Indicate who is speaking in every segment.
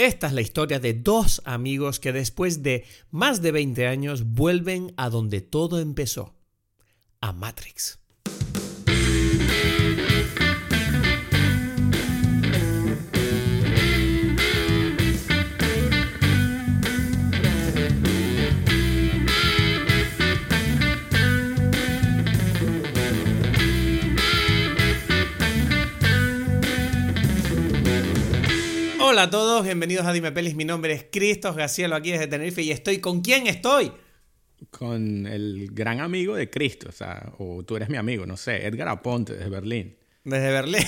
Speaker 1: Esta es la historia de dos amigos que después de más de 20 años vuelven a donde todo empezó, a Matrix. Hola a todos, bienvenidos a Dime Pelis. Mi nombre es Cristos Gacielo aquí desde Tenerife y estoy con quién estoy.
Speaker 2: Con el gran amigo de Cristo, o sea, o tú eres mi amigo, no sé, Edgar Aponte desde Berlín.
Speaker 1: Desde Berlín.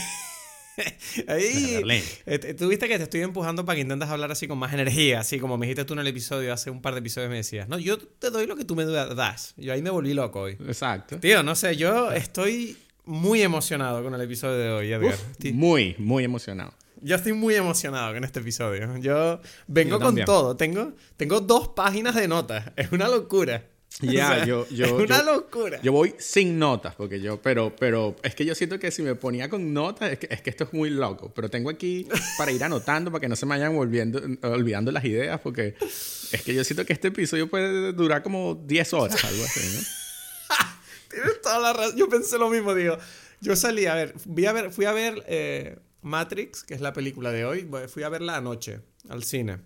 Speaker 1: Ahí,
Speaker 2: Desde Berlín.
Speaker 1: eh, Tú viste que te estoy empujando para que intentes hablar así con más energía, así como me dijiste tú en el episodio, hace un par de episodios me decías, no, yo te doy lo que tú me das. Yo ahí me volví loco hoy.
Speaker 2: Exacto.
Speaker 1: Tío, no sé, yo estoy muy emocionado con el episodio de hoy, Edgar.
Speaker 2: Uf, muy, muy emocionado.
Speaker 1: Yo estoy muy emocionado con este episodio. Yo vengo
Speaker 2: Yo
Speaker 1: con todo. Tengo, tengo dos páginas de notas. Es una locura.
Speaker 2: Ya,
Speaker 1: O sea,
Speaker 2: yo, yo,
Speaker 1: es una
Speaker 2: yo-
Speaker 1: locura.
Speaker 2: Yo voy sin notas, porque yo, pero, pero es que yo siento que si me ponía con notas, es que, es que esto es muy loco. Pero tengo aquí para ir anotando, para que no se me vayan volviendo, olvidando las ideas, porque es que yo siento que este episodio puede durar como 10 horas, algo así, ¿no?
Speaker 1: Tienes toda la razón. Yo pensé lo mismo, digo. Yo salí a ver, fui a ver, fui a ver eh, Matrix, que es la película de hoy. Fui a verla anoche al cine.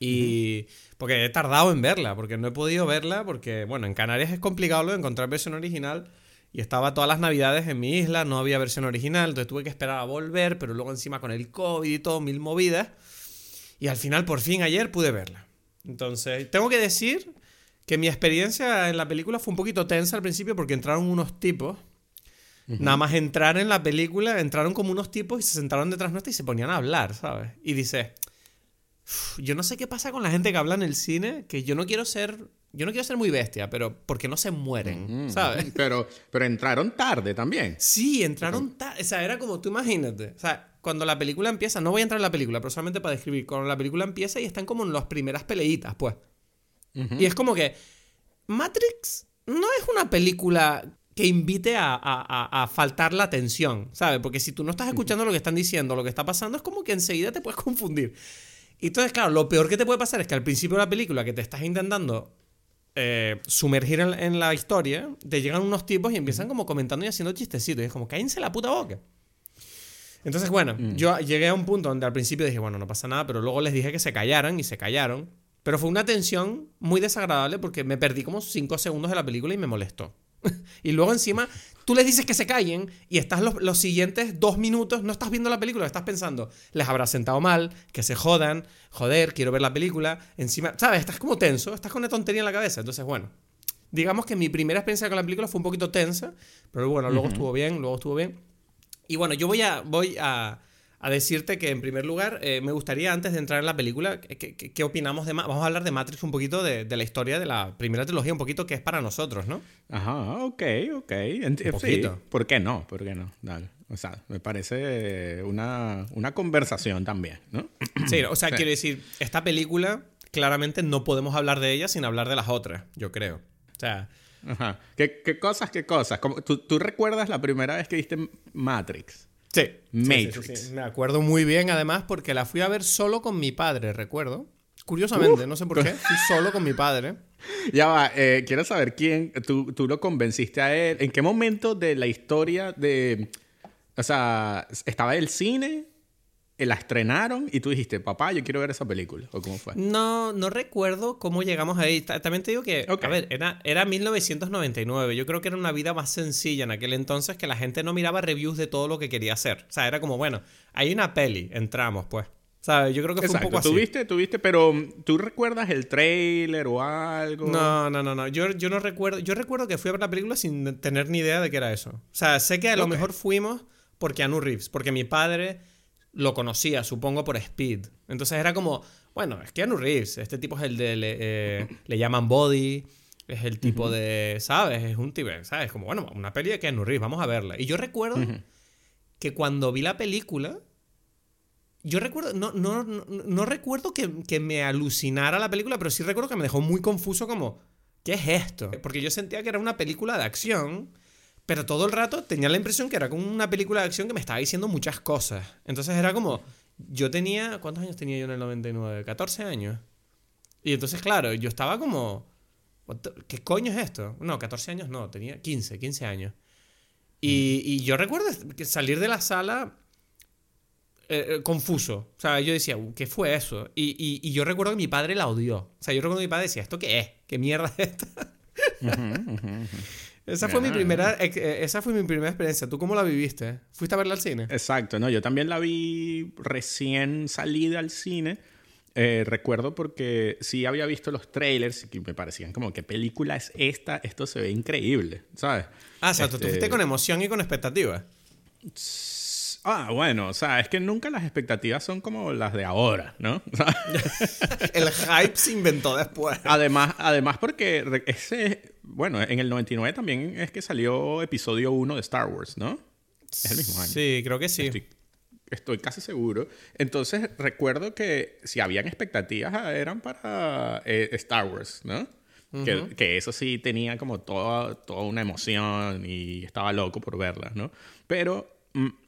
Speaker 1: Y porque he tardado en verla, porque no he podido verla, porque bueno, en Canarias es complicado lo de encontrar versión original. Y estaba todas las navidades en mi isla, no había versión original, entonces tuve que esperar a volver, pero luego encima con el COVID y todo, mil movidas. Y al final, por fin, ayer pude verla. Entonces, tengo que decir que mi experiencia en la película fue un poquito tensa al principio porque entraron unos tipos. Nada más entrar en la película, entraron como unos tipos y se sentaron detrás nuestra y se ponían a hablar, ¿sabes? Y dice, "Uf, yo no sé qué pasa con la gente que habla en el cine, que yo no quiero ser, yo no quiero ser muy bestia, pero porque no se mueren, ¿sabes?
Speaker 2: Pero, pero entraron tarde también.
Speaker 1: Sí, entraron tarde. O sea, era como, tú imagínate. O sea, cuando la película empieza, no voy a entrar en la película, pero solamente para describir. Cuando la película empieza y están como en las primeras peleitas, pues. Y es como que Matrix no es una película que invite a, a- a- a faltar la atención, ¿sabes? Porque si tú no estás escuchando lo que están diciendo, lo que está pasando, es como que enseguida te puedes confundir. Y entonces, claro, lo peor que te puede pasar es que al principio de la película que te estás intentando eh, sumergir en, en la historia, te llegan unos tipos y empiezan como comentando y haciendo chistecitos. Y es como, cállense la puta boca. Entonces, bueno, yo llegué a un punto donde al principio dije, bueno, no pasa nada, pero luego les dije que se callaran y se callaron. Pero fue una tensión muy desagradable porque me perdí como 5 segundos de la película y me molestó. y luego encima, tú les dices que se callen y estás los, los siguientes dos minutos, no estás viendo la película, estás pensando, les habrá sentado mal, que se jodan, joder, quiero ver la película. Encima, ¿sabes? Estás como tenso, estás con una tontería en la cabeza. Entonces, bueno, digamos que mi primera experiencia con la película fue un poquito tensa, pero bueno, luego estuvo bien, luego estuvo bien. Y bueno, yo voy a, voy a, a decirte que en primer lugar, eh, me gustaría antes de entrar en la película, ¿qué, opinamos de... Ma- Vamos a hablar de Matrix un poquito, de, de la historia de la primera trilogía, un poquito que es para nosotros, ¿no?
Speaker 2: Ajá, ok, ok. Ent- sí,
Speaker 1: poquito.
Speaker 2: ¿Por qué no? ¿Por qué no? Dale. O sea, me parece una, una conversación también, ¿no?
Speaker 1: Sí, o sea,
Speaker 2: Sí.
Speaker 1: quiero decir, esta película, claramente no podemos hablar de ella sin hablar de las otras, yo creo. O sea,
Speaker 2: Ajá. ¿Qué, qué cosas, qué cosas? ¿tú, tú recuerdas la primera vez que viste Matrix?
Speaker 1: Sí.
Speaker 2: Matrix.
Speaker 1: sí, sí, sí. Me acuerdo muy bien, además, porque la fui a ver solo con mi padre, recuerdo. Curiosamente, no sé por qué, fui solo con mi padre.
Speaker 2: Ya va, eh, quiero saber quién, tú, tú lo convenciste a él. ¿En qué momento de la historia de... O sea, estaba el cine, la estrenaron y tú dijiste, papá, yo quiero ver esa película? ¿O cómo fue?
Speaker 1: No, no recuerdo cómo llegamos ahí. Ta- También te digo que, a ver, era, era 1999. Yo creo que era una vida más sencilla en aquel entonces que la gente no miraba reviews de todo lo que quería hacer. O sea, era como, bueno, hay una peli, entramos, pues. ¿Sabes? Yo creo que fue
Speaker 2: Exacto,
Speaker 1: un poco así.
Speaker 2: tuviste, tuviste, pero mm, ¿tú recuerdas el trailer o algo?
Speaker 1: No, no, no, no. Yo, yo no recuerdo. Yo recuerdo que fui a ver la película sin tener ni idea de qué era eso. O sea, sé que a lo mejor fuimos porque Anu Reeves, porque mi padre lo conocía, supongo, por Speed. Entonces era como, bueno, es que Anu Reeves, este tipo es el de. Le, eh, le llaman Body. Es el tipo de. ¿Sabes? Es un tipo. ¿Sabes? Como, bueno, una peli de Keanu Reeves, vamos a verla. Y yo recuerdo que cuando vi la película. Yo recuerdo, no, no, no, no recuerdo que, que me alucinara la película, pero sí recuerdo que me dejó muy confuso como, ¿qué es esto? Porque yo sentía que era una película de acción, pero todo el rato tenía la impresión que era como una película de acción que me estaba diciendo muchas cosas. Entonces era como, yo tenía, ¿cuántos años tenía yo en el 99? 14 años. Y entonces, claro, yo estaba como, ¿qué coño es esto? No, 14 años no, tenía 15, 15 años. Y, y yo recuerdo salir de la sala eh, eh, confuso. O sea, yo decía, ¿qué fue eso? Y, y, yo recuerdo que mi padre la odió. O sea, yo recuerdo que mi padre decía, ¿esto qué es? ¿Qué mierda es esta? Esa, fue mi primera, eh, esa fue mi primera experiencia. ¿Tú cómo la viviste? ¿Fuiste a verla al cine?
Speaker 2: Exacto, no, yo también la vi recién salida al cine. recuerdo porque sí había visto los trailers y me parecían como, ¿qué película es esta? Esto se ve increíble, ¿sabes?
Speaker 1: Ah, o sea, tú fuiste este con emoción y con expectativa.
Speaker 2: Ah, bueno, o sea, es que nunca las expectativas son como las de ahora, ¿no?
Speaker 1: el hype se inventó después.
Speaker 2: Además, además porque ese, bueno, en el 99 también es que salió episodio 1 de Star Wars, ¿no?
Speaker 1: Es el mismo año. Sí, creo que sí.
Speaker 2: Estoy, casi seguro. Entonces recuerdo que si habían expectativas ah, eran para eh, Star Wars, ¿no? que, que, eso sí tenía como toda, toda una emoción y estaba loco por verlas, ¿no? Pero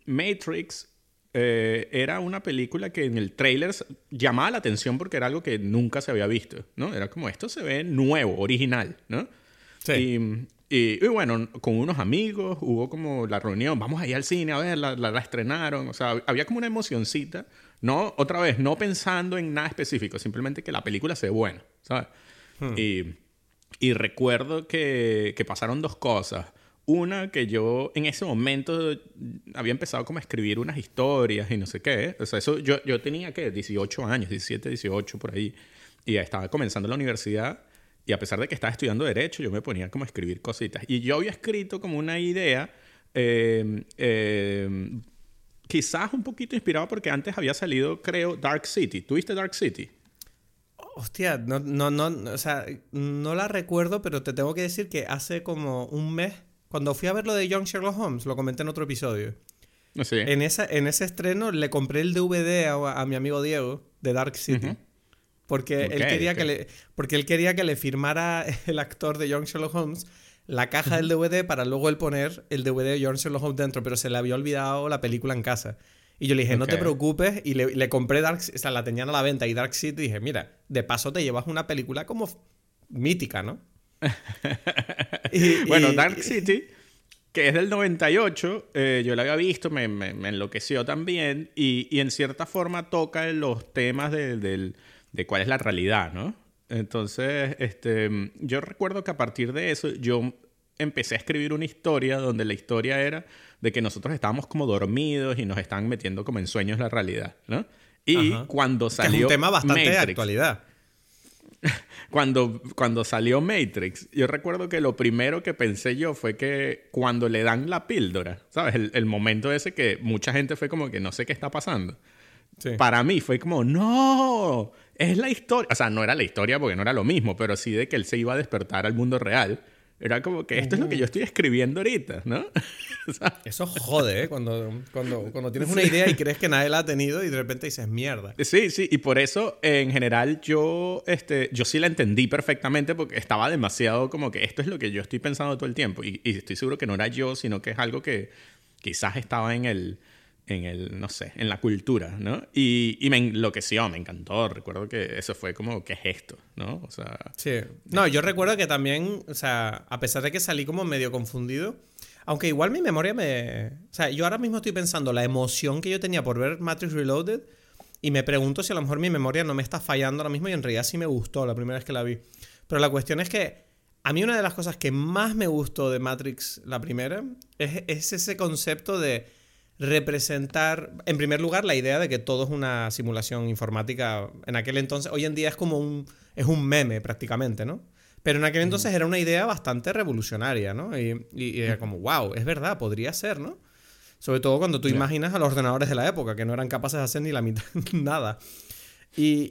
Speaker 2: Matrix eh, era una película que en el trailer llamaba la atención porque era algo que nunca se había visto, ¿no? Era como, esto se ve nuevo, original, ¿no? Sí. Y, bueno, con unos amigos hubo como la reunión, vamos allá al cine a verla, la, la, estrenaron, o sea, había como una emocioncita, no, otra vez, no pensando en nada específico, simplemente que la película se ve buena, ¿sabes? Hmm. Y, y, recuerdo que, que pasaron dos cosas. Una que yo en ese momento había empezado como a escribir unas historias y no sé qué. O sea, eso yo, yo tenía que 18 años, 17, 18 por ahí. Y estaba comenzando la universidad. Y a pesar de que estaba estudiando Derecho, yo me ponía como a escribir cositas. Y yo había escrito como una idea, eh, eh, quizás un poquito inspirado porque antes había salido, creo, Dark City. ¿Tuviste Dark City?
Speaker 1: Hostia, no, no, no, o sea, no la recuerdo, pero te tengo que decir que hace como un mes cuando fui a ver lo de Young Sherlock Holmes, lo comenté en otro episodio.
Speaker 2: Ah, sí.
Speaker 1: En, esa, en ese estreno le compré el DVD a, mi amigo Diego de Dark City. Porque, él quería que le, porque él quería que le firmara el actor de Young Sherlock Holmes la caja del DVD para luego él poner el DVD de Young Sherlock Holmes dentro, pero se le había olvidado la película en casa. Y yo le dije, no te preocupes, y le, compré Dark o sea, la tenían a la venta y Dark City, y dije, mira, de paso te llevas una película como mítica, ¿no?
Speaker 2: bueno, Dark City, que es del 98, eh, yo la había visto, me, enloqueció también y, en cierta forma toca los temas de, cuál es la realidad, ¿no? Entonces, este, yo recuerdo que a partir de eso yo empecé a escribir una historia donde la historia era de que nosotros estábamos como dormidos y nos estaban metiendo como en sueños la realidad, ¿no? Y cuando salió... es
Speaker 1: un tema bastante de actualidad.
Speaker 2: cuando, cuando salió Matrix, yo recuerdo que lo primero que pensé yo fue que cuando le dan la píldora, ¿sabes? El, momento ese que mucha gente fue como que no sé qué está pasando. Para mí fue como, no, es la historia. O sea, no era la historia porque no era lo mismo, pero sí de que él se iba a despertar al mundo real. Era como que esto es lo que yo estoy escribiendo ahorita, ¿no?
Speaker 1: Eso jode, ¿eh? Cuando, cuando, cuando tienes una idea y crees que nadie la ha tenido y de repente dices mierda.
Speaker 2: Sí, sí, y por eso en general yo, este, yo sí la entendí perfectamente porque estaba demasiado como que esto es lo que yo estoy pensando todo el tiempo y, y estoy seguro que no era yo, sino que es algo que quizás estaba en el, en el, no sé, en la cultura, ¿no? Y, y me enloqueció, me encantó. Recuerdo que eso fue como, ¿qué es esto? ¿No? O sea...
Speaker 1: Sí. No, yo recuerdo que también, o sea, a pesar de que salí como medio confundido, aunque igual mi memoria me... O sea, yo ahora mismo estoy pensando la emoción que yo tenía por ver Matrix Reloaded y me pregunto si a lo mejor mi memoria no me está fallando ahora mismo y en realidad sí me gustó la primera vez que la vi. Pero la cuestión es que a mí una de las cosas que más me gustó de Matrix, la primera, es, es ese concepto de representar, en primer lugar, la idea de que todo es una simulación informática. En aquel entonces, hoy en día es como un, es un meme prácticamente, ¿no? Pero en aquel entonces era una idea bastante revolucionaria, ¿no? Y, era como, wow, es verdad, podría ser, ¿no? Sobre todo cuando tú imaginas a los ordenadores de la época, que no eran capaces de hacer ni la mitad, nada. Y,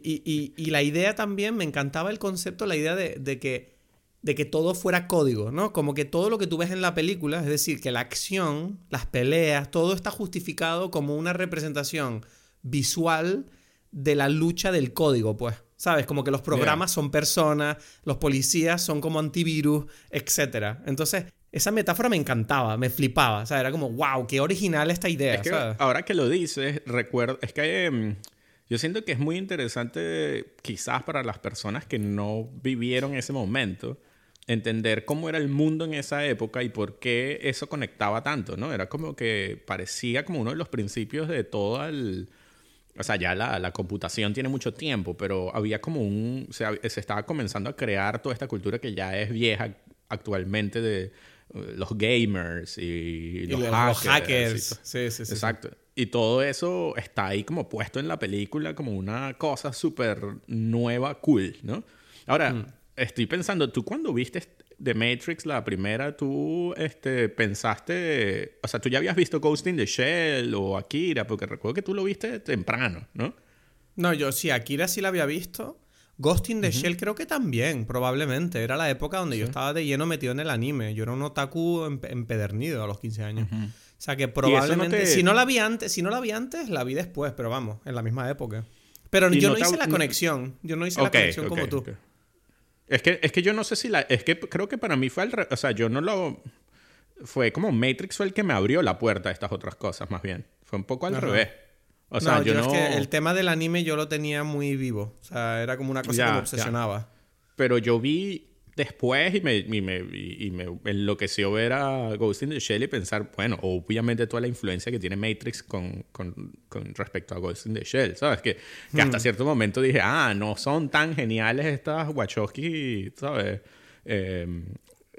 Speaker 1: y, la idea también, me encantaba el concepto, la idea de, de que de que todo fuera código, ¿no? Como que todo lo que tú ves en la película, es decir, que la acción, las peleas, todo está justificado como una representación visual de la lucha del código, pues. ¿Sabes? Como que los programas son personas, los policías son como antivirus, etc. Entonces, esa metáfora me encantaba, me flipaba. O sea, era como, wow, qué original esta idea.
Speaker 2: Es que ahora que lo dices, recuerdo, es que em, yo siento que es muy interesante, quizás para las personas que no vivieron ese momento, entender cómo era el mundo en esa época y por qué eso conectaba tanto, ¿no? Era como que parecía como uno de los principios de todo el... O sea, ya la, la computación tiene mucho tiempo, pero había como un... Se estaba comenzando a crear toda esta cultura que ya es vieja actualmente de los gamers y, los, hackers.
Speaker 1: Sí, sí, sí.
Speaker 2: Exacto. Y todo eso está ahí como puesto en la película como una cosa súper nueva, cool, ¿no? Ahora, mm. Estoy pensando, tú cuando viste The Matrix, la primera, tú este, pensaste, o sea, tú ya habías visto Ghost in the Shell o Akira, porque recuerdo que tú lo viste temprano, ¿no?
Speaker 1: No, yo sí, Akira sí la había visto. Ghost in the Shell creo que también, probablemente. Era la época donde yo estaba de lleno metido en el anime. Yo era un otaku empedernido a los 15 años. O sea que probablemente... Si no la vi antes, si no la vi antes, la vi después, pero vamos, en la misma época. Pero yo no, hice la conexión. Yo no hice la conexión como tú.
Speaker 2: Es que, es que yo no sé si la... Es que creo que para mí fue al... O sea, yo no lo... Fue como Matrix fue el que me abrió la puerta a estas otras cosas, más bien. Fue un poco al revés. O sea, yo, no... es que
Speaker 1: el tema del anime yo lo tenía muy vivo. O sea, era como una cosa que me obsesionaba.
Speaker 2: Pero yo vi después y me, y me, y me, enloqueció ver a Ghost in the Shell y pensar, bueno, obviamente toda la influencia que tiene Matrix con, con, con respecto a Ghost in the Shell, ¿sabes? Que, que hasta hmm. cierto momento dije, ah, no son tan geniales estas Wachowski, ¿sabes? Eh,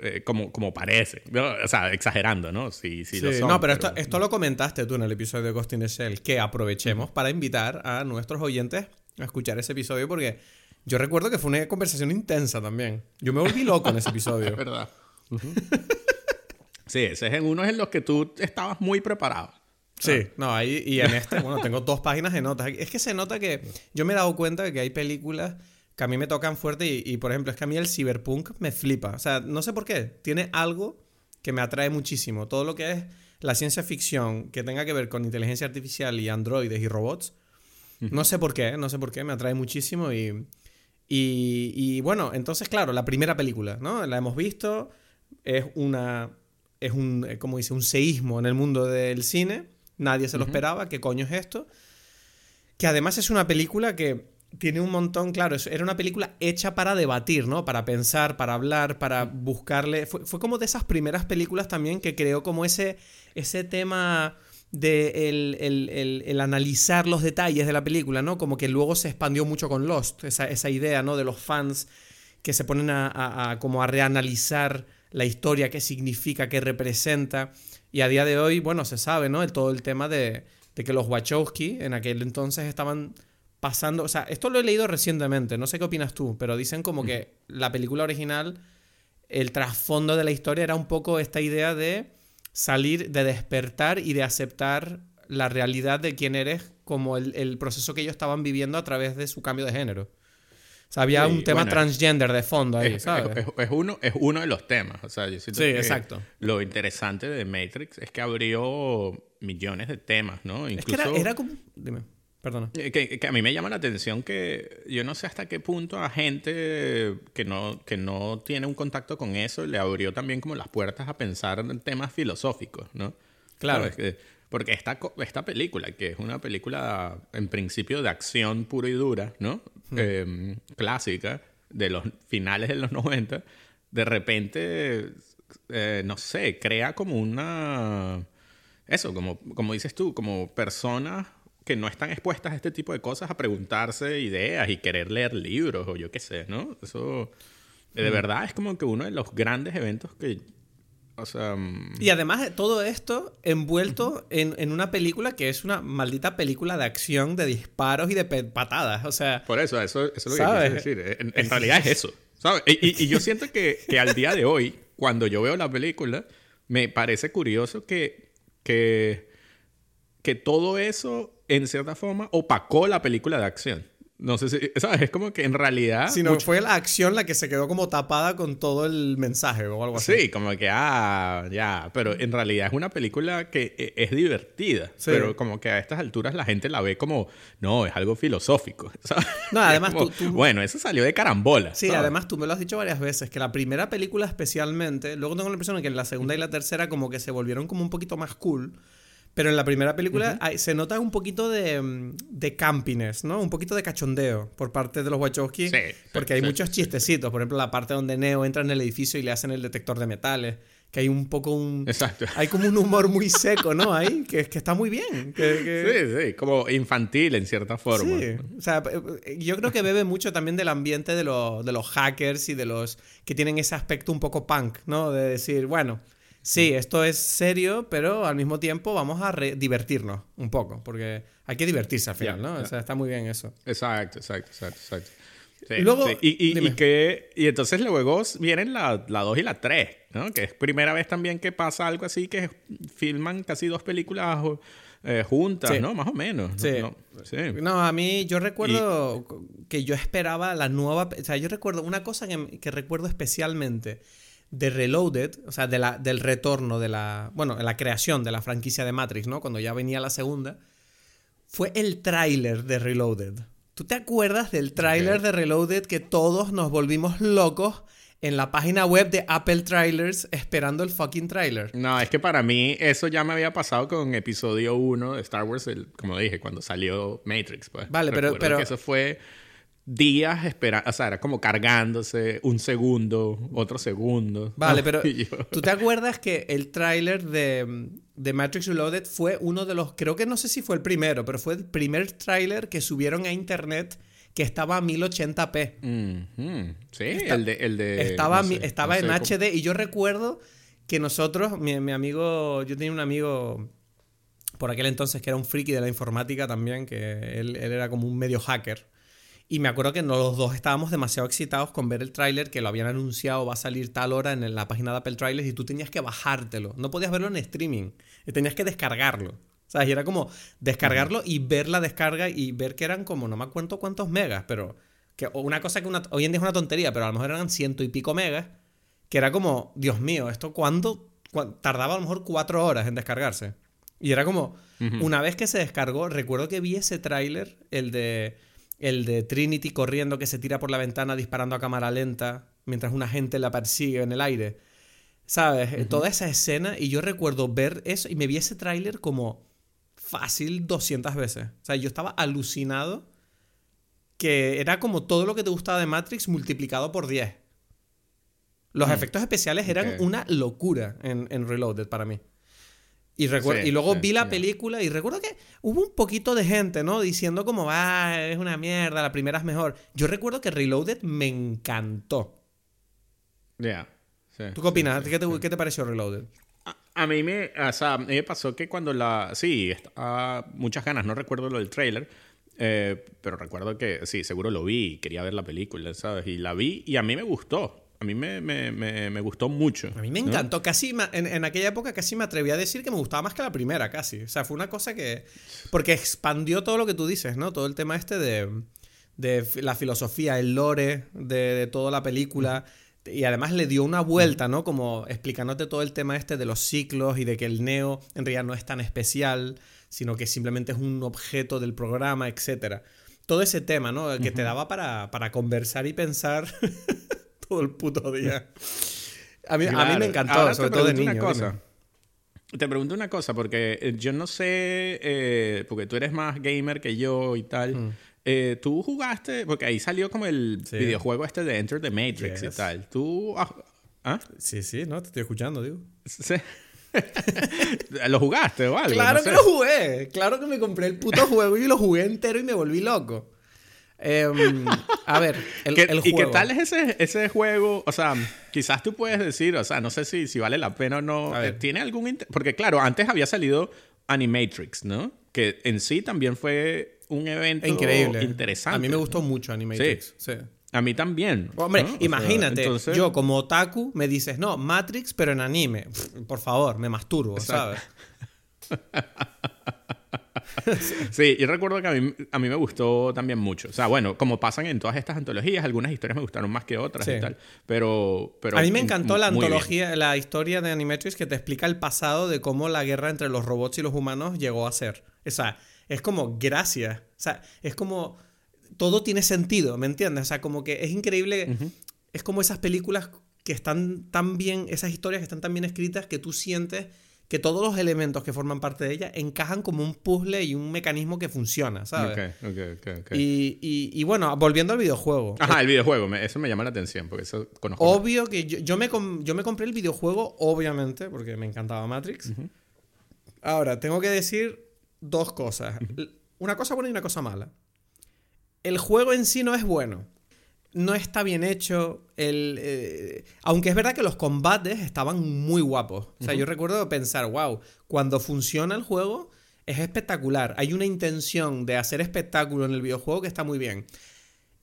Speaker 2: eh, como, como parece. O sea, exagerando, ¿no? Sí, sí, lo son,
Speaker 1: No, pero, Esto, esto, lo comentaste tú en el episodio de Ghost in the Shell, que aprovechemos para invitar a nuestros oyentes a escuchar ese episodio porque yo recuerdo que fue una conversación intensa también. Yo me volví loco en ese episodio.
Speaker 2: es verdad. sí, ese es en uno en los que tú estabas muy preparado.
Speaker 1: Sí, no, ahí y en este, bueno, tengo dos páginas de notas. Es que se nota que yo me he dado cuenta de que hay películas que a mí me tocan fuerte y, por ejemplo, es que a mí el cyberpunk me flipa. O sea, no sé por qué, tiene algo que me atrae muchísimo. Todo lo que es la ciencia ficción que tenga que ver con inteligencia artificial y androides y robots, no sé por qué, no sé por qué, me atrae muchísimo y, y, bueno, entonces, claro, la primera película, ¿no? La hemos visto, es una, es un, eh, como dice, un seísmo en el mundo del cine, nadie se lo esperaba, ¿qué coño es esto? Que además es una película que tiene un montón, claro, era una película hecha para debatir, ¿no? Para pensar, para hablar, para buscarle... Fue, como de esas primeras películas también que creó como ese, ese tema de el, analizar los detalles de la película, ¿no? Como que luego se expandió mucho con Lost, esa, idea, ¿no? De los fans que se ponen a, como a reanalizar la historia, qué significa, qué representa. Y a día de hoy, bueno, se sabe, ¿no? todo el tema de, de que los Wachowski en aquel entonces estaban pasando, o sea, esto lo he leído recientemente, no sé qué opinas tú, pero dicen como que la película original, el trasfondo de la historia era un poco esta idea de salir, de despertar y de aceptar la realidad de quién eres como el, proceso que ellos estaban viviendo a través de su cambio de género. O sea, había un tema transgender de fondo ahí,
Speaker 2: es,
Speaker 1: ¿sabes?
Speaker 2: Es, uno, es uno de los temas. O sea, yo
Speaker 1: sí, exacto.
Speaker 2: Lo interesante de Matrix es que abrió millones de temas, ¿no?
Speaker 1: Incluso... Es que era, era como... Dime. Perdona.
Speaker 2: Eh, que, a mí me llama la atención que yo no sé hasta qué punto a gente que no, que no tiene un contacto con eso le abrió también como las puertas a pensar en temas filosóficos, ¿no?
Speaker 1: Claro.
Speaker 2: porque esta, esta película, que es una película en principio de acción pura y dura, ¿no? Em, clásica, de los finales de los 90, de repente, eh, no sé, crea como una... Eso, como, como dices tú, como personas que no están expuestas a este tipo de cosas a preguntarse ideas y querer leer libros o yo qué sé, ¿no? Eso de mm. verdad es como que uno de los grandes eventos que... O sea, mm,
Speaker 1: y además todo esto envuelto en, una película que es una maldita película de acción, de disparos y de patadas. O sea...
Speaker 2: Por eso, eso, eso es lo que quiero decir. En, realidad es eso. ¿sabes? Y, yo siento que, que, al día de hoy, cuando yo veo la película, me parece curioso que, que, que todo eso en cierta forma, opacó la película de acción. No sé si, ¿sabes? Es como que en realidad...
Speaker 1: Si no fue la acción la que se quedó como tapada con todo el mensaje o algo así.
Speaker 2: Sí, como que, ah, ya, pero en realidad es una película que e, es divertida, pero como que a estas alturas la gente la ve como, no, es algo filosófico, ¿sabes?
Speaker 1: No, además tú,
Speaker 2: Bueno, eso salió de carambola.
Speaker 1: Sí, además tú me lo has dicho varias veces, que la primera película especialmente, luego tengo la impresión de que en la segunda y la tercera como que se volvieron como un poquito más cool. Pero en la primera película se nota un poquito de, mm, de campiness, ¿no? Un poquito de cachondeo por parte de los Wachowski. Sí, porque hay muchos chistecitos. Por ejemplo, la parte donde Neo entra en el edificio y le hacen el detector de metales. Que hay un poco un...
Speaker 2: Exacto.
Speaker 1: Hay como un humor muy seco, ¿no? Ahí, que, que está muy bien.
Speaker 2: Sí, sí. Como infantil en cierta forma.
Speaker 1: Sí. O sea, eh, yo creo que bebe mucho también del ambiente de, de los hackers y de los que tienen ese aspecto un poco punk, ¿no? De decir, bueno sí, esto es serio, pero al mismo tiempo vamos a divertirnos un poco, porque hay que divertirse al final, ¿no? O sea, está muy bien eso.
Speaker 2: Exacto, exacto, exacto, exacto. luego, Y, y, que, y entonces luego vienen la 2 y la 3, ¿no? Que es primera vez también que pasa algo así, que filman casi dos películas eh, juntas, ¿no? Más o menos.
Speaker 1: Sí. No, a mí yo recuerdo que yo esperaba la nueva... O sea, yo recuerdo una cosa que, que recuerdo especialmente de Reloaded, o sea, de la, del retorno de la, bueno, de la creación de la franquicia de Matrix, ¿no? Cuando ya venía la segunda, fue el tráiler de Reloaded. ¿Tú te acuerdas del tráiler de Reloaded que todos nos volvimos locos en la página web de Apple Trailers esperando el fucking tráiler?
Speaker 2: No, es que para mí eso ya me había pasado con episodio 1 de Star Wars, como dije, cuando salió Matrix, pues.
Speaker 1: Vale, pero, pero
Speaker 2: eso fue días esperando, o sea, era como cargándose un segundo, otro segundo.
Speaker 1: Vale, pero ¿tú te acuerdas que el tráiler de, de, Matrix Reloaded fue uno de los, creo que no sé si fue el primero, pero fue el primer tráiler que subieron a internet que estaba a 1080p.
Speaker 2: Sí, el de... El de
Speaker 1: estaba estaba en HD y yo recuerdo que nosotros, mi, mi amigo, yo tenía un amigo por aquel entonces que era un friki de la informática también, que él, él era como un medio hacker. Y me acuerdo que los dos estábamos demasiado excitados con ver el tráiler, que lo habían anunciado, va a salir tal hora en la página de Apple Trailers y tú tenías que bajártelo. No podías verlo en streaming, tenías que descargarlo. O sea, y era como descargarlo y ver la descarga y ver que eran como, no me acuerdo cuántos megas, pero que una cosa que hoy en día es una tontería, pero a lo mejor eran ciento y pico megas, que era como, Dios mío, ¿esto cuándo? Tardaba a lo mejor cuatro horas en descargarse. Y era como, una vez que se descargó, recuerdo que vi ese tráiler, el de el de Trinity corriendo que se tira por la ventana disparando a cámara lenta mientras una gente la persigue en el aire. ¿Sabes? Toda esa escena y yo recuerdo ver eso y me vi ese tráiler como fácil 200 veces. O sea, yo estaba alucinado que era como todo lo que te gustaba de Matrix multiplicado por 10. Los mm. efectos especiales eran una locura en, en Reloaded para mí. Y, y luego vi la película y recuerdo que hubo un poquito de gente, ¿no? Diciendo como, ah, es una mierda, la primera es mejor. Yo recuerdo que Reloaded me encantó.
Speaker 2: Ya.
Speaker 1: ¿Tú qué opinas? ¿Qué, te, pareció Reloaded?
Speaker 2: A, mí me, o sea, me pasó que cuando la... Sí, muchas ganas, no recuerdo lo del trailer, eh, pero recuerdo que sí, seguro lo vi y quería ver la película, ¿sabes? Y la vi y a mí me gustó a mí me, me, me, gustó mucho.
Speaker 1: A mí me encantó. Casi, en, en, aquella época casi me atreví a decir que me gustaba más que la primera, casi. O sea, fue una cosa que... Porque expandió todo lo que tú dices, ¿no? Todo el tema este de, de la filosofía, el lore de, de toda la película. Y además le dio una vuelta, ¿no? Como explicándote todo el tema este de los ciclos y de que el Neo en realidad no es tan especial, sino que simplemente es un objeto del programa, etc. Todo ese tema, ¿no? Que te daba para, para conversar y pensar todo el puto día. A mí, a mí me encantó, sobre todo de niño. Una cosa.
Speaker 2: Te pregunto una cosa, porque eh, yo no sé, eh, porque tú eres más gamer que yo y tal. Mm. Eh, tú jugaste, porque ahí salió como el videojuego este de Enter the Matrix y tal. ¿Tú ah, ¿Ah?
Speaker 1: Sí, sí, no, te estoy escuchando, digo.
Speaker 2: Sí. ¿Lo jugaste o algo?
Speaker 1: Claro que lo jugué. Claro que me compré el puto juego y lo jugué entero y me volví loco. Em, a ver, el, juego.
Speaker 2: ¿Y qué tal es ese, ese juego? O sea, quizás tú puedes decir, o sea, no sé si, si vale la pena o no. ¿Tiene algún Porque claro, antes había salido Animatrix, ¿no? Que en sí también fue un evento Increíble. interesante.
Speaker 1: A mí me gustó mucho Animatrix. Sí.
Speaker 2: A mí también.
Speaker 1: Hombre, imagínate, yo como otaku me dices, no, Matrix, pero en anime. por favor, me masturbo, ¿sabes?
Speaker 2: sí, y recuerdo que a mí, a mí me gustó también mucho. O sea, bueno, como pasan en todas estas antologías, algunas historias me gustaron más que otras y tal. Pero, pero.
Speaker 1: A mí me encantó la antología, la historia de Animatrix que te explica el pasado de cómo la guerra entre los robots y los humanos llegó a ser. O sea, es como gracias. O sea, es como. Todo tiene sentido, ¿me entiendes? O sea, como que es increíble. Es como esas películas que están tan bien, esas historias que están tan bien escritas que tú sientes que todos los elementos que forman parte de ella encajan como un puzzle y un mecanismo que funciona, ¿sabes?
Speaker 2: Ok, ok, ok.
Speaker 1: Y, y, bueno, volviendo al videojuego.
Speaker 2: Ajá, el videojuego, eso me llama la atención, porque eso conozco.
Speaker 1: Obvio que yo, me yo me compré el videojuego, obviamente, porque me encantaba Matrix. Ahora, tengo que decir dos cosas. Una cosa buena y una cosa mala. El juego en sí no es bueno no está bien hecho. El, eh, aunque es verdad que los combates estaban muy guapos. O sea, yo recuerdo pensar, wow, cuando funciona el juego es espectacular. Hay una intención de hacer espectáculo en el videojuego que está muy bien.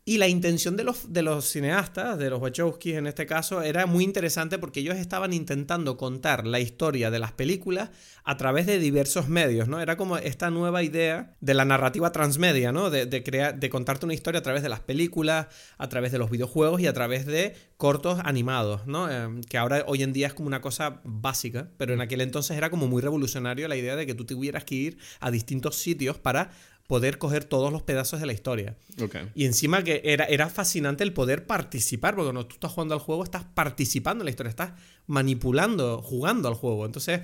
Speaker 1: Y la intención de los, de los cineastas, de los Wachowski en este caso, era muy interesante porque ellos estaban intentando contar la historia de las películas a través de diversos medios, ¿no? Era como esta nueva idea de la narrativa transmedia, ¿no? De, crear, de contarte una historia a través de las películas, a través de los videojuegos y a través de cortos animados, ¿no? Em, que ahora hoy en día es como una cosa básica, pero en aquel entonces era como muy revolucionario la idea de que tú tuvieras que ir a distintos sitios para poder coger todos los pedazos de la historia. Y encima que era, era fascinante el poder participar, porque cuando tú estás jugando al juego, estás participando en la historia, estás manipulando, jugando al juego. Entonces,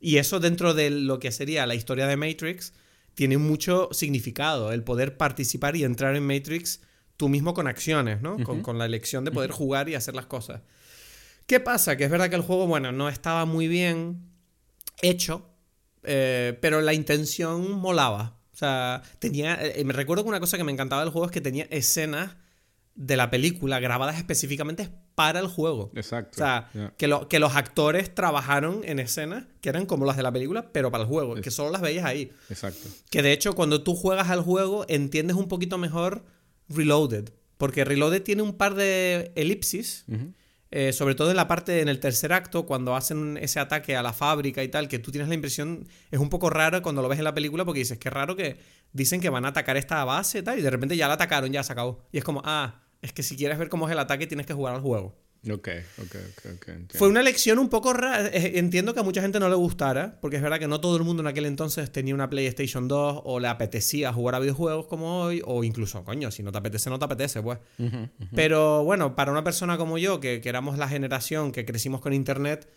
Speaker 1: y eso dentro de lo que sería la historia de Matrix, tiene mucho significado, el poder participar y entrar en Matrix tú mismo con acciones, ¿no? con, la elección de poder jugar y hacer las cosas. ¿Qué pasa? Que es verdad que el juego, bueno, no estaba muy bien hecho, eh, pero la intención molaba. O sea, tenía. Eh, me recuerdo que una cosa que me encantaba del juego es que tenía escenas de la película grabadas específicamente para el juego.
Speaker 2: Exacto.
Speaker 1: O sea, que, que los actores trabajaron en escenas que eran como las de la película, pero para el juego, que solo las veías ahí.
Speaker 2: Exacto.
Speaker 1: Que de hecho, cuando tú juegas al juego, entiendes un poquito mejor Reloaded. Porque Reloaded tiene un par de elipsis. Eh, sobre todo en la parte, en el tercer acto, cuando hacen ese ataque a la fábrica y tal, que tú tienes la impresión, es un poco raro cuando lo ves en la película porque dices, qué raro que dicen que van a atacar esta base y tal, y de repente ya la atacaron, ya se acabó. Y es como, ah, es que si quieres ver cómo es el ataque tienes que jugar al juego.
Speaker 2: Ok, ok, ok,
Speaker 1: Fue una lección un poco rara. Eh, entiendo que a mucha gente no le gustara, porque es verdad que no todo el mundo en aquel entonces tenía una PlayStation 2 o le apetecía jugar a videojuegos como hoy, o incluso, coño, si no te apetece, no te apetece, pues. Pero bueno, para una persona como yo, que, que éramos la generación que crecimos con Internet,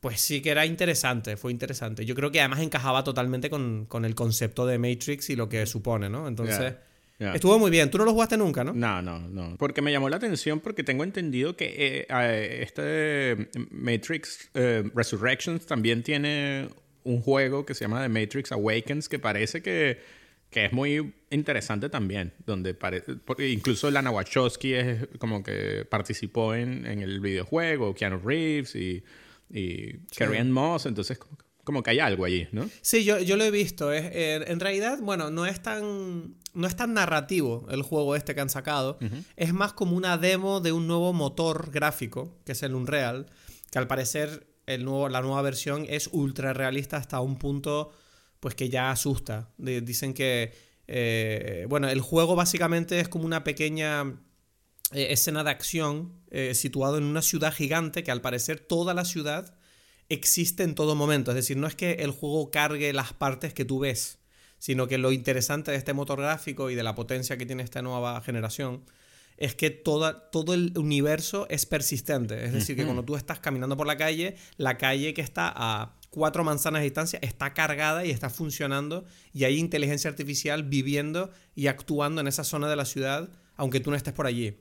Speaker 1: pues sí que era interesante, fue interesante. Yo creo que además encajaba totalmente con, con el concepto de Matrix y lo que supone, ¿no? Entonces. Estuvo muy bien. Tú no lo jugaste nunca, ¿no?
Speaker 2: No, no, no. Porque me llamó la atención porque tengo entendido que eh, este Matrix eh, Resurrections también tiene un juego que se llama The Matrix Awakens que parece que, que es muy interesante también. Donde parece, incluso Lana Wachowski es como que participó en, en el videojuego, Keanu Reeves y, y Carrie Ann Moss. Entonces, como que como que hay algo allí, ¿no?
Speaker 1: Sí, yo, yo lo he visto. Es, eh, en realidad, bueno, no es tan. No es tan narrativo el juego este que han sacado. Es más como una demo de un nuevo motor gráfico, que es el Unreal, que al parecer el nuevo, la nueva versión es ultra realista hasta un punto pues que ya asusta. dicen que. Eh, bueno, el juego básicamente es como una pequeña eh, escena de acción situado en una ciudad gigante que al parecer toda la ciudad existe en todo momento. Es decir, no es que el juego cargue las partes que tú ves, sino que lo interesante de este motor gráfico y de la potencia que tiene esta nueva generación es que toda, todo el universo es persistente. Es decir, que cuando tú estás caminando por la calle, la calle que está a cuatro manzanas de distancia está cargada y está funcionando y hay inteligencia artificial viviendo y actuando en esa zona de la ciudad, aunque tú no estés por allí.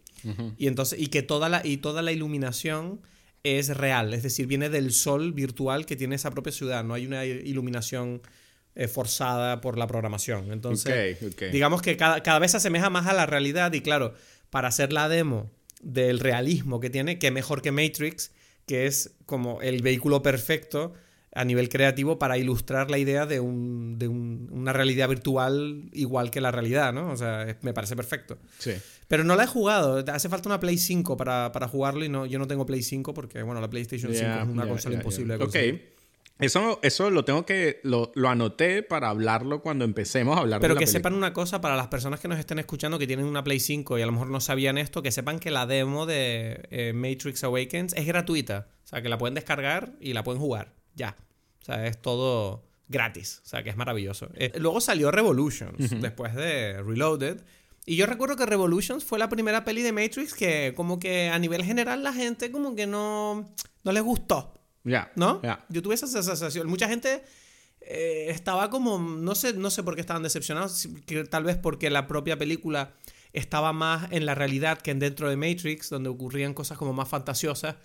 Speaker 1: Y entonces, y que toda la, y toda la iluminación es real, es decir, viene del sol virtual que tiene esa propia ciudad, no hay una iluminación eh, forzada por la programación. Entonces, digamos que cada, cada, vez se asemeja más a la realidad y claro, para hacer la demo del realismo que tiene, que mejor que Matrix, que es como el vehículo perfecto a nivel creativo para ilustrar la idea de, un, de un, una realidad virtual igual que la realidad, ¿no? O sea, me parece perfecto.
Speaker 2: Sí.
Speaker 1: Pero no la he jugado. Hace falta una Play 5 para, para jugarlo y no, yo no tengo Play 5 porque, bueno, la PlayStation 5 es una consola imposible de.
Speaker 2: Ok. Eso, eso lo tengo que. Lo, lo, anoté para hablarlo cuando empecemos a hablar
Speaker 1: Pero
Speaker 2: de
Speaker 1: que
Speaker 2: la
Speaker 1: sepan una cosa para las personas que nos estén escuchando que tienen una Play 5 y a lo mejor no sabían esto, que sepan que la demo de eh, Matrix Awakens es gratuita. O sea, que la pueden descargar y la pueden jugar. Ya. O sea, es todo gratis. O sea, que es maravilloso. Eh, luego salió Revolutions, después de Reloaded. Y yo recuerdo que Revolutions fue la primera peli de Matrix que como que a nivel general la gente como que no, no les gustó.
Speaker 2: Ya.
Speaker 1: ¿No? Yo tuve esa sensación. Mucha gente eh, estaba como. No sé, no sé por qué estaban decepcionados. Que tal vez porque la propia película estaba más en la realidad que en dentro de Matrix, donde ocurrían cosas como más fantasiosas.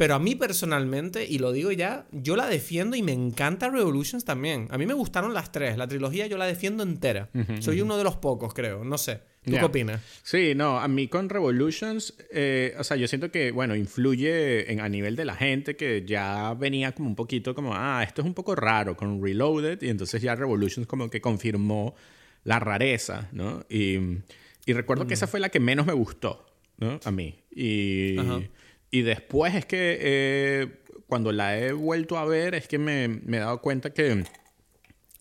Speaker 1: Pero a mí personalmente, y lo digo ya, yo la defiendo y me encanta Revolutions también. A mí me gustaron las tres. La trilogía yo la defiendo entera. Soy uno de los pocos, creo. No sé. ¿Tú qué opinas?
Speaker 2: Sí, no, a mí con Revolutions, eh, o sea, yo siento que, bueno, influye en, a nivel de la gente que ya venía como un poquito como, ah, esto es un poco raro con Reloaded, y entonces ya Revolutions como que confirmó la rareza, ¿no? Y, y recuerdo que esa fue la que menos me gustó, ¿no? A mí. Y, y después es que eh, cuando la he vuelto a ver es que me, he dado cuenta que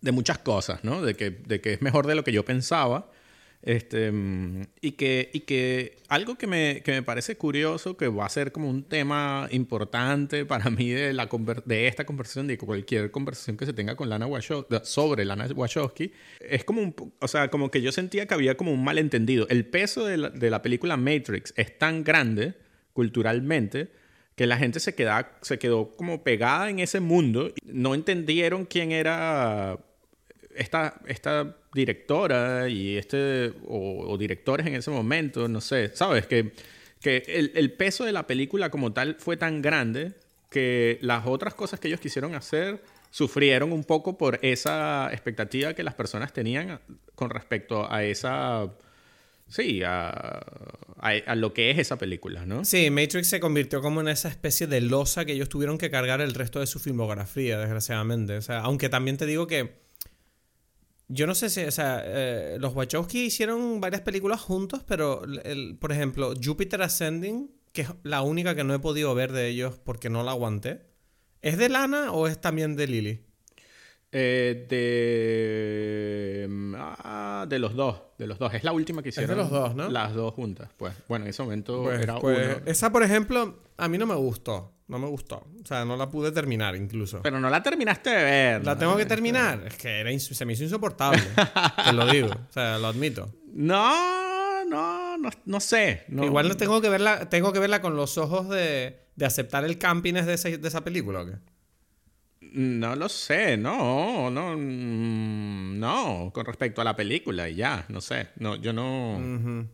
Speaker 2: de muchas cosas, ¿no? De que, de que es mejor de lo que yo pensaba este, y, que, y que algo que me, que me parece curioso, que va a ser como un tema importante para mí de, la, de esta conversación, de cualquier conversación que se tenga con Lana Wachowski, sobre Lana Wachowski, es como un, o sea, como que yo sentía que había como un malentendido. El peso de la, de la película Matrix es tan grande culturalmente que la gente se, quedó como pegada en ese mundo. No entendieron quién era esta, directora y este, o, directores en ese momento, no sé, ¿sabes? Que, que el, el, peso de la película como tal fue tan grande que las otras cosas que ellos quisieron hacer sufrieron un poco por esa expectativa que las personas tenían con respecto a esa... Sí, a, a, lo que es esa película, ¿no?
Speaker 1: Sí, Matrix se convirtió como en esa especie de losa que ellos tuvieron que cargar el resto de su filmografía, desgraciadamente. O sea, aunque también te digo que yo no sé si, o sea, eh, los Wachowski hicieron varias películas juntos, pero, el, por ejemplo, Jupiter Ascending, que es la única que no he podido ver de ellos porque no la aguanté, ¿es de Lana o es también de Lily?
Speaker 2: Eh, de. Ah, de los dos. De los dos. Es la última que hicieron.
Speaker 1: Es de los dos, ¿no?
Speaker 2: Las dos juntas. Pues bueno, en ese momento
Speaker 1: pues,
Speaker 2: era
Speaker 1: pues, Esa, por ejemplo, a mí no me gustó. No me gustó. O sea, no la pude terminar incluso.
Speaker 2: Pero no la terminaste de ver.
Speaker 1: ¿La tengo que terminar? Es que era se me hizo insoportable. te lo digo. O sea, lo admito.
Speaker 2: No, no, no, no sé.
Speaker 1: Igual tengo que verla, tengo que verla con los ojos de, de aceptar el campines de, de esa película, ¿o qué?
Speaker 2: No lo sé, no, no, mm, no, con respecto a la película y ya, no sé, no, yo no,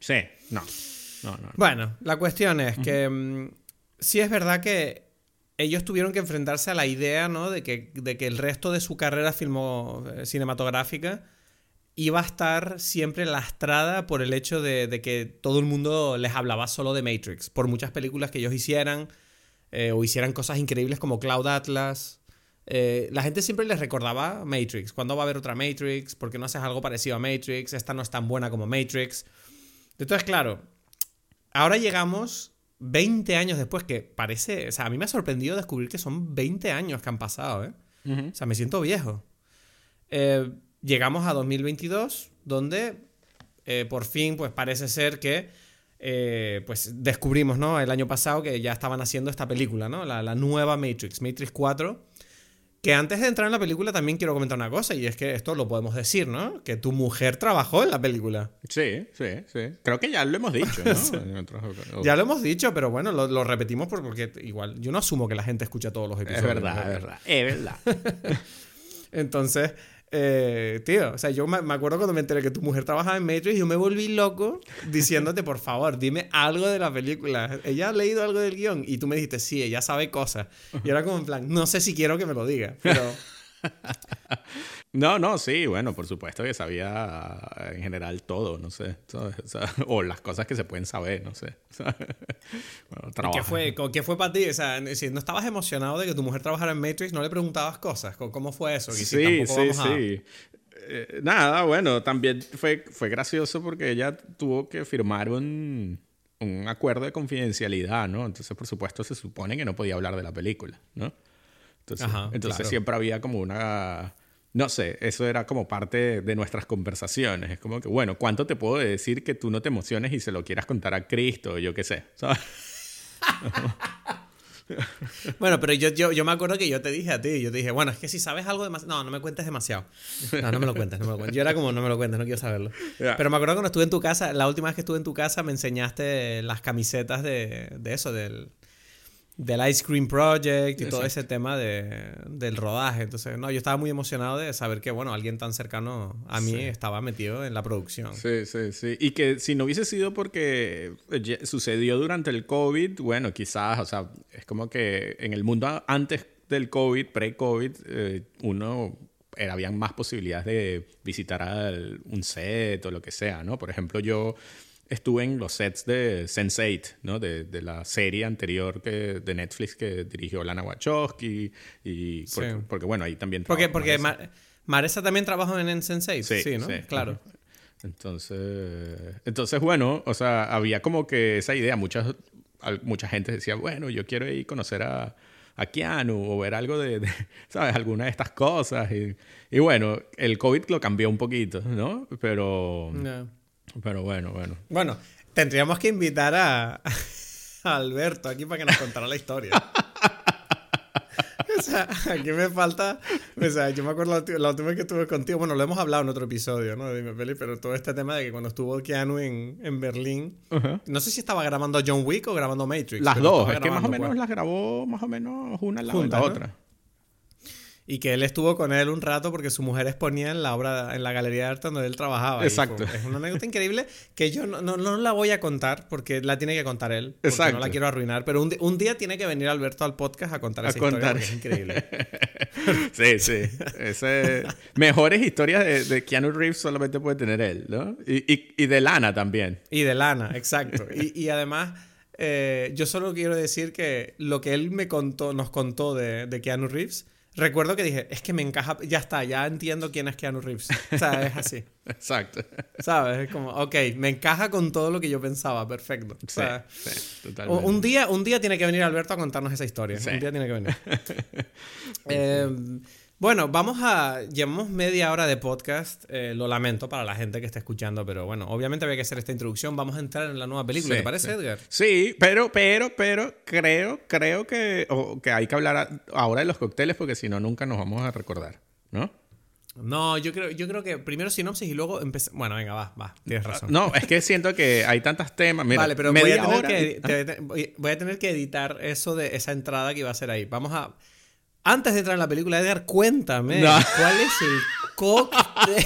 Speaker 2: sí, no, no, no,
Speaker 1: Bueno, la cuestión es que mm, sí es verdad que ellos tuvieron que enfrentarse a la idea, ¿no? De que, de que el resto de su carrera filmo, eh, cinematográfica iba a estar siempre lastrada por el hecho de, de, que todo el mundo les hablaba solo de Matrix, por muchas películas que ellos hicieran eh, o hicieran cosas increíbles como Cloud Atlas. Eh, la gente siempre les recordaba Matrix. ¿Cuándo va a haber otra Matrix? ¿Por qué no haces algo parecido a Matrix? Esta no es tan buena como Matrix. Entonces, claro, ahora llegamos 20 años después, que parece. O sea, a mí me ha sorprendido descubrir que son 20 años que han pasado, ¿eh? O sea, me siento viejo. Eh, llegamos a 2022, donde por fin, pues parece ser que eh, pues descubrimos, ¿no? El año pasado que ya estaban haciendo esta película, ¿no? La, nueva Matrix, Matrix 4. Que antes de entrar en la película también quiero comentar una cosa, y es que esto lo podemos decir, ¿no? Que tu mujer trabajó en la película.
Speaker 2: Sí, sí, sí. Creo que ya lo hemos dicho, ¿no?
Speaker 1: ya lo hemos dicho, pero bueno, lo, repetimos porque igual yo no asumo que la gente escucha todos los episodios.
Speaker 2: Es verdad, es verdad. Es verdad.
Speaker 1: Entonces, eh, tío, o sea, yo me, acuerdo cuando me enteré que tu mujer trabajaba en Matrix, yo me volví loco diciéndote, por favor, dime algo de la película. Ella ha leído algo del guion y tú me dijiste, sí, ella sabe cosas. Y era como en plan, no sé si quiero que me lo diga, pero...
Speaker 2: No, no, sí, bueno, por supuesto que sabía en general todo, no sé, O, las cosas que se pueden saber, no sé.
Speaker 1: ¿Qué fue, ¿Qué fue para ti? O sea, si no estabas emocionado de que tu mujer trabajara en Matrix, no le preguntabas cosas. ¿Cómo fue eso?
Speaker 2: sí, sí, sí. Eh, nada, bueno, también fue, fue gracioso porque ella tuvo que firmar un, un acuerdo de confidencialidad, ¿no? Entonces, por supuesto, se supone que no podía hablar de la película, ¿no? Entonces,
Speaker 1: Ajá,
Speaker 2: entonces
Speaker 1: claro.
Speaker 2: siempre había como una... No sé, eso era como parte de nuestras conversaciones. Es como que, bueno, ¿cuánto te puedo decir que tú no te emociones y se lo quieras contar a Cristo o yo qué sé? ¿sabes?
Speaker 1: Bueno, pero yo, yo, yo me acuerdo que yo te dije a ti, yo te dije, bueno, es que si sabes algo demasiado... No, no me cuentes demasiado. No, no me lo cuentes, no me lo cuentes. Yo era como, no me lo cuentes, no quiero saberlo. Pero me acuerdo cuando estuve en tu casa, la última vez que estuve en tu casa me enseñaste las camisetas de, de eso, del, del Ice Cream Project y todo ese tema de, del rodaje. Entonces, no, yo estaba muy emocionado de saber que, bueno, alguien tan cercano a mí estaba metido en la producción.
Speaker 2: Sí, sí, sí. Y que si no hubiese sido porque sucedió durante el COVID, bueno, quizás, o sea, es como que en el mundo antes del COVID, pre-COVID, eh, uno, era, habían más posibilidades de visitar al- un set o lo que sea, ¿no? Por ejemplo, yo estuve en los sets de Sense8, ¿no? De, de la serie anterior que, de Netflix que dirigió Lana Wachowski y... Porque,
Speaker 1: Sí.
Speaker 2: porque, bueno, ahí también...
Speaker 1: Porque, porque
Speaker 2: Marisa.
Speaker 1: Ma- Maresa también trabajó en N-Sensei. Sí,
Speaker 2: Sí,
Speaker 1: ¿no?
Speaker 2: sí,
Speaker 1: claro.
Speaker 2: Entonces, entonces, bueno, o sea, había como que esa idea. Muchas, mucha gente decía, bueno, yo quiero ir a conocer a, a Keanu o ver algo de, de, ¿sabes? Alguna de estas cosas. Y, y bueno, el COVID lo cambió un poquito, ¿no? Pero,
Speaker 1: No.
Speaker 2: Pero bueno, bueno.
Speaker 1: Bueno, tendríamos que invitar a, a Alberto aquí para que nos contara la historia. O sea, aquí me falta. O sea, yo me acuerdo la, la última vez que estuve contigo. Bueno, lo hemos hablado en otro episodio, ¿no? De Dime Peli, pero todo este tema de que cuando estuvo Keanu en, en Berlín. No sé si estaba grabando John Wick o grabando Matrix.
Speaker 2: Las dos, es que más o menos
Speaker 1: pues.
Speaker 2: las grabó más o menos una
Speaker 1: Juntas,
Speaker 2: de la
Speaker 1: ¿no? Y que él estuvo con él un rato porque su mujer exponía en la obra, en la galería de arte donde él trabajaba.
Speaker 2: Exacto.
Speaker 1: fue- es una anécdota increíble que yo no, no, no la voy a contar porque la tiene que contar él. Porque
Speaker 2: Exacto.
Speaker 1: no la quiero arruinar. Pero un, un día tiene que venir Alberto al podcast a contar
Speaker 2: A
Speaker 1: esa
Speaker 2: contar.
Speaker 1: historia porque es increíble.
Speaker 2: Sí, sí. Ese, mejores historias de, de Keanu Reeves solamente puede tener él, ¿no? Y, y, y de Lana también.
Speaker 1: Y de lana, exacto. Y, y además, eh, yo solo quiero decir que lo que él me contó, nos contó de, de Keanu Reeves, recuerdo que dije, es que me encaja, ya está, ya entiendo quién es Keanu Reeves. O sea, es así.
Speaker 2: Exacto.
Speaker 1: ¿Sabes? Es como, ok, me encaja con todo lo que yo pensaba, perfecto. O
Speaker 2: Sí,
Speaker 1: sea,
Speaker 2: sí,
Speaker 1: u-
Speaker 2: totalmente.
Speaker 1: un, día, un día tiene que venir Alberto a contarnos esa historia.
Speaker 2: Sí.
Speaker 1: Un día tiene que venir. Eh, bueno, vamos a. Llevamos media hora de podcast. eh, lo lamento para la gente que está escuchando, pero bueno, obviamente había que hacer esta introducción. Vamos a entrar en la nueva película.
Speaker 2: Sí,
Speaker 1: ¿Te parece,
Speaker 2: sí.
Speaker 1: Edgar?
Speaker 2: Sí, pero, pero, pero creo, creo que, que hay que hablar ahora de los cócteles porque si no, nunca nos vamos a recordar, ¿no?
Speaker 1: No, yo creo, yo creo que primero sinopsis y luego empezar. Bueno, venga, va, va, tienes razón.
Speaker 2: No, es que siento que hay tantos temas. Mira,
Speaker 1: vale, pero voy a, tener
Speaker 2: hora
Speaker 1: que, te- te- voy a tener que editar eso de esa entrada que iba a ser ahí. Vamos a. Antes de entrar en la película, Edgar, cuéntame
Speaker 2: No.
Speaker 1: cuál es el cóctel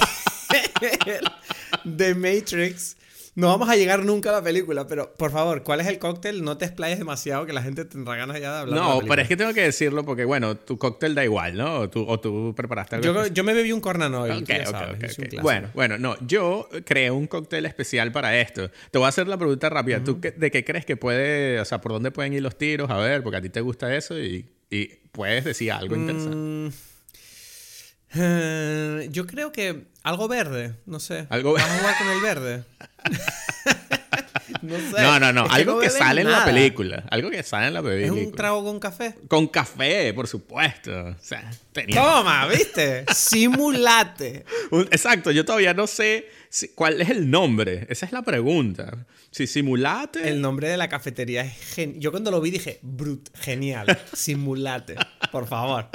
Speaker 1: de Matrix. No vamos a llegar nunca a la película, pero por favor, ¿cuál es el cóctel? No te explayes demasiado, que la gente tendrá ganas ya de hablar. de la
Speaker 2: No, pero es que tengo que decirlo porque, bueno, tu cóctel da igual, ¿no? O tú, o tú preparaste algo.
Speaker 1: Yo, yo me bebí un Cornanoil.
Speaker 2: Ok,
Speaker 1: tú ya
Speaker 2: ok,
Speaker 1: sabes,
Speaker 2: ok,
Speaker 1: es un
Speaker 2: ok.
Speaker 1: clásico.
Speaker 2: Bueno, bueno, no, yo creé un cóctel especial para esto. Te voy a hacer la pregunta rápida. ¿Tú qué- de qué crees que puede, o sea, por dónde pueden ir los tiros? A ver, porque a ti te gusta eso y, y puedes decir algo interesante.
Speaker 1: Mm, eh, yo creo que algo verde, no sé.
Speaker 2: Algo-
Speaker 1: Vamos a jugar con el verde. no sé.
Speaker 2: No, no, no,
Speaker 1: Es
Speaker 2: algo
Speaker 1: no
Speaker 2: que sale en la película. Algo que sale en la
Speaker 1: Es
Speaker 2: película.
Speaker 1: un trago con café.
Speaker 2: Con café, por supuesto. O sea, tenía...
Speaker 1: Toma, ¿viste? Simulate.
Speaker 2: Exacto, yo todavía no sé si- cuál es el nombre. Esa es la pregunta. Si simulate...
Speaker 1: El nombre de la cafetería es genial. Yo cuando lo vi dije, brut, genial. Simulate. Por favor.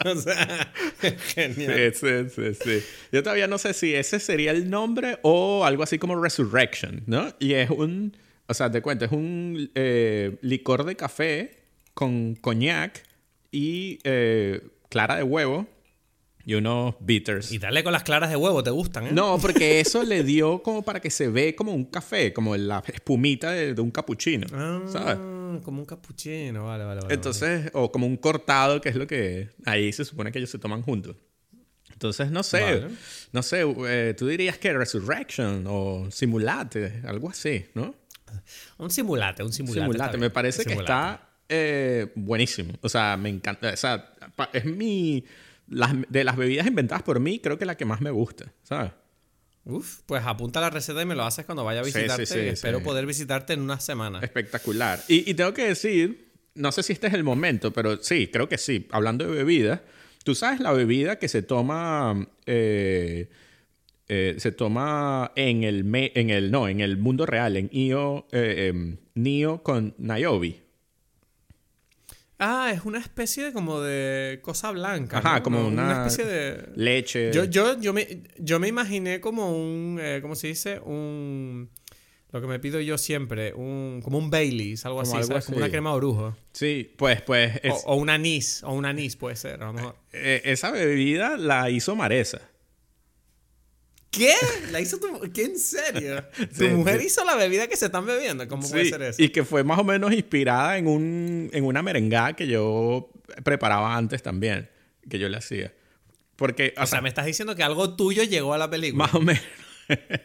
Speaker 1: O sea, genial.
Speaker 2: Sí, sí, sí. Yo todavía no sé si ese sería el nombre o algo así como Resurrection, ¿no? Y es un, o sea, te cuento, es un eh, licor de café con coñac y eh, clara de huevo y unos bitters.
Speaker 1: Y dale con las claras de huevo, ¿te gustan? eh?
Speaker 2: No, porque eso le dio como para que se ve como un café, como la espumita de, de un capuchino,
Speaker 1: Ah,
Speaker 2: ¿sabes?
Speaker 1: Como un capuchino, vale, vale, vale.
Speaker 2: Entonces, o como un cortado, que es lo que ahí se supone que ellos se toman juntos. Entonces, no sé,
Speaker 1: Vale.
Speaker 2: no sé, eh, tú dirías que Resurrection o Simulate, algo así, ¿no?
Speaker 1: Un simulate, un simulate.
Speaker 2: Me parece que está eh, buenísimo. O sea, me encanta, o sea, es mi, las, de las bebidas inventadas por mí, creo que la que más me gusta, ¿sabes?
Speaker 1: Uf, pues apunta la receta y me lo haces cuando vaya a
Speaker 2: Sí, sí,
Speaker 1: visitarte.
Speaker 2: sí,
Speaker 1: y espero
Speaker 2: sí.
Speaker 1: poder visitarte en una semana.
Speaker 2: Espectacular. Y, y tengo que decir, no sé si este es el momento, pero sí, creo que sí. Hablando de bebidas, tú sabes la bebida que se toma, eh, eh, se toma en el, me- en el, no, en el mundo real, en Io, eh, em, Neo con Niobe.
Speaker 1: Ah, es una especie de como de cosa blanca.
Speaker 2: Ajá,
Speaker 1: ¿no?
Speaker 2: como una-
Speaker 1: especie de.
Speaker 2: Leche.
Speaker 1: Yo, yo, yo, me, yo me imaginé como un. eh, ¿Cómo se dice? Un. Lo que me pido yo siempre. Un, como un Baileys, algo
Speaker 2: Como
Speaker 1: así.
Speaker 2: algo
Speaker 1: ¿sabes? Como
Speaker 2: así.
Speaker 1: una crema de orujo.
Speaker 2: Sí, pues, pues, es-
Speaker 1: O, o un anís. O un anís puede ser, a lo mejor.
Speaker 2: eh, esa bebida la hizo Maresa.
Speaker 1: ¿Qué? ¿La hizo tu ¿Qué en serio? ¿Tu
Speaker 2: Sí,
Speaker 1: mujer
Speaker 2: sí.
Speaker 1: hizo la bebida que se están bebiendo? ¿Cómo puede ser eso?
Speaker 2: Y que fue más o menos inspirada en, un, en una merengada que yo preparaba antes también, que yo le hacía. Porque, o,
Speaker 1: O sea, me estás diciendo que algo tuyo llegó a la película.
Speaker 2: más o menos.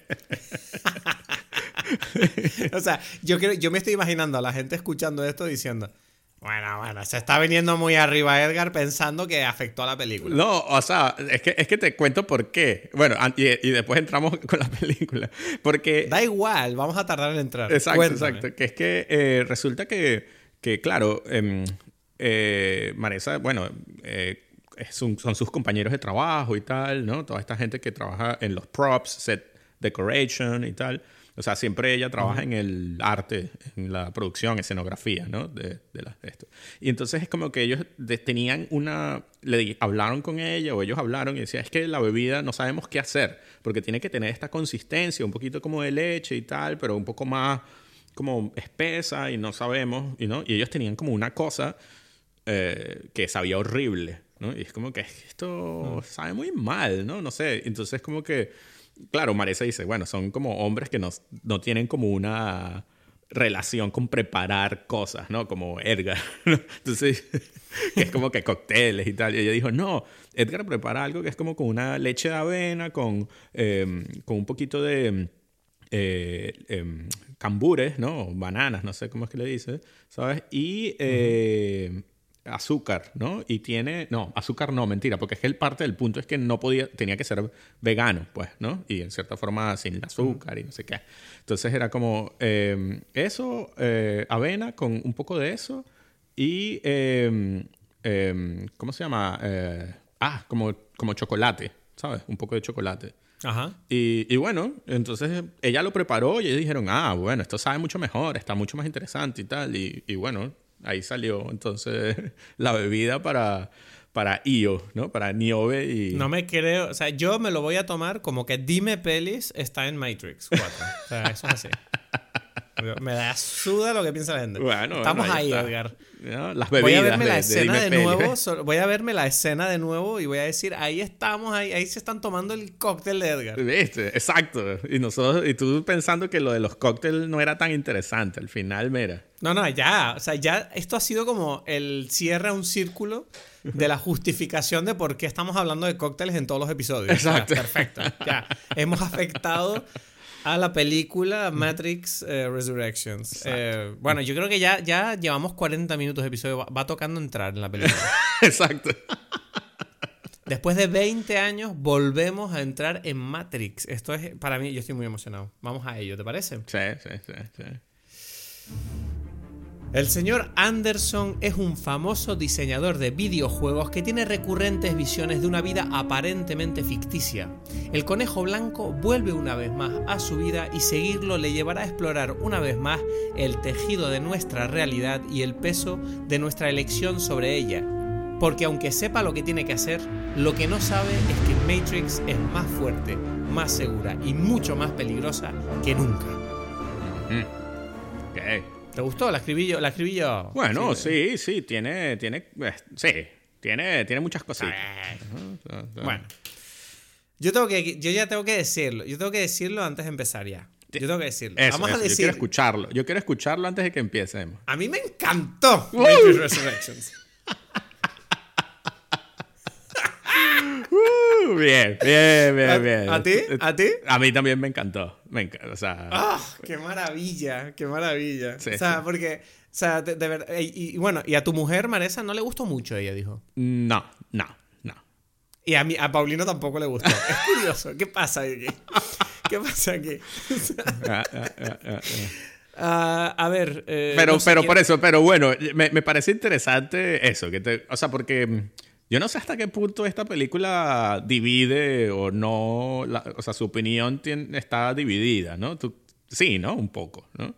Speaker 1: O sea, yo, creo, yo me estoy imaginando a la gente escuchando esto diciendo, bueno, bueno, se está viniendo muy arriba Edgar pensando que afectó a la película.
Speaker 2: No, o sea, es que, es que te cuento por qué. Bueno, y, y después entramos con la película. Porque
Speaker 1: Da igual, vamos a tardar en entrar.
Speaker 2: Exacto,
Speaker 1: Cuéntame.
Speaker 2: exacto. Que es que eh, resulta que, que, claro, em, eh, Maresa, bueno, eh, son sus compañeros de trabajo y tal, ¿no? Toda esta gente que trabaja en los props, set decoration y tal. O sea, siempre ella trabaja en el arte, en la producción, escenografía, ¿no? De, de, de esto. Y entonces es como que ellos tenían una... Le hablaron con ella o ellos hablaron y decían, es que la bebida no sabemos qué hacer, porque tiene que tener esta consistencia, un poquito como de leche y tal, pero un poco más como espesa y no sabemos, y, ¿no? y ellos tenían como una cosa eh, que sabía horrible, ¿no? Y es como que esto sabe muy mal, ¿no? No sé, entonces como que, claro, Marisa dice, bueno, son como hombres que no, no tienen como una relación con preparar cosas, ¿no? Como Edgar, ¿no? Entonces, que es como que cócteles y tal. Y ella dijo, no, Edgar prepara algo que es como con una leche de avena, con, eh, con un poquito de eh, em, cambures, ¿no? Bananas, no sé cómo es que le dice, ¿sabes? Y azúcar, ¿no? Y tiene, no, azúcar no, mentira, porque es que el parte del punto es que no podía, tenía que ser vegano, pues, ¿no? Y en cierta forma sin azúcar y no sé qué. Entonces era como eh, eso, eh, avena con un poco de eso y, eh, ¿cómo se llama? Eh, ah, como, como chocolate, ¿sabes? Un poco de chocolate.
Speaker 1: Ajá.
Speaker 2: Y, y bueno, entonces ella lo preparó y ellos dijeron, ah, bueno, esto sabe mucho mejor, está mucho más interesante y tal. Y, y bueno, ahí salió entonces la bebida para, para Io, ¿no? Para Niobe y...
Speaker 1: No me creo, o sea, yo me lo voy a tomar como que Dime Pelis está en Matrix 4. O sea, eso es así. Me da suda lo que piensa la gente.
Speaker 2: Bueno,
Speaker 1: Estamos
Speaker 2: bueno, ahí está.
Speaker 1: Edgar.
Speaker 2: ¿no? Las
Speaker 1: Voy
Speaker 2: bebidas
Speaker 1: a verme
Speaker 2: de-
Speaker 1: la
Speaker 2: de
Speaker 1: escena de,
Speaker 2: Peli.
Speaker 1: nuevo. so- voy a verme la escena de nuevo y voy a decir, ahí estamos, ahí, ahí se están tomando el cóctel de Edgar.
Speaker 2: ¿Viste? Exacto. Y nosotros, y tú pensando que lo de los cócteles no era tan interesante. Al final, mira.
Speaker 1: No, no, ya. O sea, ya esto ha sido como el cierre a un círculo de la justificación de por qué estamos hablando de cócteles en todos los episodios. O sea,
Speaker 2: Exacto.
Speaker 1: perfecto. Ya. Hemos afectado a la película Matrix eh, Resurrections. Eh, bueno, yo creo que ya, ya llevamos 40 minutos de episodio. Va, va tocando entrar en la película.
Speaker 2: Exacto.
Speaker 1: Después de 20 años, volvemos a entrar en Matrix. Esto es, para mí, yo estoy muy emocionado. Vamos a ello, ¿te parece?
Speaker 2: Sí, sí, sí, sí.
Speaker 1: El señor Anderson es un famoso diseñador de videojuegos que tiene recurrentes visiones de una vida aparentemente ficticia. El conejo blanco vuelve una vez más a su vida y seguirlo le llevará a explorar una vez más el tejido de nuestra realidad y el peso de nuestra elección sobre ella. Porque aunque sepa lo que tiene que hacer, lo que no sabe es que Matrix es más fuerte, más segura y mucho más peligrosa que nunca. ¿Te gustó? La escribí yo. La escribí yo.
Speaker 2: Bueno,
Speaker 1: Sí,
Speaker 2: sí, sí, tiene, tiene, eh, sí, tiene, tiene muchas cositas.
Speaker 1: Bueno. Yo, tengo que, yo ya tengo que decirlo. Yo tengo que decirlo antes de empezar ya. Yo tengo que decirlo.
Speaker 2: Eso,
Speaker 1: Vamos
Speaker 2: eso,
Speaker 1: a
Speaker 2: Yo
Speaker 1: decir.
Speaker 2: quiero escucharlo. Yo quiero escucharlo antes de que empecemos.
Speaker 1: A mí me encantó Matrix Resurrections.
Speaker 2: Uh, bien, bien, bien,
Speaker 1: ¿A,
Speaker 2: bien.
Speaker 1: a ti? ¿A ti?
Speaker 2: A mí también me encantó. Me encanta, o sea,
Speaker 1: ¡Ah! ¡Qué maravilla! ¡Qué maravilla!
Speaker 2: Sí,
Speaker 1: o sea,
Speaker 2: sí.
Speaker 1: porque. O sea, de, de verdad. Y, y bueno, y a tu mujer, Maresa, no le gustó mucho, ella dijo.
Speaker 2: no, no, no.
Speaker 1: Y a, mí, a Paulino tampoco le gustó. Es curioso. ¿Qué pasa aquí? ¿Qué pasa aquí?
Speaker 2: Ah, ah,
Speaker 1: a ver. eh,
Speaker 2: Pero,
Speaker 1: no sé,
Speaker 2: pero por eso, pero bueno, me, me parece interesante eso, que te, o sea, porque yo no sé hasta qué punto esta película divide o no, la- o sea, su opinión está dividida, ¿no? Tú- sí, ¿no? Un poco, ¿no?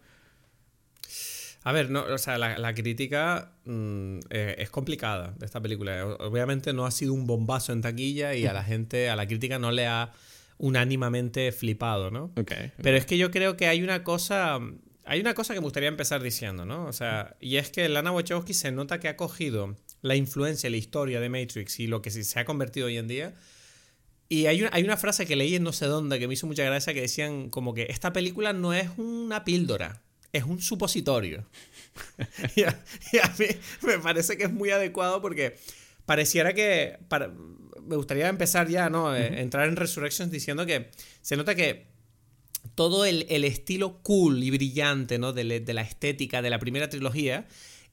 Speaker 1: A ver, no, o sea, la, la crítica mm, eh, es complicada de esta película. Obviamente no ha sido un bombazo en taquilla y a la gente, a la crítica no le ha unánimamente flipado, ¿no?
Speaker 2: Ok.
Speaker 1: Pero es que yo creo que hay una cosa. Hay una cosa que me gustaría empezar diciendo, ¿no? O sea, y es que Lana Wachowski se nota que ha cogido la influencia y la historia de Matrix y lo que se ha convertido hoy en día. Y hay una, hay una frase que leí en no sé dónde que me hizo mucha gracia que decían como que esta película no es una píldora, es un supositorio. y, a, y a mí me parece que es muy adecuado porque pareciera que... para- me gustaría empezar ya, ¿no? Eh, Entrar en Resurrections diciendo que se nota que todo el, el estilo cool y brillante ¿no? de, le- de la estética de la primera trilogía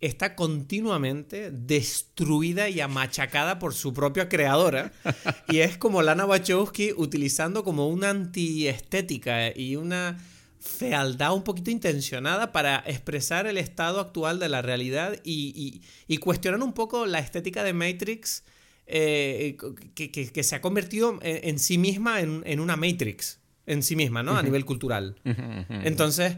Speaker 1: está continuamente destruida y amachacada por su propia creadora. y es como Lana Wachowski utilizando como una antiestética y una fealdad un poquito intencionada para expresar el estado actual de la realidad y, y, y cuestionar un poco la estética de Matrix eh, que, que- que se ha convertido en, en sí misma en, en una Matrix, en sí misma, ¿no? A nivel cultural. Entonces,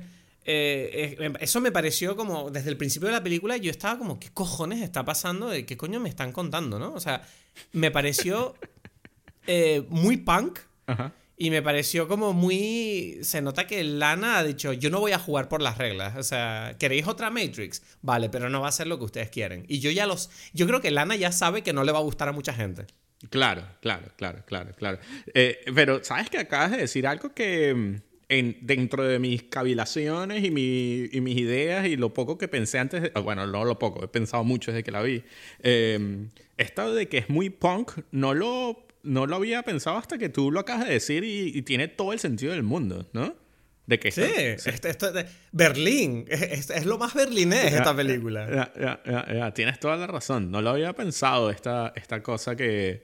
Speaker 1: eh, eh, eso me pareció como, desde el principio de la película, yo estaba como, ¿qué cojones está pasando? ¿De ¿Qué coño me están contando, no? O sea, me pareció eh, muy punk.
Speaker 2: Ajá.
Speaker 1: Y me pareció como muy... Se nota que Lana ha dicho, yo no voy a jugar por las reglas. O sea, ¿queréis otra Matrix? Vale, pero no va a ser lo que ustedes quieren. Y yo ya los... Yo creo que Lana ya sabe que no le va a gustar a mucha gente.
Speaker 2: Claro, claro, claro, claro, claro. Pero, ¿sabes que acabas de decir algo que mm, en, dentro de mis cavilaciones y, mi- y mis ideas y lo poco que pensé antes, de- bueno, no lo poco, he pensado mucho desde que la vi, eh, esto de que es muy punk, no lo, no lo había pensado hasta que tú lo acabas de decir y, y tiene todo el sentido del mundo, ¿no? De que
Speaker 1: Sí,
Speaker 2: esta-
Speaker 1: esto, esto de- Berlín. Es, es- lo más berlinés esta película.
Speaker 2: Ya, ya, ya, ya, tienes toda la razón. No lo había pensado esta, esta cosa que,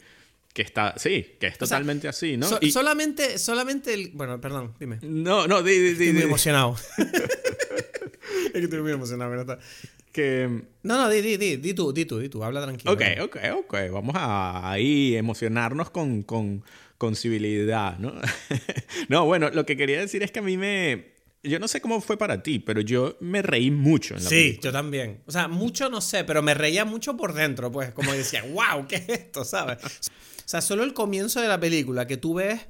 Speaker 2: que está, sí, que es
Speaker 1: O sea,
Speaker 2: totalmente así, ¿no?
Speaker 1: So-
Speaker 2: Y-
Speaker 1: Solamente, solamente el... Bueno, perdón, dime.
Speaker 2: no, no, di, di, di,
Speaker 1: Estoy muy emocionado. es que estoy muy emocionado. pero está-
Speaker 2: que...
Speaker 1: No, no, di, di, di, di tú, di tú, di tú. Habla tranquilo.
Speaker 2: Ok, ok, ok. Vamos a ahí emocionarnos con, con, con civilidad, ¿no? no, bueno, lo que quería decir es que a mí me... Yo no sé cómo fue para ti, pero yo me reí mucho en la
Speaker 1: Sí,
Speaker 2: película.
Speaker 1: yo también. O sea, mucho no sé, pero me reía mucho por dentro, pues, como decía, wow, ¿qué es esto? ¿Sabes? O sea, solo el comienzo de la película que tú ves.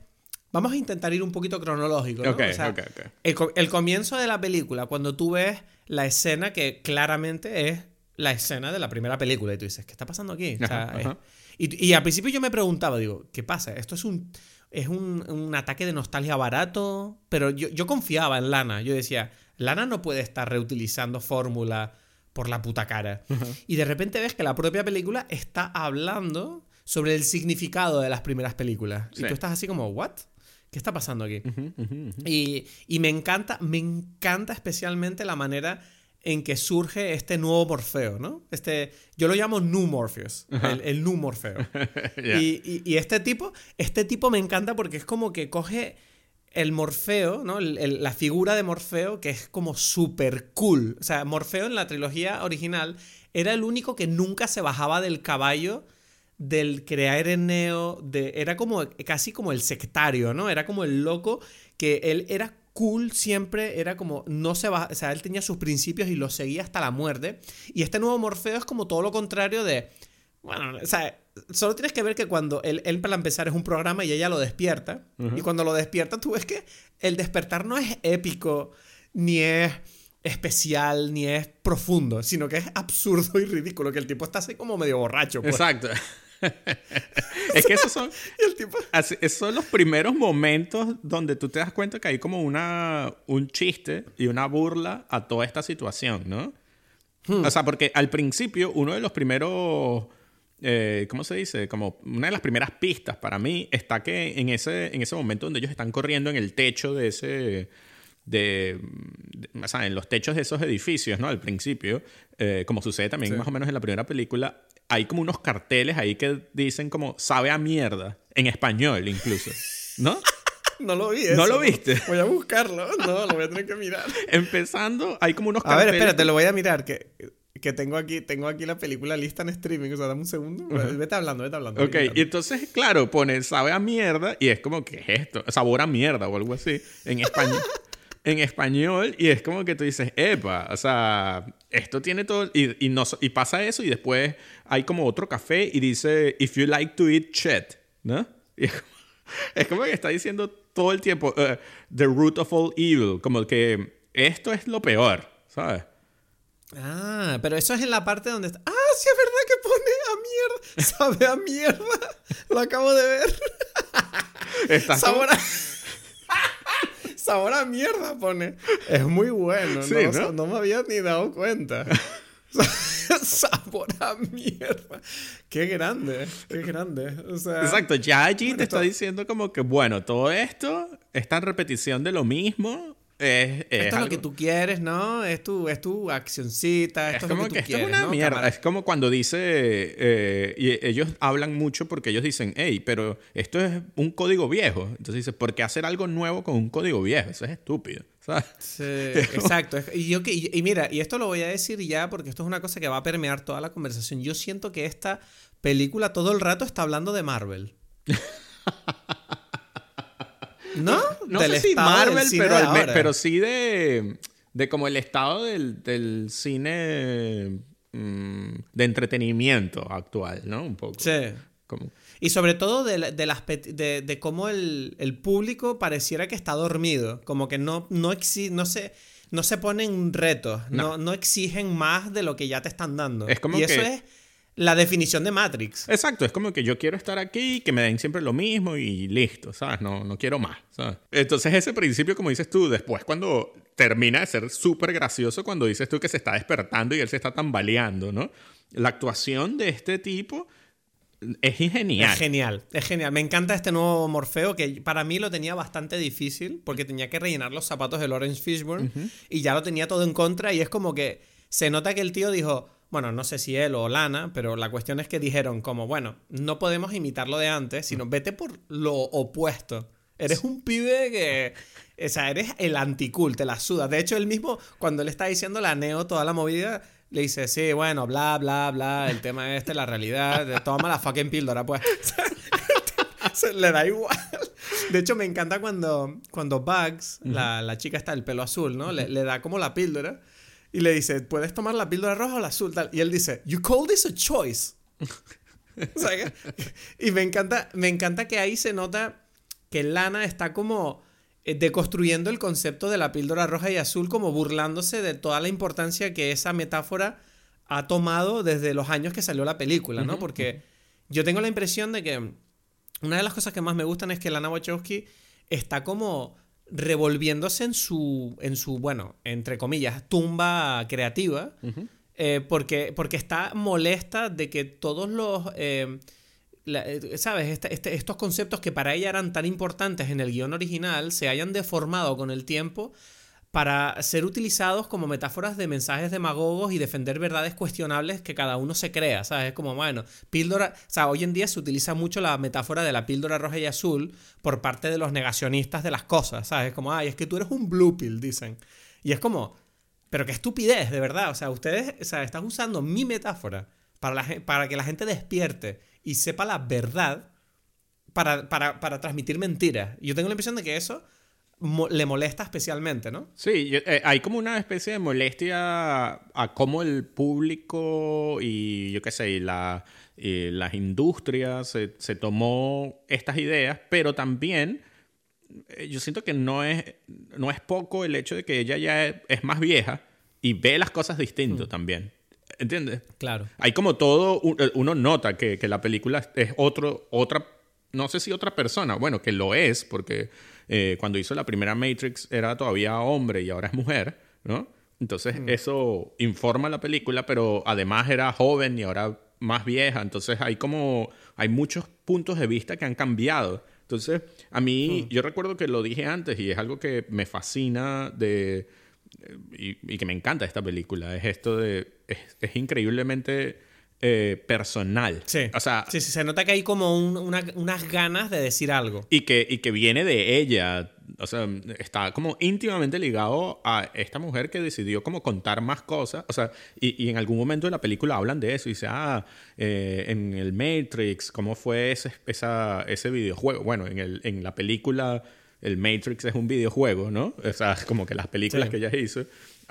Speaker 1: Vamos a intentar ir un poquito cronológico, ¿no?
Speaker 2: Ok,
Speaker 1: O sea. El, co- el comienzo de la película, cuando tú ves la escena que claramente es la escena de la primera película y tú dices, ¿qué está pasando aquí? O sea,
Speaker 2: Ajá,
Speaker 1: es-
Speaker 2: ajá.
Speaker 1: y, y al principio yo me preguntaba, digo, ¿qué pasa? Esto es un, es un, un ataque de nostalgia barato, pero yo, yo confiaba en Lana. Yo decía, Lana no puede estar reutilizando fórmula por la puta cara. Y de repente ves que la propia película está hablando sobre el significado de las primeras películas.
Speaker 2: Sí.
Speaker 1: Y tú estás así como, ¿what? ¿Qué está pasando aquí? Y, y me encanta, me encanta especialmente la manera en que surge este nuevo Morfeo, ¿no? Este, yo lo llamo New Morpheus, el, el New Morfeo. Y, y- y este tipo, este tipo me encanta porque es como que coge el Morfeo, ¿no? El- el- la figura de Morfeo que es como súper cool. O sea, Morfeo en la trilogía original era el único que nunca se bajaba del caballo del crear en Neo, de, era como casi como el sectario, ¿no? Era como el loco que él era cool siempre, era como no se va, o sea, él tenía sus principios y los seguía hasta la muerte. Y este nuevo Morfeo es como todo lo contrario de, bueno, o sea, solo tienes que ver que cuando él, él para empezar es un programa y ella lo despierta, y cuando lo despierta tú ves que el despertar no es épico, ni es especial, ni es profundo, sino que es absurdo y ridículo, que el tipo está así como medio borracho. pues.
Speaker 2: Exacto. es que esos son,
Speaker 1: Y el tipo...
Speaker 2: así- esos son los primeros momentos donde tú te das cuenta que hay como una, un chiste y una burla a toda esta situación, ¿no? O sea, porque al principio uno de los primeros, eh, ¿cómo se dice? Como una de las primeras pistas para mí está que en ese, en ese momento donde ellos están corriendo en el techo de ese... De, de- o sea, en los techos de esos edificios, ¿no? Al principio, eh, como sucede también
Speaker 1: Sí.
Speaker 2: más o menos en la primera película, hay como unos carteles ahí que dicen como sabe a mierda, en español incluso, ¿no?
Speaker 1: no lo vi.
Speaker 2: ¿No lo viste?
Speaker 1: Voy a buscarlo. No, lo voy a tener que mirar.
Speaker 2: Empezando, hay como unos
Speaker 1: A ver, espérate, lo voy a mirar. Que, que tengo aquí, tengo aquí la película lista en streaming. O sea, dame un segundo. Vete hablando, vete hablando.
Speaker 2: Ok, y entonces, claro, pone sabe a mierda y es como, ¿qué es esto? Sabor a mierda o algo así en español. en español y es como que tú dices, epa, o sea, esto tiene todo, y, y, no, y pasa eso y después hay como otro café y dice, if you like to eat shit, ¿no? Y es, como, es como que está diciendo todo el tiempo, uh, the root of all evil, como que esto es lo peor, ¿sabes?
Speaker 1: Ah, pero eso es en la parte donde está. Ah, sí, es verdad que pone a mierda. Sabe a mierda. Lo acabo de ver.
Speaker 2: Está
Speaker 1: Sabor a... Sabor a mierda pone. Es muy bueno,
Speaker 2: Sí,
Speaker 1: ¿no?
Speaker 2: ¿no?
Speaker 1: No me había ni dado cuenta. Sabor a mierda. Qué grande, qué grande. O sea,
Speaker 2: Exacto, ya allí
Speaker 1: Bueno,
Speaker 2: te está diciendo como que, bueno, todo esto, esta repetición de lo mismo, es, es
Speaker 1: Esto es lo que tú quieres, ¿no? Es tu, es tu accioncita,
Speaker 2: Es
Speaker 1: esto es,
Speaker 2: como
Speaker 1: lo que
Speaker 2: que
Speaker 1: tú
Speaker 2: esto es
Speaker 1: quieres,
Speaker 2: una
Speaker 1: ¿no?
Speaker 2: mierda.
Speaker 1: cámara?
Speaker 2: Es como cuando dice. eh, y ellos hablan mucho porque ellos dicen, hey, pero esto es un código viejo. Entonces dice, ¿por qué hacer algo nuevo con un código viejo? Eso es estúpido. ¿sabes?
Speaker 1: Sí, exacto. Yo, y, y mira, y esto lo voy a decir ya porque esto es una cosa que va a permear toda la conversación. Yo siento que esta película todo el rato está hablando de Marvel. ¿No?
Speaker 2: No
Speaker 1: Del
Speaker 2: sé si
Speaker 1: estado
Speaker 2: Marvel, pero, al pero sí de. De como el estado del, del cine. mm, de entretenimiento actual, ¿no? Un poco.
Speaker 1: Sí.
Speaker 2: Como-
Speaker 1: Y sobre todo de, de, de, de cómo el, el público pareciera que está dormido. Como que no, no, exi- no, se, no se ponen retos, no. No, exigen más de lo que ya te están dando.
Speaker 2: Es como
Speaker 1: y eso
Speaker 2: que-
Speaker 1: es la definición de Matrix.
Speaker 2: Exacto, es como que yo quiero estar aquí, que me den siempre lo mismo y listo, ¿sabes? No, no quiero más, ¿sabes? Entonces ese principio, como dices tú, después cuando termina de ser súper gracioso, cuando dices tú que se está despertando y él se está tambaleando, ¿no? La actuación de este tipo es genial.
Speaker 1: Es genial, es genial. Me encanta este nuevo Morfeo que para mí lo tenía bastante difícil porque tenía que rellenar los zapatos de Lawrence Fishburne y ya lo tenía todo en contra y es como que se nota que el tío dijo, bueno, no sé si él o Lana, pero la cuestión es que dijeron como, bueno, no podemos imitar lo de antes, sino vete por lo opuesto. Eres un pibe que... O sea, eres el anticool, te la suda. De hecho, él mismo, cuando le está diciendo la Neo toda la movida, le dice, sí, bueno, bla, bla, bla, el tema este, la realidad, toma la fucking píldora, pues. Se le da igual. De hecho, me encanta cuando, cuando Bugs, la, la chica está del pelo azul, ¿no? Le, le da como la píldora y le dice, ¿puedes tomar la píldora roja o la azul? Tal. Y él dice, You call this a choice. Y me encanta, me encanta que ahí se nota que Lana está como eh, deconstruyendo el concepto de la píldora roja y azul, como burlándose de toda la importancia que esa metáfora ha tomado desde los años que salió la película, ¿no? Porque yo tengo la impresión de que una de las cosas que más me gustan es que Lana Wachowski está como revolviéndose en su, en su, bueno, entre comillas, tumba creativa, eh, porque, porque está molesta de que todos los, eh, la- eh, ¿sabes? Este- este- estos conceptos que para ella eran tan importantes en el guion original se hayan deformado con el tiempo para ser utilizados como metáforas de mensajes demagogos y defender verdades cuestionables que cada uno se crea, ¿sabes? Es como, bueno, píldora, o sea, hoy en día se utiliza mucho la metáfora de la píldora roja y azul por parte de los negacionistas de las cosas, ¿sabes? Es como, ay, es que tú eres un blue pill, dicen. Y es como, pero qué estupidez, de verdad, o sea, ustedes, o sea, están usando mi metáfora para, la, para que la gente despierte y sepa la verdad para, para, para transmitir mentiras. Yo tengo la impresión de que eso mo- le molesta especialmente, ¿no?
Speaker 2: Sí, eh, hay como una especie de molestia a cómo el público y yo qué sé, y la, y las industrias se, se tomó estas ideas, pero también eh, yo siento que no es, no es poco el hecho de que ella ya es, es más vieja y ve las cosas distinto también. ¿Entiendes?
Speaker 1: Claro.
Speaker 2: Hay como todo, eh, uno nota que, que la película es otro, otra, no sé si otra persona, bueno, que lo es, porque eh, cuando hizo la primera Matrix era todavía hombre y ahora es mujer, ¿no? Entonces eso informa la película, pero además era joven y ahora más vieja, entonces hay como, hay muchos puntos de vista que han cambiado. Entonces, a mí, yo recuerdo que lo dije antes y es algo que me fascina de, y, y que me encanta esta película es esto de es, es increíblemente eh, personal.
Speaker 1: Sí.
Speaker 2: O sea,
Speaker 1: sí, sí, se nota que hay como un- una- unas ganas de decir algo.
Speaker 2: y que, y que viene de ella. O sea, está como íntimamente ligado a esta mujer que decidió como contar más cosas. O sea, y, y en algún momento de la película hablan de eso. Y dice, ah, eh, en el Matrix, ¿cómo fue ese, esa, ese videojuego? Bueno, en, el, en la película, el Matrix es un videojuego, ¿no? O sea, como que las películas
Speaker 1: Sí.
Speaker 2: que ella hizo.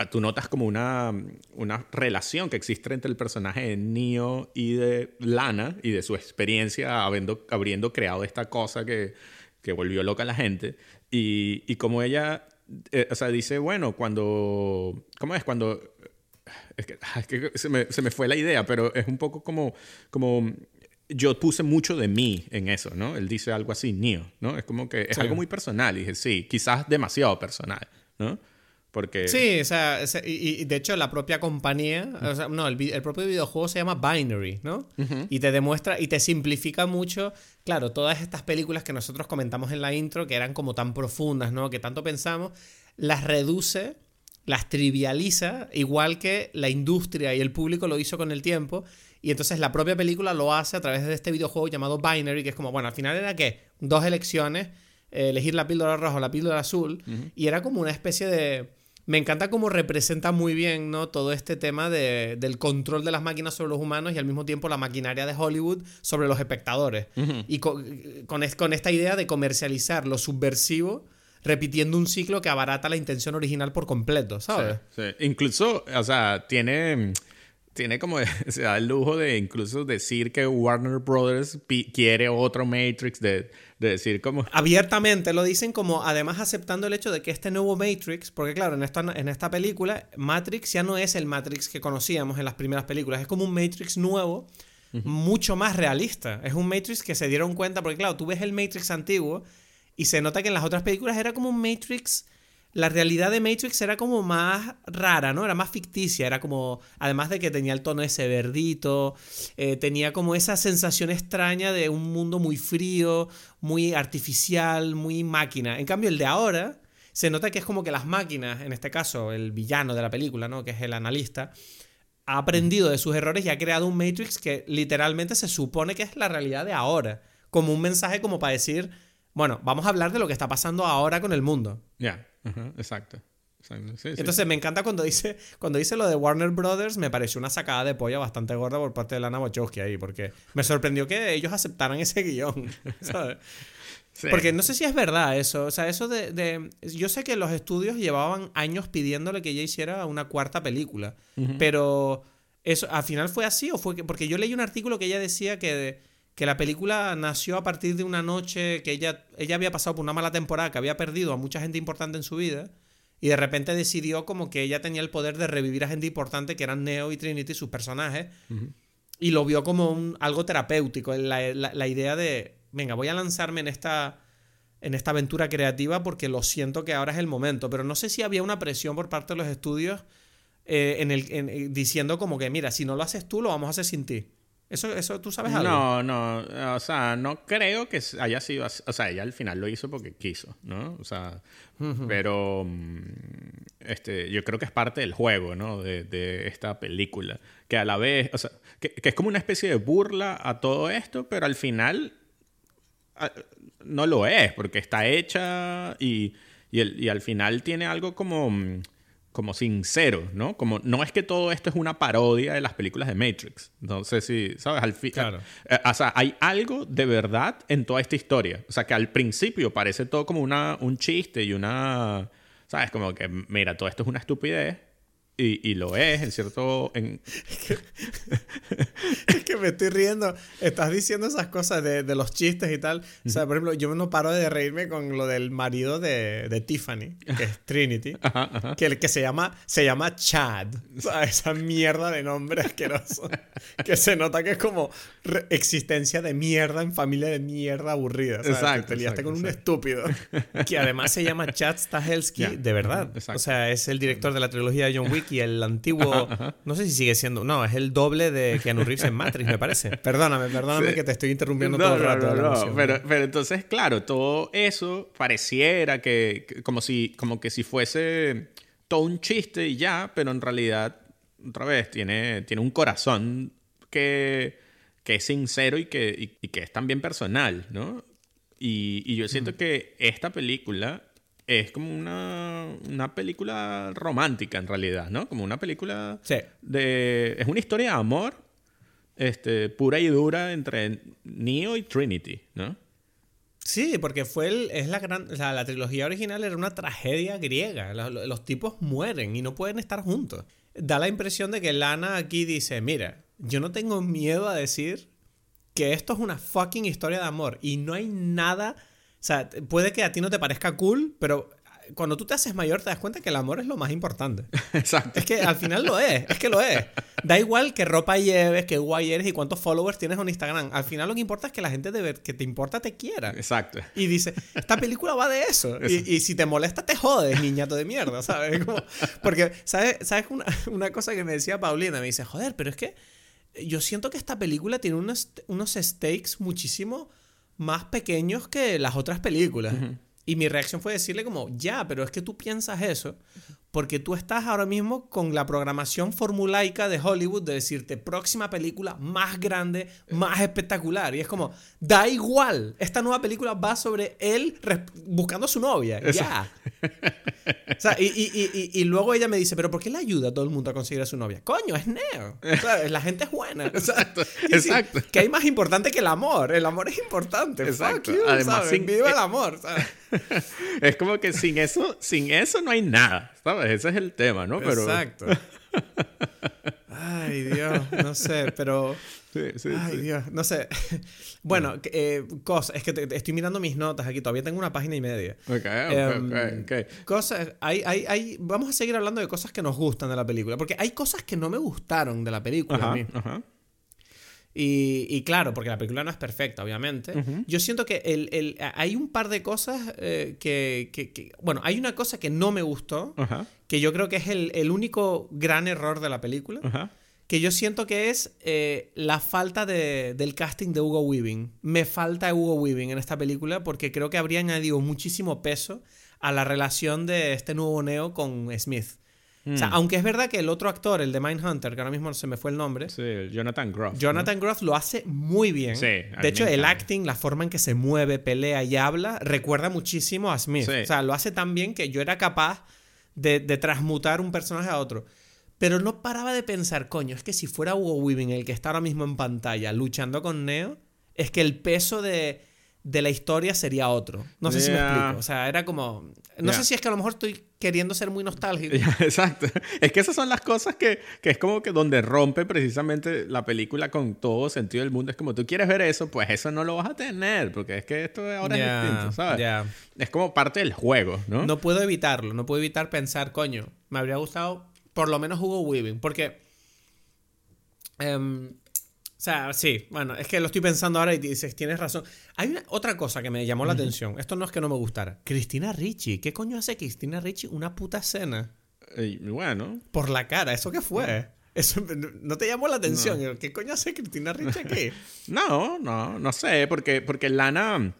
Speaker 2: Tú notas como una, una relación que existe entre el personaje de Neo y de Lana y de su experiencia habiendo, habiendo creado esta cosa que, que volvió loca a la gente. Y, y como ella, eh, o sea, dice, bueno, cuando, ¿cómo es? Cuando, es que, ah, es que se, me, se me fue la idea, pero es un poco como, como yo puse mucho de mí en eso, ¿no? Él dice algo así, Neo, ¿no? Es como que es
Speaker 1: Sí.
Speaker 2: algo muy personal. Y dije, sí, quizás demasiado personal, ¿no? Porque...
Speaker 1: Sí, o sea, y, y de hecho la propia compañía, o sea, no, el propio videojuego se llama Binary, ¿no? Y te demuestra y te simplifica mucho, claro, todas estas películas que nosotros comentamos en la intro, que eran como tan profundas, ¿no? Que tanto pensamos, las reduce, las trivializa, igual que la industria y el público lo hizo con el tiempo. Y entonces la propia película lo hace a través de este videojuego llamado Binary, que es como, bueno, al final era que dos elecciones, eh, elegir la píldora roja o la píldora azul, y era como una especie de... Me encanta cómo representa muy bien ¿no? todo este tema de- del control de las máquinas sobre los humanos y al mismo tiempo la maquinaria de Hollywood sobre los espectadores. Y co- con, es- con esta idea de comercializar lo subversivo, repitiendo un ciclo que abarata la intención original por completo, ¿sabes?
Speaker 2: Sí, sí. Incluso, o sea, tiene, tiene como, se da el lujo de incluso decir que Warner Brothers quiere otro Matrix, de, de decir como...
Speaker 1: abiertamente lo dicen como además aceptando el hecho de que este nuevo Matrix, porque claro, en esta, en esta película Matrix ya no es el Matrix que conocíamos en las primeras películas, es como un Matrix nuevo, mucho más realista. Es un Matrix que se dieron cuenta, porque claro, tú ves el Matrix antiguo y se nota que en las otras películas era como un Matrix... La realidad de Matrix era como más rara, ¿no? Era más ficticia, era como, además de que tenía el tono ese verdito, eh, tenía como esa sensación extraña de un mundo muy frío, muy artificial, muy máquina. En cambio, el de ahora se nota que es como que las máquinas, en este caso el villano de la película, ¿no? Que es el analista, ha aprendido de sus errores y ha creado un Matrix que literalmente se supone que es la realidad de ahora. Como un mensaje como para decir, bueno, vamos a hablar de lo que está pasando ahora con el mundo.
Speaker 2: Ya, ajá, exacto. Exacto, sí, sí.
Speaker 1: Entonces me encanta cuando dice, cuando dice lo de Warner Brothers, me pareció una sacada de polla bastante gorda por parte de Lana Wachowski ahí, porque me sorprendió que ellos aceptaran ese guion, ¿sabes?
Speaker 2: Sí.
Speaker 1: Porque no sé si es verdad eso, o sea, eso de, de- Yo sé que los estudios llevaban años pidiéndole que ella hiciera una cuarta película, pero eso al final fue así o fue que... Porque yo leí un artículo que ella decía que, que la película nació a partir de una noche que ella, ella había pasado por una mala temporada, que había perdido a mucha gente importante en su vida. Y de repente decidió como que ella tenía el poder de revivir a gente importante que eran Neo y Trinity, sus personajes. Y lo vio como un, algo terapéutico. La, la- la idea de, venga, voy a lanzarme en esta, en esta aventura creativa porque lo siento que ahora es el momento. Pero no sé si había una presión por parte de los estudios eh, en el, en- eh, diciendo como que, mira, si no lo haces tú, lo vamos a hacer sin ti. Eso, eso ¿tú sabes algo?
Speaker 2: No, no, o sea, no creo que haya sido así. O sea, ella al final lo hizo porque quiso, ¿no? O sea, pero mm, este, yo creo que es parte del juego, ¿no? De, de esta película. Que a la vez, o sea, que, que es como una especie de burla a todo esto, pero al final no lo es, porque está hecha y, y, el- y al final tiene algo como, mm, como sincero, ¿no? Como no es que todo esto es una parodia de las películas de Matrix. No sé si, ¿sabes? Al fin,
Speaker 1: Claro.
Speaker 2: eh, o sea, hay algo de verdad en toda esta historia. O sea, que al principio parece todo como una, un chiste y una, ¿sabes? Como que, mira, todo esto es una estupidez. Y, y lo es, en cierto... En,
Speaker 1: Es que me estoy riendo. Estás diciendo esas cosas de, de los chistes y tal. O sea, por ejemplo, yo no paro de reírme con lo del marido de, de Tiffany, que es Trinity,
Speaker 2: ajá, ajá.
Speaker 1: que, que se llama, se llama Chad. O sea, esa mierda de nombre asqueroso. que se nota que es como existencia de mierda en familia de mierda aburrida. ¿sabes?
Speaker 2: Exacto,
Speaker 1: Te liaste
Speaker 2: exacto,
Speaker 1: con un
Speaker 2: exacto.
Speaker 1: estúpido. que además se llama Chad Stahelski,
Speaker 2: Ya,
Speaker 1: de verdad. O sea, es el director de la trilogía de John Wick y el antiguo. No sé si sigue siendo. No, es el doble de Keanu Reeves en Matrix, me parece. Perdóname, perdóname
Speaker 2: Sí.
Speaker 1: que te estoy interrumpiendo
Speaker 2: No,
Speaker 1: todo el rato.
Speaker 2: no,
Speaker 1: la
Speaker 2: no,
Speaker 1: emoción.
Speaker 2: Pero, pero entonces, claro, todo eso pareciera que, que como, si, como que si fuese todo un chiste y ya, pero en realidad, otra vez, tiene, tiene un corazón que, que es sincero y que, y, que es también personal, ¿no? Y, y yo siento que esta película es como una, una, película romántica en realidad, ¿no? Como una película
Speaker 1: sí.
Speaker 2: de... Es una historia de amor este, pura y dura entre Neo y Trinity, ¿no?
Speaker 1: Sí, porque fue el, es la gran, o sea, la trilogía original era una tragedia griega. Los, los, tipos mueren y no pueden estar juntos. Da la impresión de que Lana aquí dice, mira, yo no tengo miedo a decir que esto es una fucking historia de amor y no hay nada, sea, puede que a ti no te parezca cool, pero cuando tú te haces mayor te das cuenta que el amor es lo más importante.
Speaker 2: Exacto.
Speaker 1: Es que al final lo es, es que lo es. Da igual qué ropa lleves, qué guay eres y cuántos followers tienes en Instagram. Al final lo que importa es que la gente de ver, que te importa te quiera.
Speaker 2: Exacto.
Speaker 1: Y dice, esta película va de eso. Y, si te molesta te jodes, niñato de mierda, ¿sabes? porque, ¿sabes, ¿sabes una, una cosa que me decía Paulina? Me dice, joder, pero es que yo siento que esta película tiene unos, unos stakes muchísimo más pequeños que las otras películas. Y mi reacción fue decirle como, ya, pero es que tú piensas eso porque tú estás ahora mismo con la programación formulaica de Hollywood de decirte próxima película más grande, más espectacular. Y es como, da igual, esta nueva película va sobre él buscando a su novia. Ya. o sea, y, y, y, luego ella me dice, pero ¿por qué le ayuda a todo el mundo a conseguir a su novia? Coño, es Neo. La gente es buena.
Speaker 2: exacto. exacto.
Speaker 1: que hay más importante que el amor. El amor es importante. Exacto. Además, Sin... Viva el amor.
Speaker 2: es como que sin eso, sin eso no hay nada. ¿Sabes? Ese es el tema, ¿no?
Speaker 1: Pero... Exacto. Ay, Dios, no sé, pero...
Speaker 2: Sí, sí,
Speaker 1: Ay, Dios, no sé. Bueno, eh, cosa, es que te, estoy mirando mis notas aquí, todavía tengo una página y media.
Speaker 2: Ok, ok, em, ok.
Speaker 1: Cosas, hay, hay, hay, vamos a seguir hablando de cosas que nos gustan de la película, porque hay cosas que no me gustaron de la película
Speaker 2: ajá,
Speaker 1: a mí.
Speaker 2: Ajá.
Speaker 1: Y, claro, porque la película no es perfecta, obviamente. Yo siento que el, hay un par de cosas eh, que, Bueno, hay una cosa que no me gustó, que yo creo que es el, único gran error de la película. Que yo siento que es eh, la falta de, del casting de Hugo Weaving. Me falta Hugo Weaving en esta película porque creo que habría añadido muchísimo peso a la relación de este nuevo Neo con Smith. O sea, mm. aunque es verdad que el otro actor, el de Mindhunter, que ahora mismo se me fue el nombre.
Speaker 2: Sí, Jonathan Groff.
Speaker 1: Jonathan Groff lo hace muy bien.
Speaker 2: Sí,
Speaker 1: de hecho, el acting, la forma en que se mueve, pelea y habla, recuerda muchísimo a Smith. O sea, lo hace tan bien que yo era capaz de, de, transmutar un personaje a otro. Pero no paraba de pensar, coño, es que si fuera Hugo Weaving el que está ahora mismo en pantalla luchando con Neo, es que el peso de de la historia sería otro. No sé si me explico. O sea, era como. No sé si es que a lo mejor estoy queriendo ser muy nostálgico.
Speaker 2: exacto. Es que esas son las cosas que, que, es como que donde rompe precisamente la película con todo sentido del mundo. Es como tú quieres ver eso, pues eso no lo vas a tener, porque es que esto ahora es distinto, ¿sabes? Es como parte del juego, ¿no?
Speaker 1: No puedo evitarlo. No puedo evitar pensar, coño, me habría gustado por lo menos Hugo Weaving, porque. Um, o sea, sí, bueno, es que lo estoy pensando ahora y dices, tienes razón. Hay una, otra cosa que me llamó la atención. Esto no es que no me gustara. Cristina Ricci. ¿Qué coño hace Cristina Ricci una puta escena?
Speaker 2: bueno.
Speaker 1: Por la cara. ¿Eso qué fue? Eso no te llamó la atención. ¿Qué coño hace Cristina Ricci aquí?
Speaker 2: no, no, no sé. Porque, porque Lana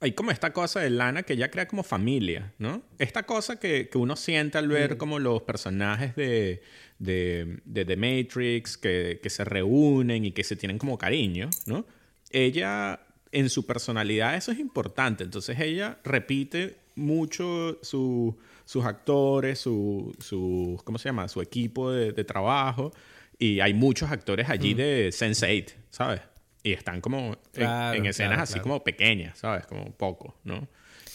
Speaker 2: hay como esta cosa de Lana que ella crea como familia, ¿no? Esta cosa que, que uno siente al ver mm. como los personajes de, de, de The Matrix que, que, se reúnen y que se tienen como cariño, ¿no? Ella, en su personalidad, eso es importante. Entonces ella repite mucho su, sus actores, su, su, ¿cómo se llama? Su equipo de, de trabajo. Y hay muchos actores allí mm. de Sense8, ¿sabes? Y están como en, escenas así como pequeñas, ¿sabes? Como poco, ¿no?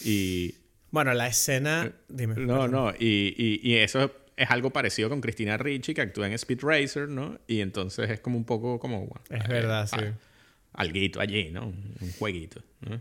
Speaker 2: Y...
Speaker 1: Bueno, la escena... Eh, dime.
Speaker 2: No, no, y, y, y, eso es algo parecido con Cristina Ricci, que actúa en Speed Racer, ¿no? Y entonces es como un poco como...
Speaker 1: es verdad, sí.
Speaker 2: Alguito allí, ¿no? Un jueguito, ¿no?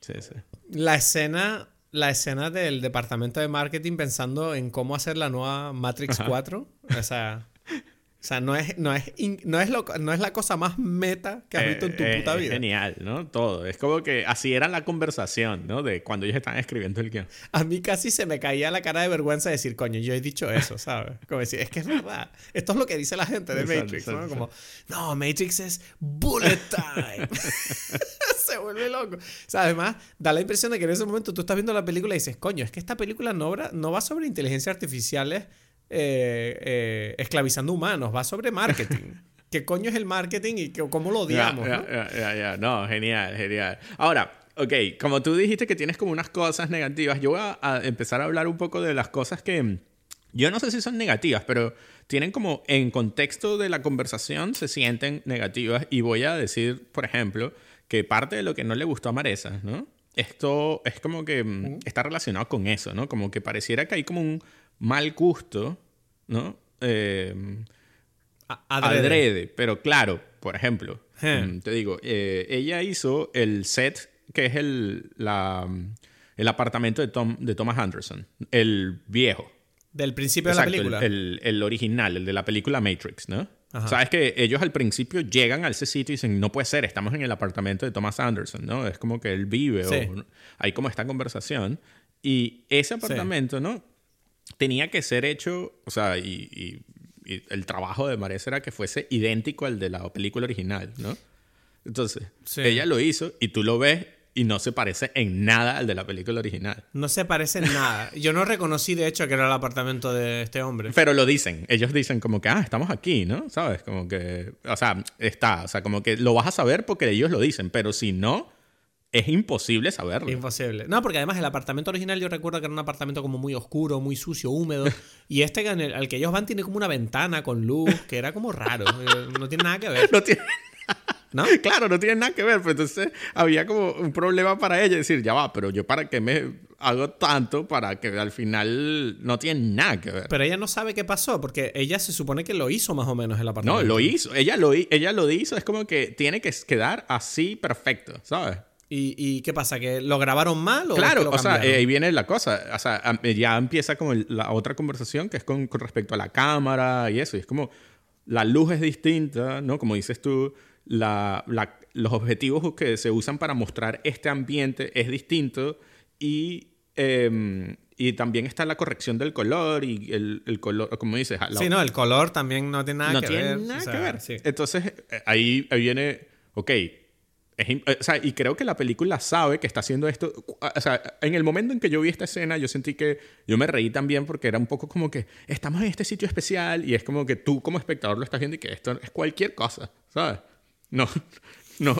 Speaker 2: Sí, sí.
Speaker 1: La escena... La escena del departamento de marketing pensando en cómo hacer la nueva Matrix 4. O sea... O sea, no es, no es, no es, lo, no es la cosa más meta que has eh, visto en tu
Speaker 2: eh,
Speaker 1: puta vida.
Speaker 2: Es genial, ¿no? Todo. Es como que así era la conversación, ¿no? De cuando ellos estaban escribiendo el guion.
Speaker 1: A mí casi se me caía la cara de vergüenza de decir, coño, yo he dicho eso, ¿sabes? Como decir, es que es verdad. Esto es lo que dice la gente de Matrix, ¿no? Como, no, Matrix es bullet time. se vuelve loco. O sea, además, da la impresión de que en ese momento tú estás viendo la película y dices, coño, es que esta película no, no va sobre inteligencia artificiales eh, eh, esclavizando humanos, va sobre marketing. qué coño es el marketing y cómo lo odiamos.
Speaker 2: Ya, ya, ya, ya, no, genial, genial. Ahora, ok, como tú dijiste que tienes como unas cosas negativas, yo voy a, empezar a hablar un poco de las cosas que yo no sé si son negativas, pero tienen como en contexto de la conversación se sienten negativas y voy a decir, por ejemplo, que parte de lo que no le gustó a Maresa, ¿no? Esto es como que mm, está relacionado con eso, ¿no? Como que pareciera que hay como un mal gusto, ¿no? Eh, adrede. Pero claro, por ejemplo, mm, te digo, eh, ella hizo el set que es el, la, el apartamento de, Tom, de Thomas Anderson, el viejo.
Speaker 1: Del principio de la película.
Speaker 2: El, el, original, el de la película Matrix, ¿no? Sabes que ellos al principio llegan a ese sitio y dicen, no puede ser, estamos en el apartamento de Thomas Anderson, ¿no? Es como que él vive o hay como esta conversación. Y ese apartamento, ¿no? Tenía que ser hecho, o sea, y, el trabajo de Maresa era que fuese idéntico al de la película original, ¿no? Entonces, ella lo hizo y tú lo ves y no se parece en nada al de la película original.
Speaker 1: No se parece en nada. Yo no reconocí, de hecho, que era el apartamento de este hombre.
Speaker 2: Pero lo dicen. Ellos dicen como que, ah, estamos aquí, ¿no? ¿Sabes? Como que, o sea, está. O sea, como que lo vas a saber porque ellos lo dicen. Pero si no, es imposible saberlo.
Speaker 1: Imposible. No, porque además el apartamento original yo recuerdo que era un apartamento como muy oscuro, muy sucio, húmedo. y este al que ellos van tiene como una ventana con luz, que era como raro. Eh, no tiene nada que ver.
Speaker 2: No tiene ¿No? Claro, no tiene nada que ver. Pues entonces había como un problema para ella. Decir, ya va, pero yo para qué me hago tanto para que al final no tiene nada que ver.
Speaker 1: Pero ella no sabe qué pasó, porque ella se supone que lo hizo más o menos el apartamento.
Speaker 2: No, lo hizo. Ella lo, ella lo hizo. Es como que tiene que quedar así perfecto, ¿sabes?
Speaker 1: ¿Y, qué pasa? ¿Que lo grabaron mal? O
Speaker 2: claro, o sea, ahí viene la cosa. O sea, ya empieza como la otra conversación que es con, con respecto a la cámara y eso. Y es como la luz es distinta, ¿no? Como dices tú, la, los objetivos que se usan para mostrar este ambiente es distinto y, em, y también está la corrección del color y el, el color, como dices...
Speaker 1: sí, no, el color también no tiene nada
Speaker 2: que ver. No tiene nada que ver. Entonces, eh, ahí, ahí viene, ok, o sea, y creo que la película sabe que está haciendo esto. O sea, en el momento en que yo vi esta escena, yo sentí que yo me reí también porque era un poco como que estamos en este sitio especial y es como que tú como espectador lo estás viendo y que esto es cualquier cosa, ¿sabes? No, no.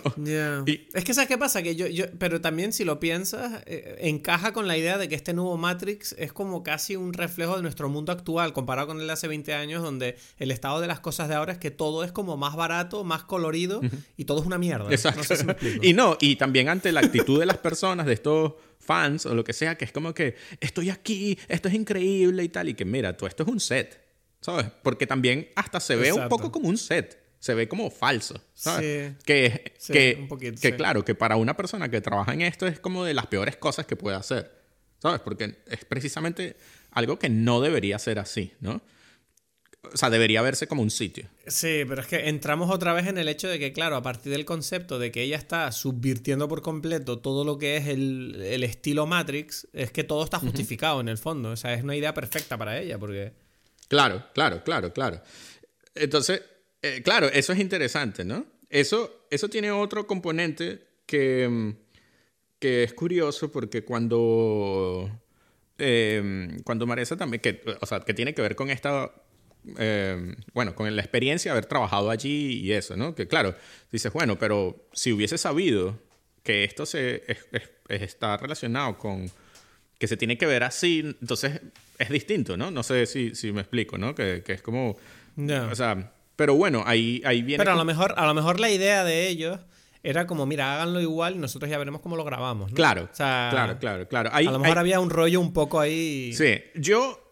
Speaker 1: Es que ¿sabes qué pasa? Que yo, yo, pero también si lo piensas, eh, encaja con la idea de que este nuevo Matrix es como casi un reflejo de nuestro mundo actual, comparado con el de hace 20 años, donde el estado de las cosas de ahora es que todo es como más barato, más colorido y todo es una mierda.
Speaker 2: Exacto. y no, y también ante la actitud de las personas, de estos fans o lo que sea, que es como que estoy aquí, esto es increíble y tal, y que mira, tú esto es un set, ¿sabes? Porque también hasta se ve un poco como un set se ve como falso. ¿sabes? Sí, que, que, que claro, que para una persona que trabaja en esto es como de las peores cosas que puede hacer. ¿Sabes? Porque es precisamente algo que no debería ser así, ¿no? O sea, debería verse como un sitio.
Speaker 1: Sí, pero es que entramos otra vez en el hecho de que, claro, a partir del concepto de que ella está subvirtiendo por completo todo lo que es el, el estilo Matrix, es que todo está justificado en el fondo. O sea, es una idea perfecta para ella, porque...
Speaker 2: Claro, claro, claro, claro. Entonces, eh, claro, eso es interesante, ¿no? Eso, eso tiene otro componente que, mm, que es curioso porque cuando, eh, cuando Maresa también, que, o sea, que tiene que ver con esta, eh, bueno, con la experiencia de haber trabajado allí y eso, ¿no? Que claro, dices, bueno, pero si hubiese sabido que esto se, está relacionado con que se tiene que ver así, entonces es distinto, ¿no? No sé si, si me explico, ¿no? Que, que es como... O sea, pero bueno, ahí, ahí viene.
Speaker 1: Pero a lo, mejor, a lo mejor la idea de ellos era como, mira, háganlo igual y nosotros ya veremos cómo lo grabamos.
Speaker 2: Claro, claro, claro, claro.
Speaker 1: a lo mejor había un rollo un poco ahí.
Speaker 2: Sí, yo.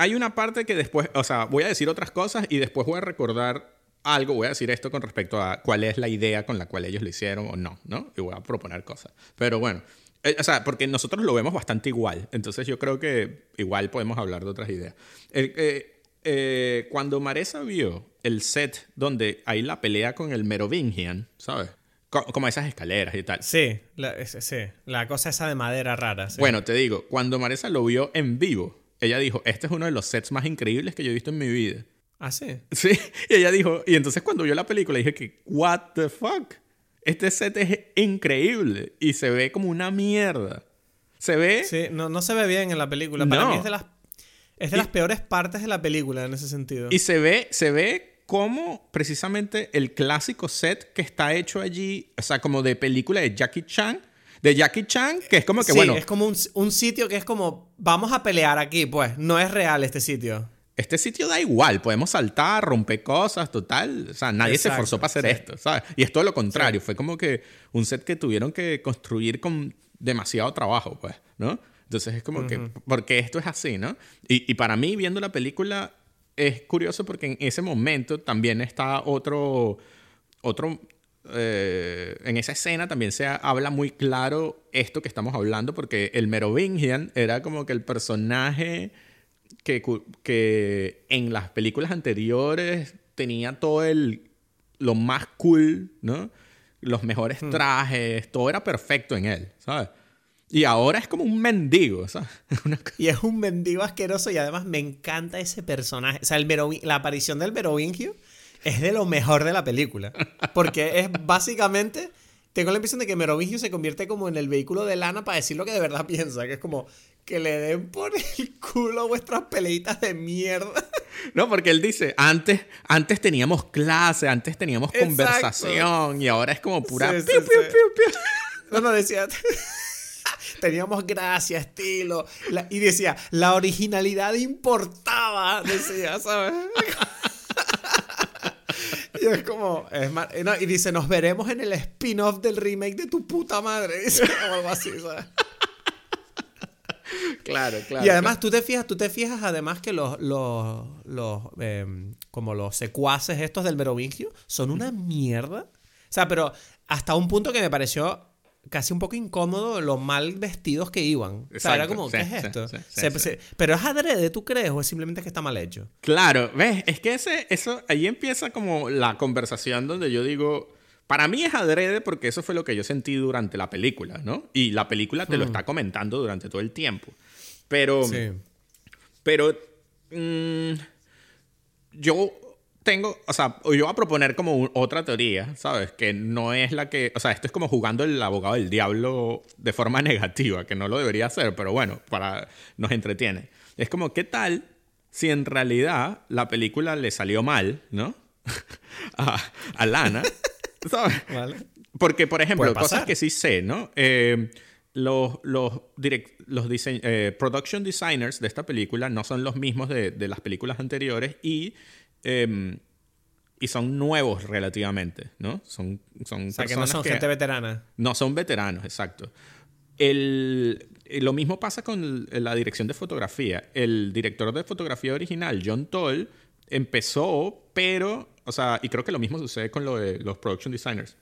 Speaker 2: Hay una parte que después, o sea, voy a decir otras cosas y después voy a recordar algo, voy a decir esto con respecto a cuál es la idea con la cual ellos lo hicieron o no, ¿no? Y voy a proponer cosas. Pero bueno, eh, o sea, porque nosotros lo vemos bastante igual, entonces yo creo que igual podemos hablar de otras ideas. Eh, eh, cuando Maresa vio el set donde hay la pelea con el Merovingian, ¿sabes? Como esas escaleras y tal.
Speaker 1: Sí la, sí, la cosa esa de madera rara.
Speaker 2: Bueno, te digo, cuando Maresa lo vio en vivo, ella dijo, este es uno de los sets más increíbles que yo he visto en mi vida.
Speaker 1: ¿Ah, sí?
Speaker 2: Sí, y ella dijo, y entonces cuando vio la película dije que, what the fuck? Este set es increíble y se ve como una mierda. Se ve...
Speaker 1: Sí, no, no se ve bien en la película. Para mí es de las es de las peores partes de la película en ese sentido.
Speaker 2: Y se ve, se ve cómo precisamente el clásico set que está hecho allí, o sea, como de película de Jackie Chan, de Jackie Chan, que es como que,
Speaker 1: sí,
Speaker 2: bueno...
Speaker 1: es como un, un sitio que es como, vamos a pelear aquí, pues, no es real este sitio.
Speaker 2: Este sitio da igual, podemos saltar, romper cosas, total. O sea, nadie se
Speaker 1: Exacto,
Speaker 2: esforzó para hacer
Speaker 1: sí.
Speaker 2: esto, ¿sabes? Y es todo lo contrario, fue como que un set que tuvieron que construir con demasiado trabajo, pues, ¿no? Entonces es como que, porque esto es así, ¿no? Y, y para mí, viendo la película, es curioso porque en ese momento también está otro, otro, eh, en esa escena también se habla muy claro esto que estamos hablando, porque el Merovingian era como que el personaje que, que en las películas anteriores tenía todo el lo más cool, ¿no? Los mejores trajes, todo era perfecto en él, ¿sabes? Y ahora es como un mendigo, ¿sabes? Una
Speaker 1: Y es un mendigo asqueroso y además me encanta ese personaje. O sea, el la aparición del Merovingio es de lo mejor de la película. Porque es básicamente... Tengo la impresión de que Merovingio se convierte como en el vehículo de lana para decir lo que de verdad piensa. Que es como que le den por el culo vuestras peleitas de mierda.
Speaker 2: No, porque él dice, antes, antes teníamos clase, antes teníamos
Speaker 1: Exacto.
Speaker 2: conversación y ahora es como pura...
Speaker 1: Sí, sí,
Speaker 2: piu,
Speaker 1: sí.
Speaker 2: piu, piu.
Speaker 1: No, no, decía. Teníamos gracia, estilo. la- y decía, la originalidad importaba. Decía, ¿sabes? y es como. es mar- no, y dice, nos veremos en el spin-off del remake de tu puta madre. Dice, o algo así, ¿sabes?
Speaker 2: Claro, claro.
Speaker 1: y además, tú te fijas, tú te fijas además que los, los, los em, como los secuaces estos del Merovingio son una mierda. O sea, pero hasta un punto que me pareció casi un poco incómodo lo mal vestidos que iban. O sea, era
Speaker 2: Exacto,
Speaker 1: como,
Speaker 2: sí,
Speaker 1: ¿qué es esto?
Speaker 2: sí, sí,
Speaker 1: Se-
Speaker 2: sí.
Speaker 1: se- pero es adrede, ¿tú crees? ¿O es simplemente que está mal hecho?
Speaker 2: Claro, ves, es que ese, eso, ahí empieza como la conversación donde yo digo, para mí es adrede porque eso fue lo que yo sentí durante la película, ¿no? Y la película te lo está comentando durante todo el tiempo. Pero,
Speaker 1: Sí.
Speaker 2: pero mm, yo tengo, o sea, yo voy a proponer como un- otra teoría, ¿sabes? Que no es la que, o sea, esto es como jugando el abogado del diablo de forma negativa, que no lo debería hacer, pero bueno, para nos entretiene. Es como, ¿qué tal si en realidad la película le salió mal, ¿no? a, a Lana, ¿sabes?
Speaker 1: ¿Vale?
Speaker 2: Porque, por ejemplo, cosas que sí sé, ¿no? Eh, los, los, direct- los dise- eh, production designers de esta película no son los mismos de, de las películas anteriores y, eh, y son nuevos relativamente, ¿no? Son, son
Speaker 1: O sea, que no son
Speaker 2: que-
Speaker 1: gente veterana.
Speaker 2: no son veteranos, exacto. El, eh, lo mismo pasa con la dirección de fotografía. El director de fotografía original, John Toll, empezó, pero, o sea, y creo que lo mismo sucede con lo de los production designers.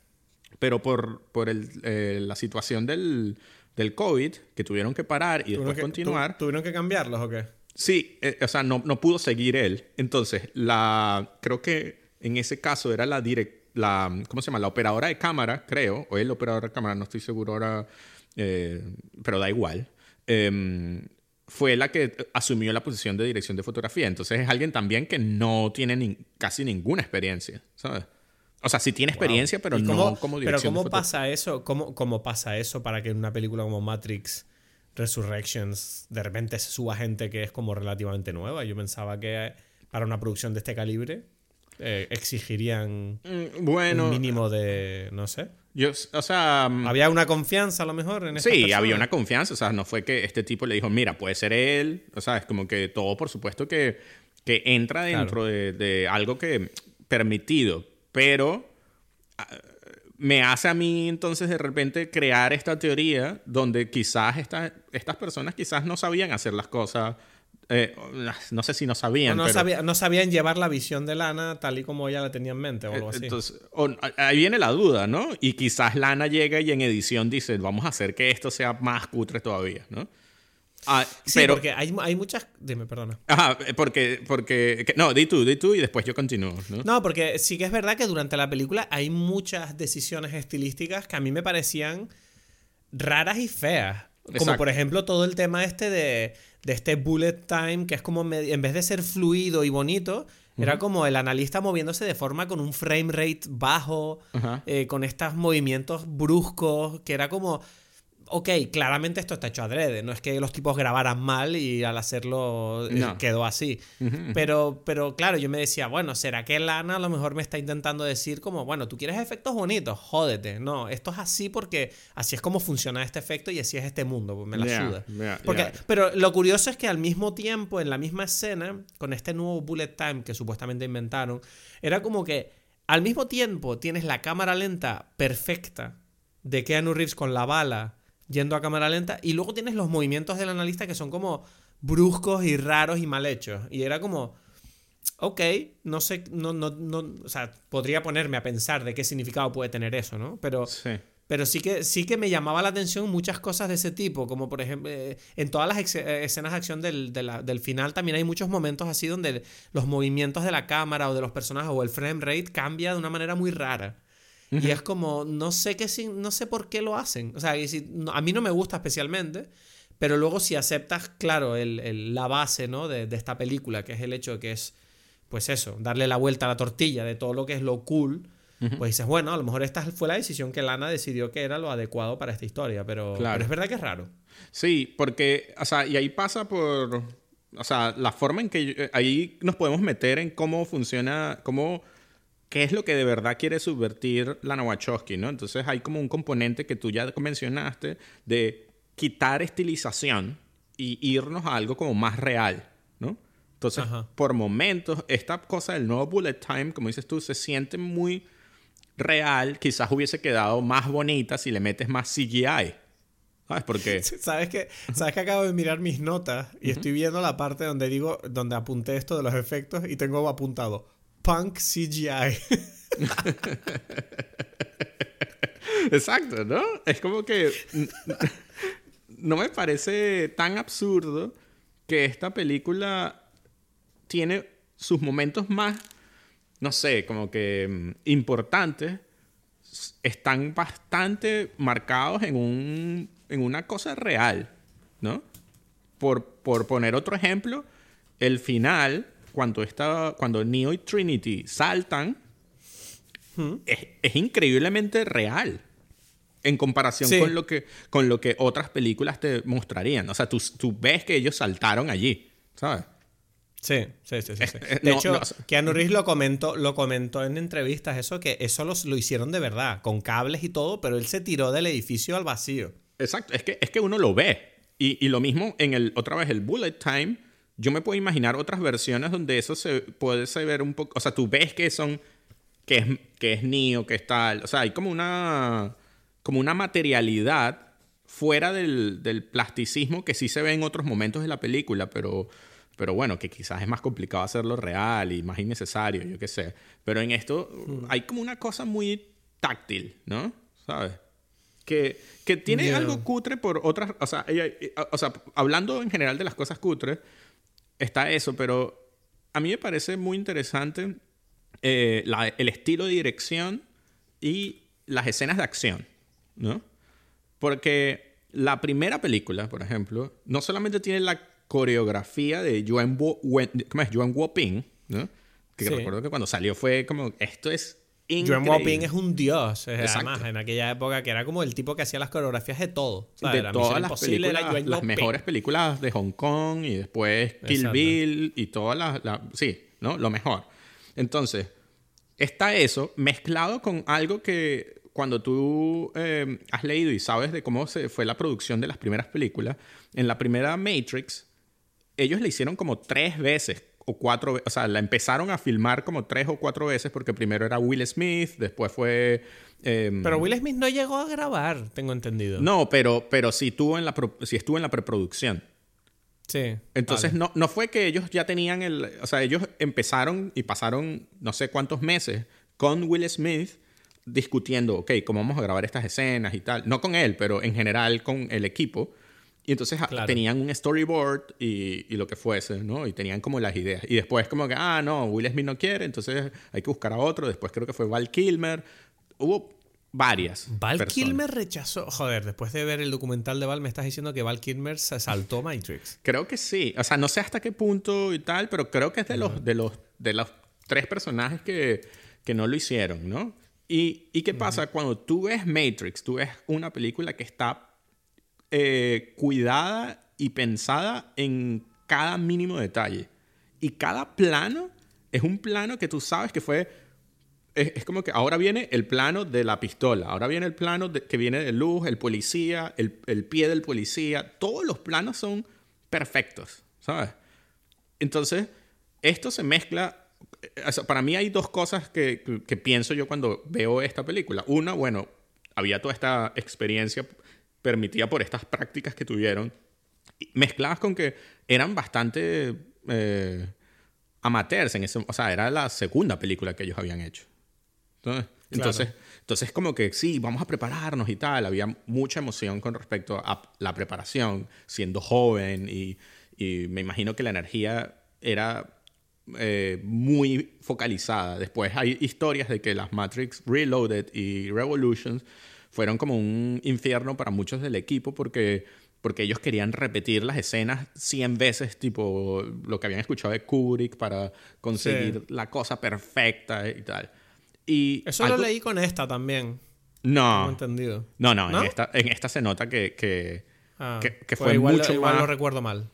Speaker 2: Pero por, por el, eh, la situación del, del COVID, que tuvieron que parar y
Speaker 1: ¿Tuvieron
Speaker 2: después
Speaker 1: que-
Speaker 2: continuar,
Speaker 1: tu- ¿Tuvieron que cambiarlos o qué?
Speaker 2: Sí, eh, o sea, no, no pudo seguir él. Entonces, la, creo que en ese caso era la direct, la, ¿cómo se llama? La operadora de cámara, creo, o el operador de cámara, no estoy seguro ahora, eh, pero da igual. Em, fue la que asumió la posición de dirección de fotografía. Entonces es alguien también que no tiene ni- casi ninguna experiencia, ¿sabes? O sea, sí tiene experiencia, pero
Speaker 1: ¿Y
Speaker 2: no como
Speaker 1: Pero
Speaker 2: dirección de
Speaker 1: ¿cómo
Speaker 2: fotografía.
Speaker 1: pasa eso? ¿Cómo, ¿Cómo pasa eso para que en una película como Matrix Resurrections de repente se suba gente que es como relativamente nueva? Yo pensaba que para una producción de este calibre eh, exigirían
Speaker 2: Mm, Bueno,
Speaker 1: un mínimo de... no sé.
Speaker 2: yo, o sea... mm,
Speaker 1: ¿Había una confianza a lo mejor en
Speaker 2: Sí,
Speaker 1: personas?
Speaker 2: había una confianza, o sea, no fue que este tipo le dijo, mira, puede ser él, o sea, es como que todo, por supuesto, que, que entra dentro de, de algo que permitido, pero ah, me hace a mí entonces de repente crear esta teoría donde quizás esta- estas personas quizás no sabían hacer las cosas, eh, no sé si no sabían,
Speaker 1: no,
Speaker 2: pero...
Speaker 1: sabía- no sabían llevar la visión de Lana tal y como ella la tenía en mente o algo así.
Speaker 2: Entonces, o- ahí viene la duda, ¿no? Y quizás Lana llega y en edición dice, vamos a hacer que esto sea más cutre todavía, ¿no? Ah,
Speaker 1: sí,
Speaker 2: pero,
Speaker 1: porque hay, hay muchas... Dime, perdona.
Speaker 2: Ajá, porque, porque, que- no, di tú, di tú y después yo continúo, ¿no?
Speaker 1: No, porque sí que es verdad que durante la película hay muchas decisiones estilísticas que a mí me parecían raras y feas. Como
Speaker 2: Exacto.
Speaker 1: por ejemplo todo el tema este de, de este bullet time, que es como en vez de ser fluido y bonito, era como el analista moviéndose de forma con un frame rate bajo, eh, con estos movimientos bruscos, que era como... ok, claramente esto está hecho adrede, no es que los tipos grabaran mal y al hacerlo eh, quedó así. pero, pero claro, yo me decía, bueno, ¿será que Lana a lo mejor me está intentando decir como, bueno, tú quieres efectos bonitos? Jódete. No, esto es así porque así es como funciona este efecto y así es este mundo, pues me la suda. porque, Pero lo curioso es que al mismo tiempo, en la misma escena, con este nuevo bullet time que supuestamente inventaron, era como que al mismo tiempo tienes la cámara lenta perfecta de Keanu Reeves con la bala yendo a cámara lenta. Y luego tienes los movimientos del analista que son como bruscos y raros y mal hechos. Y era como, ok, no sé, no, no, no, o sea, podría ponerme a pensar de qué significado puede tener eso, ¿no? Pero sí. Pero sí que, sí que me llamaba la atención muchas cosas de ese tipo, como por ejemplo, eh, en todas las eh, escenas de acción del, del, final también hay muchos momentos así donde los movimientos de la cámara o de los personajes o el frame rate cambia de una manera muy rara. Y es como, no sé, qué, no sé por qué lo hacen. O sea, a mí no me gusta especialmente, pero luego si aceptas, claro, el, la base ¿no? de, esta película, que es el hecho de que es, pues eso, darle la vuelta a la tortilla de todo lo que es lo cool, pues dices, bueno, a lo mejor esta fue la decisión que Lana decidió que era lo adecuado para esta historia, pero, pero es verdad que es raro.
Speaker 2: Sí, porque, o sea, y ahí pasa por, o sea, la forma en que eh, ahí nos podemos meter en cómo funciona, cómo qué es lo que de verdad quiere subvertir la Wachowski, ¿no? Entonces hay como un componente que tú ya mencionaste de quitar estilización y irnos a algo como más real, ¿no? Entonces, por momentos, esta cosa del nuevo bullet time, como dices tú, se siente muy real. Quizás hubiese quedado más bonita si le metes más CGI. ¿Sabes por qué?
Speaker 1: ¿Sabes que, ¿Sabes que acabo de mirar mis notas y estoy viendo la parte donde digo, donde apunté esto de los efectos y tengo apuntado punk CGI.
Speaker 2: Exacto, ¿no? Es como que no me parece tan absurdo que esta película tiene sus momentos más, no sé, como que mm, importantes, están bastante marcados en, un, en una cosa real, ¿no? Por, por poner otro ejemplo, el final cuando, está, cuando Neo y Trinity saltan, es, increíblemente real en comparación con, lo que, con lo que otras películas te mostrarían. O sea, tú, tú ves que ellos saltaron allí, ¿sabes?
Speaker 1: Sí, sí, sí, sí. De hecho, Keanu Reeves lo comentó, lo comentó en entrevistas, eso que eso lo hicieron de verdad, con cables y todo, pero él se tiró del edificio al vacío.
Speaker 2: Exacto, es que, es que uno lo ve. Y, y, lo mismo en el, otra vez, el Bullet Time, yo me puedo imaginar otras versiones donde eso se puede ver un poco. O sea, tú ves que son. que es, que es Neo, que es tal. O sea, hay como una. como una materialidad fuera del, del, plasticismo que sí se ve en otros momentos de la película, pero. Pero bueno, que quizás es más complicado hacerlo real y más innecesario, yo qué sé. Pero en esto mm. hay como una cosa muy táctil, ¿no? ¿Sabes? Que, que tiene algo cutre por otras. O sea, o sea, hablando en general de las cosas cutres, está eso, pero a mí me parece muy interesante eh, el estilo de dirección y las escenas de acción, ¿no? Porque la primera película, por ejemplo, no solamente tiene la coreografía de Yuan Wo, ¿cómo es? Yuan Ping, ¿no? Que recuerdo que cuando salió fue como, esto es
Speaker 1: Yuan Woping es un dios, además, en aquella época que era como el tipo que hacía las coreografías de todo.
Speaker 2: De todas las películas, las mejores películas de Hong Kong y después Kill Bill y todas las... sí, ¿no? Lo mejor. Entonces, está eso mezclado con algo que cuando tú eh, has leído y sabes de cómo se fue la producción de las primeras películas, en la primera Matrix, ellos le hicieron como tres veces o cuatro, o sea, la empezaron a filmar como tres o cuatro veces porque primero era Will Smith, después fue...
Speaker 1: Em, pero Will Smith no llegó a grabar, tengo entendido.
Speaker 2: No, pero, pero sí, tuvo en la sí estuvo en la preproducción.
Speaker 1: Sí.
Speaker 2: Entonces no, no fue que ellos ya tenían el... O sea, ellos empezaron y pasaron no sé cuántos meses con Will Smith discutiendo, ok, cómo vamos a grabar estas escenas y tal. No con él, pero en general con el equipo. Y entonces tenían un storyboard y, y, lo que fuese, ¿no? Y tenían como las ideas. Y después como que, ah, no, Will Smith no quiere, entonces hay que buscar a otro. Después creo que fue Val Kilmer. Hubo varias.
Speaker 1: Val Kilmer rechazó. Joder, después de ver el documental de Val, me estás diciendo que Val Kilmer se saltó Matrix.
Speaker 2: Creo que sí. O sea, no sé hasta qué punto y tal, pero creo que es de, los, de, los, de los tres personajes que, que no lo hicieron, ¿no? ¿Y, y qué pasa? Cuando tú ves Matrix, tú ves una película que está eh, cuidada y pensada en cada mínimo detalle. Y cada plano es un plano que tú sabes que fue... Es, como que ahora viene el plano de la pistola, ahora viene el plano que viene de luz, el policía, el, el pie del policía. Todos los planos son perfectos, ¿sabes? Entonces, esto se mezcla para mí hay dos cosas que, que, pienso yo cuando veo esta película. Una, bueno, había toda esta experiencia permitida por estas prácticas que tuvieron, mezcladas con que eran bastante eh, amateurs en ese, o sea, era la segunda película que ellos habían hecho. Entonces, entonces, entonces, como que sí, vamos a prepararnos y tal. Había mucha emoción con respecto a la preparación, siendo joven y, y me imagino que la energía era eh, muy focalizada. Después hay historias de que las Matrix Reloaded y Revolutions fueron como un infierno para muchos del equipo porque, porque ellos querían repetir las escenas 100 veces, tipo lo que habían escuchado de Kubrick para conseguir la cosa perfecta y tal. Y
Speaker 1: Eso lo leí con esta también.
Speaker 2: No.
Speaker 1: No entendido.
Speaker 2: No, no, En, esta, en esta se nota que, que,
Speaker 1: ah,
Speaker 2: que,
Speaker 1: pues
Speaker 2: fue
Speaker 1: igual,
Speaker 2: mucho
Speaker 1: igual
Speaker 2: más...
Speaker 1: lo recuerdo mal.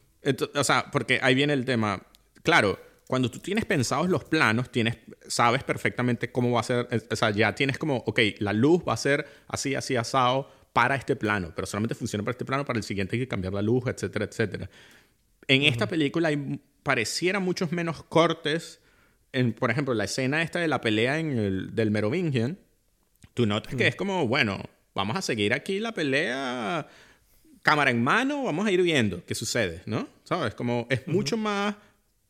Speaker 2: o sea, porque ahí viene el tema. Claro, cuando tú tienes pensados los planos, tienes, sabes perfectamente cómo va a ser, o sea, ya tienes como, ok, la luz va a ser así, así, asado para este plano, pero solamente funciona para este plano, para el siguiente hay que cambiar la luz, etcétera, etcétera. En esta película hay, pareciera muchos menos cortes, en, por ejemplo, la escena esta de la pelea en el, del Merovingian, tú notas que es como, bueno, vamos a seguir aquí la pelea cámara en mano, vamos a ir viendo qué sucede, ¿no? ¿Sabes? Como es mucho más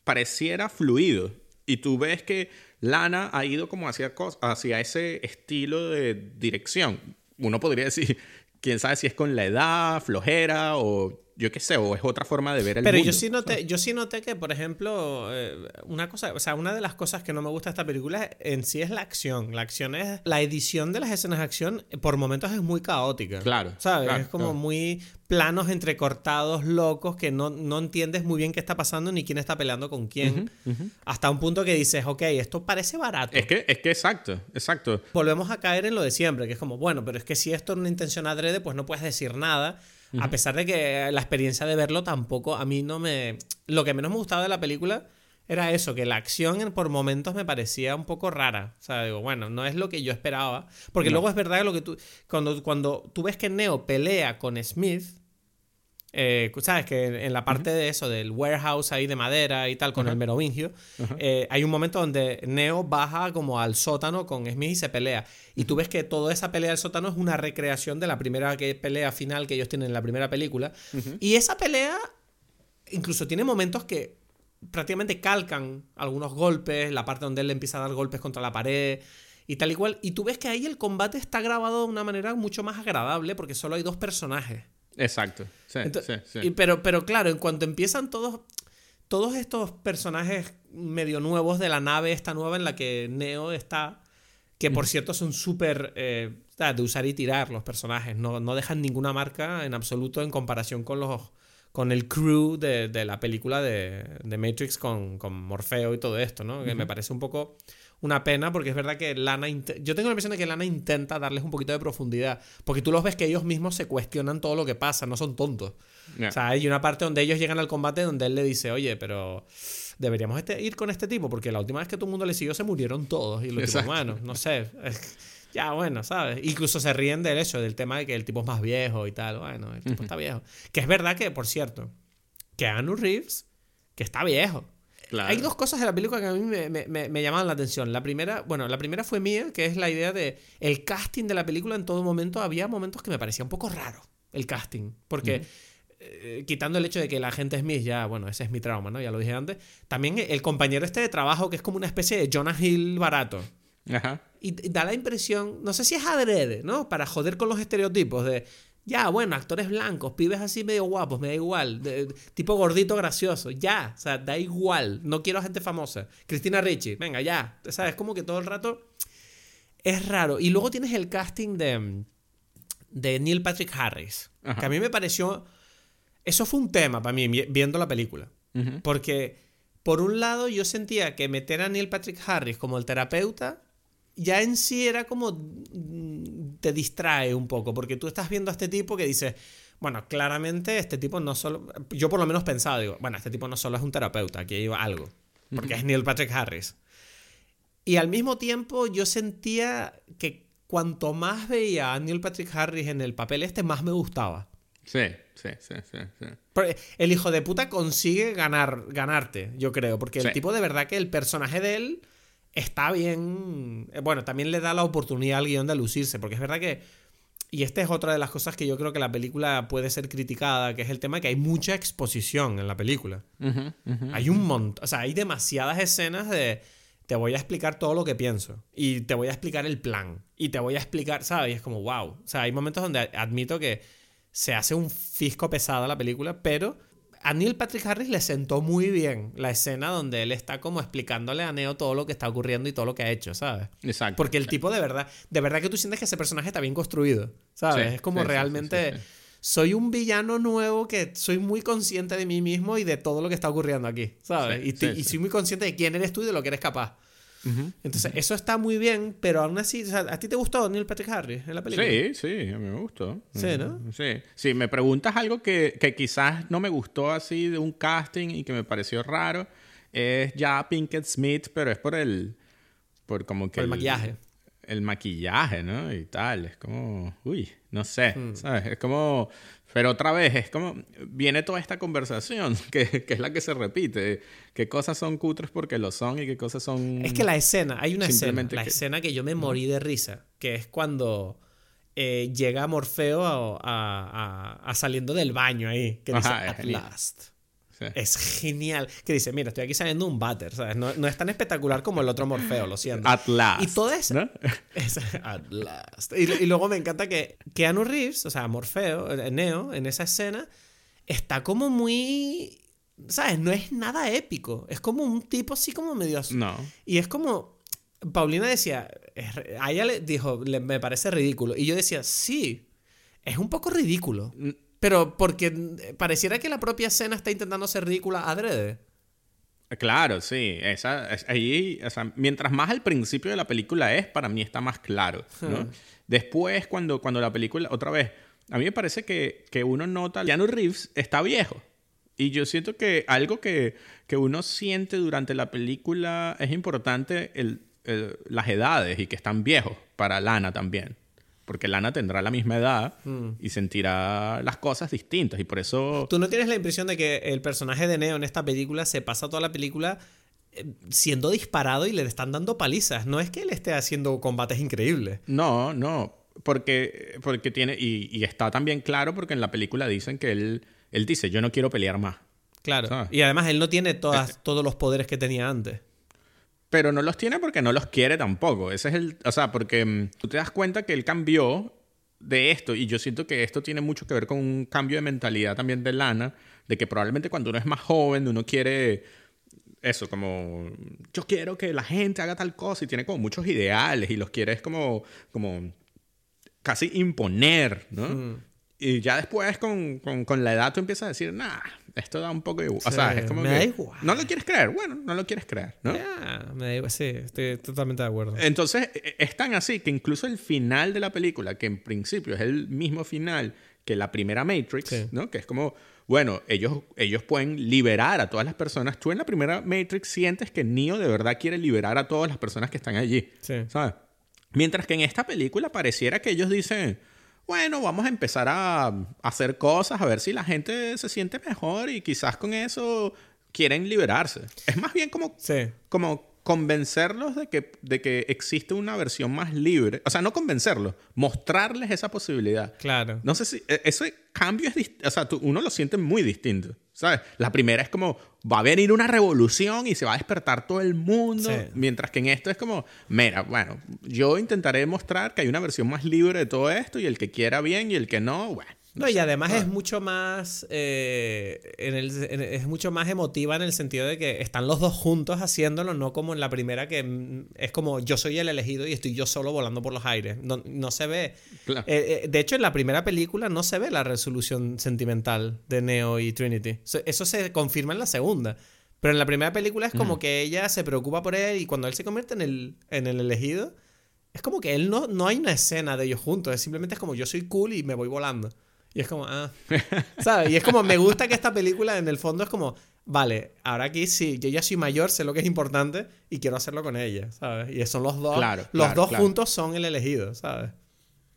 Speaker 2: pareciera fluido. Y tú ves que Lana ha ido como hacia, hacia ese estilo de dirección. Uno podría decir, quién sabe si es con la edad, flojera o yo qué sé, o es otra forma de ver el
Speaker 1: Pero
Speaker 2: mundo.
Speaker 1: yo sí noté, yo sí noté que, por ejemplo, eh, una cosa, o sea, una de las cosas que no me gusta de esta película en sí es la acción. La acción es, la edición de las escenas de acción por momentos es muy caótica.
Speaker 2: Claro.
Speaker 1: ¿Sabes? es como muy planos entrecortados, locos, que no, no, entiendes muy bien qué está pasando ni quién está peleando con quién. Hasta un punto que dices, ok, esto parece barato.
Speaker 2: Es que, es que exacto, exacto.
Speaker 1: Volvemos a caer en lo de siempre, que es como, bueno, pero es que si esto es una intención adrede, pues no puedes decir nada a pesar de que la experiencia de verlo tampoco, a mí no me... Lo que menos me gustaba de la película era eso, que la acción por momentos me parecía un poco rara. O sea, digo, bueno, no es lo que yo esperaba. Porque luego es verdad que lo que tú... Cuando, cuando tú ves que Neo pelea con Smith, eh, ¿Sabes? Que en la parte de eso, del warehouse ahí de madera y tal, con el merovingio, eh, hay un momento donde Neo baja como al sótano con Smith y se pelea. Y tú ves que toda esa pelea del sótano es una recreación de la primera pelea final que ellos tienen en la primera película. Y esa pelea incluso tiene momentos que prácticamente calcan algunos golpes, la parte donde él le empieza a dar golpes contra la pared y tal y cual. Y tú ves que ahí el combate está grabado de una manera mucho más agradable porque solo hay dos personajes.
Speaker 2: Exacto. Sí, sí,
Speaker 1: pero, pero claro, en cuanto empiezan todos, todos estos personajes medio nuevos de la nave esta nueva en la que Neo está, que por cierto son súper eh, de usar y tirar los personajes, no, no, dejan ninguna marca en absoluto en comparación con los con el crew de, de la película de, de Matrix con, con, Morfeo y todo esto, ¿no? Que me parece un poco una pena porque es verdad que Lana... Yo tengo la impresión de que Lana intenta darles un poquito de profundidad. Porque tú los ves que ellos mismos se cuestionan todo lo que pasa, no son tontos. O sea, hay una parte donde ellos llegan al combate donde él le dice, oye, pero deberíamos este, ir con este tipo porque la última vez que todo el mundo le siguió se murieron todos. Y los humanos, no sé. ya, bueno, ¿sabes? Incluso se ríen del hecho, del tema de que el tipo es más viejo y tal. Bueno, el tipo está viejo. Que es verdad que, por cierto, que Anu Reeves, que está viejo. Hay dos cosas de la película que a mí me, me, me, llamaban la atención. La primera, bueno, la primera fue mía, que es la idea de el casting de la película en todo momento. Había momentos que me parecía un poco raro el casting. Porque, eh, quitando el hecho de que la gente Smith, ya, bueno, ese es mi trauma, ¿no? Ya lo dije antes. También el compañero este de trabajo, que es como una especie de Jonah Hill barato.
Speaker 2: Ajá.
Speaker 1: Y da la impresión, no sé si es adrede, ¿no? Para joder con los estereotipos de ya, bueno, actores blancos, pibes así medio guapos, me da igual. tipo gordito gracioso, ya. O sea, da igual. No quiero gente famosa. Cristina Ricci, venga, ya. O sea, es como que todo el rato es raro. Y luego tienes el casting de, de Neil Patrick Harris. Que a mí me pareció. Eso fue un tema para mí viendo la película. Porque, por un lado, yo sentía que meter a Neil Patrick Harris como el terapeuta ya en sí era como te distrae un poco, porque tú estás viendo a este tipo que dice, bueno, claramente este tipo no solo, yo por lo menos pensaba, digo, bueno, este tipo no solo es un terapeuta, aquí hay algo, porque es Neil Patrick Harris. Y al mismo tiempo yo sentía que cuanto más veía a Neil Patrick Harris en el papel este, más me gustaba.
Speaker 2: Sí, sí, sí, sí. sí.
Speaker 1: el hijo de puta consigue ganar, ganarte, yo creo, porque el tipo de verdad que el personaje de él está bien. Eh, bueno, también le da la oportunidad al guion de lucirse, porque es verdad que. Y esta es otra de las cosas que yo creo que la película puede ser criticada, que es el tema de que hay mucha exposición en la película. Hay un montón. O sea, hay demasiadas escenas de. Te voy a explicar todo lo que pienso. Y te voy a explicar el plan. Y te voy a explicar, ¿sabes? Y es como, wow. O sea, hay momentos donde admito que se hace un fisco pesado la película, pero a Neil Patrick Harris le sentó muy bien la escena donde él está como explicándole a Neo todo lo que está ocurriendo y todo lo que ha hecho, ¿sabes?
Speaker 2: Exacto.
Speaker 1: Porque el tipo de verdad, de verdad que tú sientes que ese personaje está bien construido, ¿sabes? es como realmente soy un villano nuevo que soy muy consciente de mí mismo y de todo lo que está ocurriendo aquí, ¿sabes? y, y soy muy consciente de quién eres tú y de lo que eres capaz. Entonces, eso está muy bien, pero aún así, ¿a ti te gustó Neil Patrick Harris en la película?
Speaker 2: Sí, sí, a mí me gustó.
Speaker 1: Sí, ¿no?
Speaker 2: Sí. Si me preguntas algo que, que, quizás no me gustó así de un casting y que me pareció raro, es ya Pinkett Smith, pero es por el. Por como que.
Speaker 1: el maquillaje
Speaker 2: el maquillaje, ¿no? Y tal, es como, uy, no sé, hmm. ¿sabes? Es como, pero otra vez, es como, viene toda esta conversación, que, es la que se repite, qué cosas son cutres porque lo son y qué cosas son...
Speaker 1: Es que la escena, hay una escena, la escena que yo me morí de risa, que es cuando eh, llega Morfeo a, saliendo del baño ahí, que dice, at last. Es genial. Que dice, mira, estoy aquí saliendo un váter, ¿sabes? No, es tan espectacular como el otro Morfeo, lo siento.
Speaker 2: At last.
Speaker 1: Y todo eso. at last. Y, luego me encanta que Keanu Reeves, o sea, Morfeo, eh, Neo, en esa escena, está como muy. ¿Sabes? No es nada épico. Es como un tipo así como medio.
Speaker 2: No.
Speaker 1: Y es como. Paulina decía. A ella le dijo, me parece ridículo. Y yo decía, sí. Es un poco ridículo. Pero porque pareciera que la propia escena está intentando ser ridícula adrede.
Speaker 2: Claro, sí. Esa, ahí, mientras más al principio de la película es, para mí está más claro. Después, cuando, cuando la película, otra vez, a mí me parece que, que uno nota, Keanu Reeves está viejo. Y yo siento que algo que, que uno siente durante la película es importante el, las edades y que están viejos para Lana también porque Lana tendrá la misma edad mm. y sentirá las cosas distintas y por eso...
Speaker 1: ¿Tú no tienes la impresión de que el personaje de Neo en esta película se pasa toda la película eh, siendo disparado y le están dando palizas? No es que él esté haciendo combates increíbles.
Speaker 2: No, no, porque, porque tiene... Y, está también claro porque en la película dicen que él, él dice, yo no quiero pelear más.
Speaker 1: Claro. Y además él no tiene todas, eh, todos los poderes que tenía antes
Speaker 2: pero no los tiene porque no los quiere tampoco. Ese es el, o sea, porque mm, tú te das cuenta que él cambió de esto y yo siento que esto tiene mucho que ver con un cambio de mentalidad también de Lana, de que probablemente cuando uno es más joven, uno quiere eso, como yo quiero que la gente haga tal cosa y tiene como muchos ideales y los quiere como, como casi imponer, ¿no? Mm. Y ya después con, con, con, la edad tú empiezas a decir, nah, esto da un poco de... o sea, es como...
Speaker 1: Me da igual.
Speaker 2: No lo quieres creer. Bueno, no lo quieres creer, ¿no?
Speaker 1: me da igual. Sí, estoy totalmente de acuerdo.
Speaker 2: Entonces, e, es tan así que incluso el final de la película, que en principio es el mismo final que la primera Matrix, ¿no? Que es como, bueno, ellos, ellos pueden liberar a todas las personas. Tú en la primera Matrix sientes que Neo de verdad quiere liberar a todas las personas que están allí, ¿sabes? Mientras que en esta película pareciera que ellos dicen bueno, vamos a empezar a hacer cosas, a ver si la gente se siente mejor y quizás con eso quieren liberarse. Es más bien como, como convencerlos de que, de que existe una versión más libre. O sea, no convencerlos, mostrarles esa posibilidad.
Speaker 1: Claro.
Speaker 2: No sé si e, ese cambio es... O sea, uno lo siente muy distinto. ¿Sabes? La primera es como, va a venir una revolución y se va a despertar todo el mundo. Mientras que en esto es como, mira, bueno, yo intentaré mostrar que hay una versión más libre de todo esto y el que quiera bien y el que no, bueno.
Speaker 1: No, y además es mucho más eh, en el, es mucho más emotiva en el sentido de que están los dos juntos haciéndolo, no como en la primera que mm, es como yo soy el elegido y estoy yo solo volando por los aires. No, no se ve. Eh, eh, de hecho, en la primera película no se ve la resolución sentimental de Neo y Trinity. Eso se confirma en la segunda. Pero en la primera película es como que ella se preocupa por él y cuando él se convierte en el, en el elegido, es como que él no, no hay una escena de ellos juntos. Es simplemente es como yo soy cool y me voy volando. Y es como, ah. ¿Sabes? Y es como, me gusta que esta película en el fondo es como, vale, ahora aquí sí, yo ya soy mayor, sé lo que es importante y quiero hacerlo con ella, ¿sabes? Y son los dos.
Speaker 2: Claro,
Speaker 1: los
Speaker 2: claro,
Speaker 1: dos
Speaker 2: claro.
Speaker 1: juntos son el elegido, ¿sabes?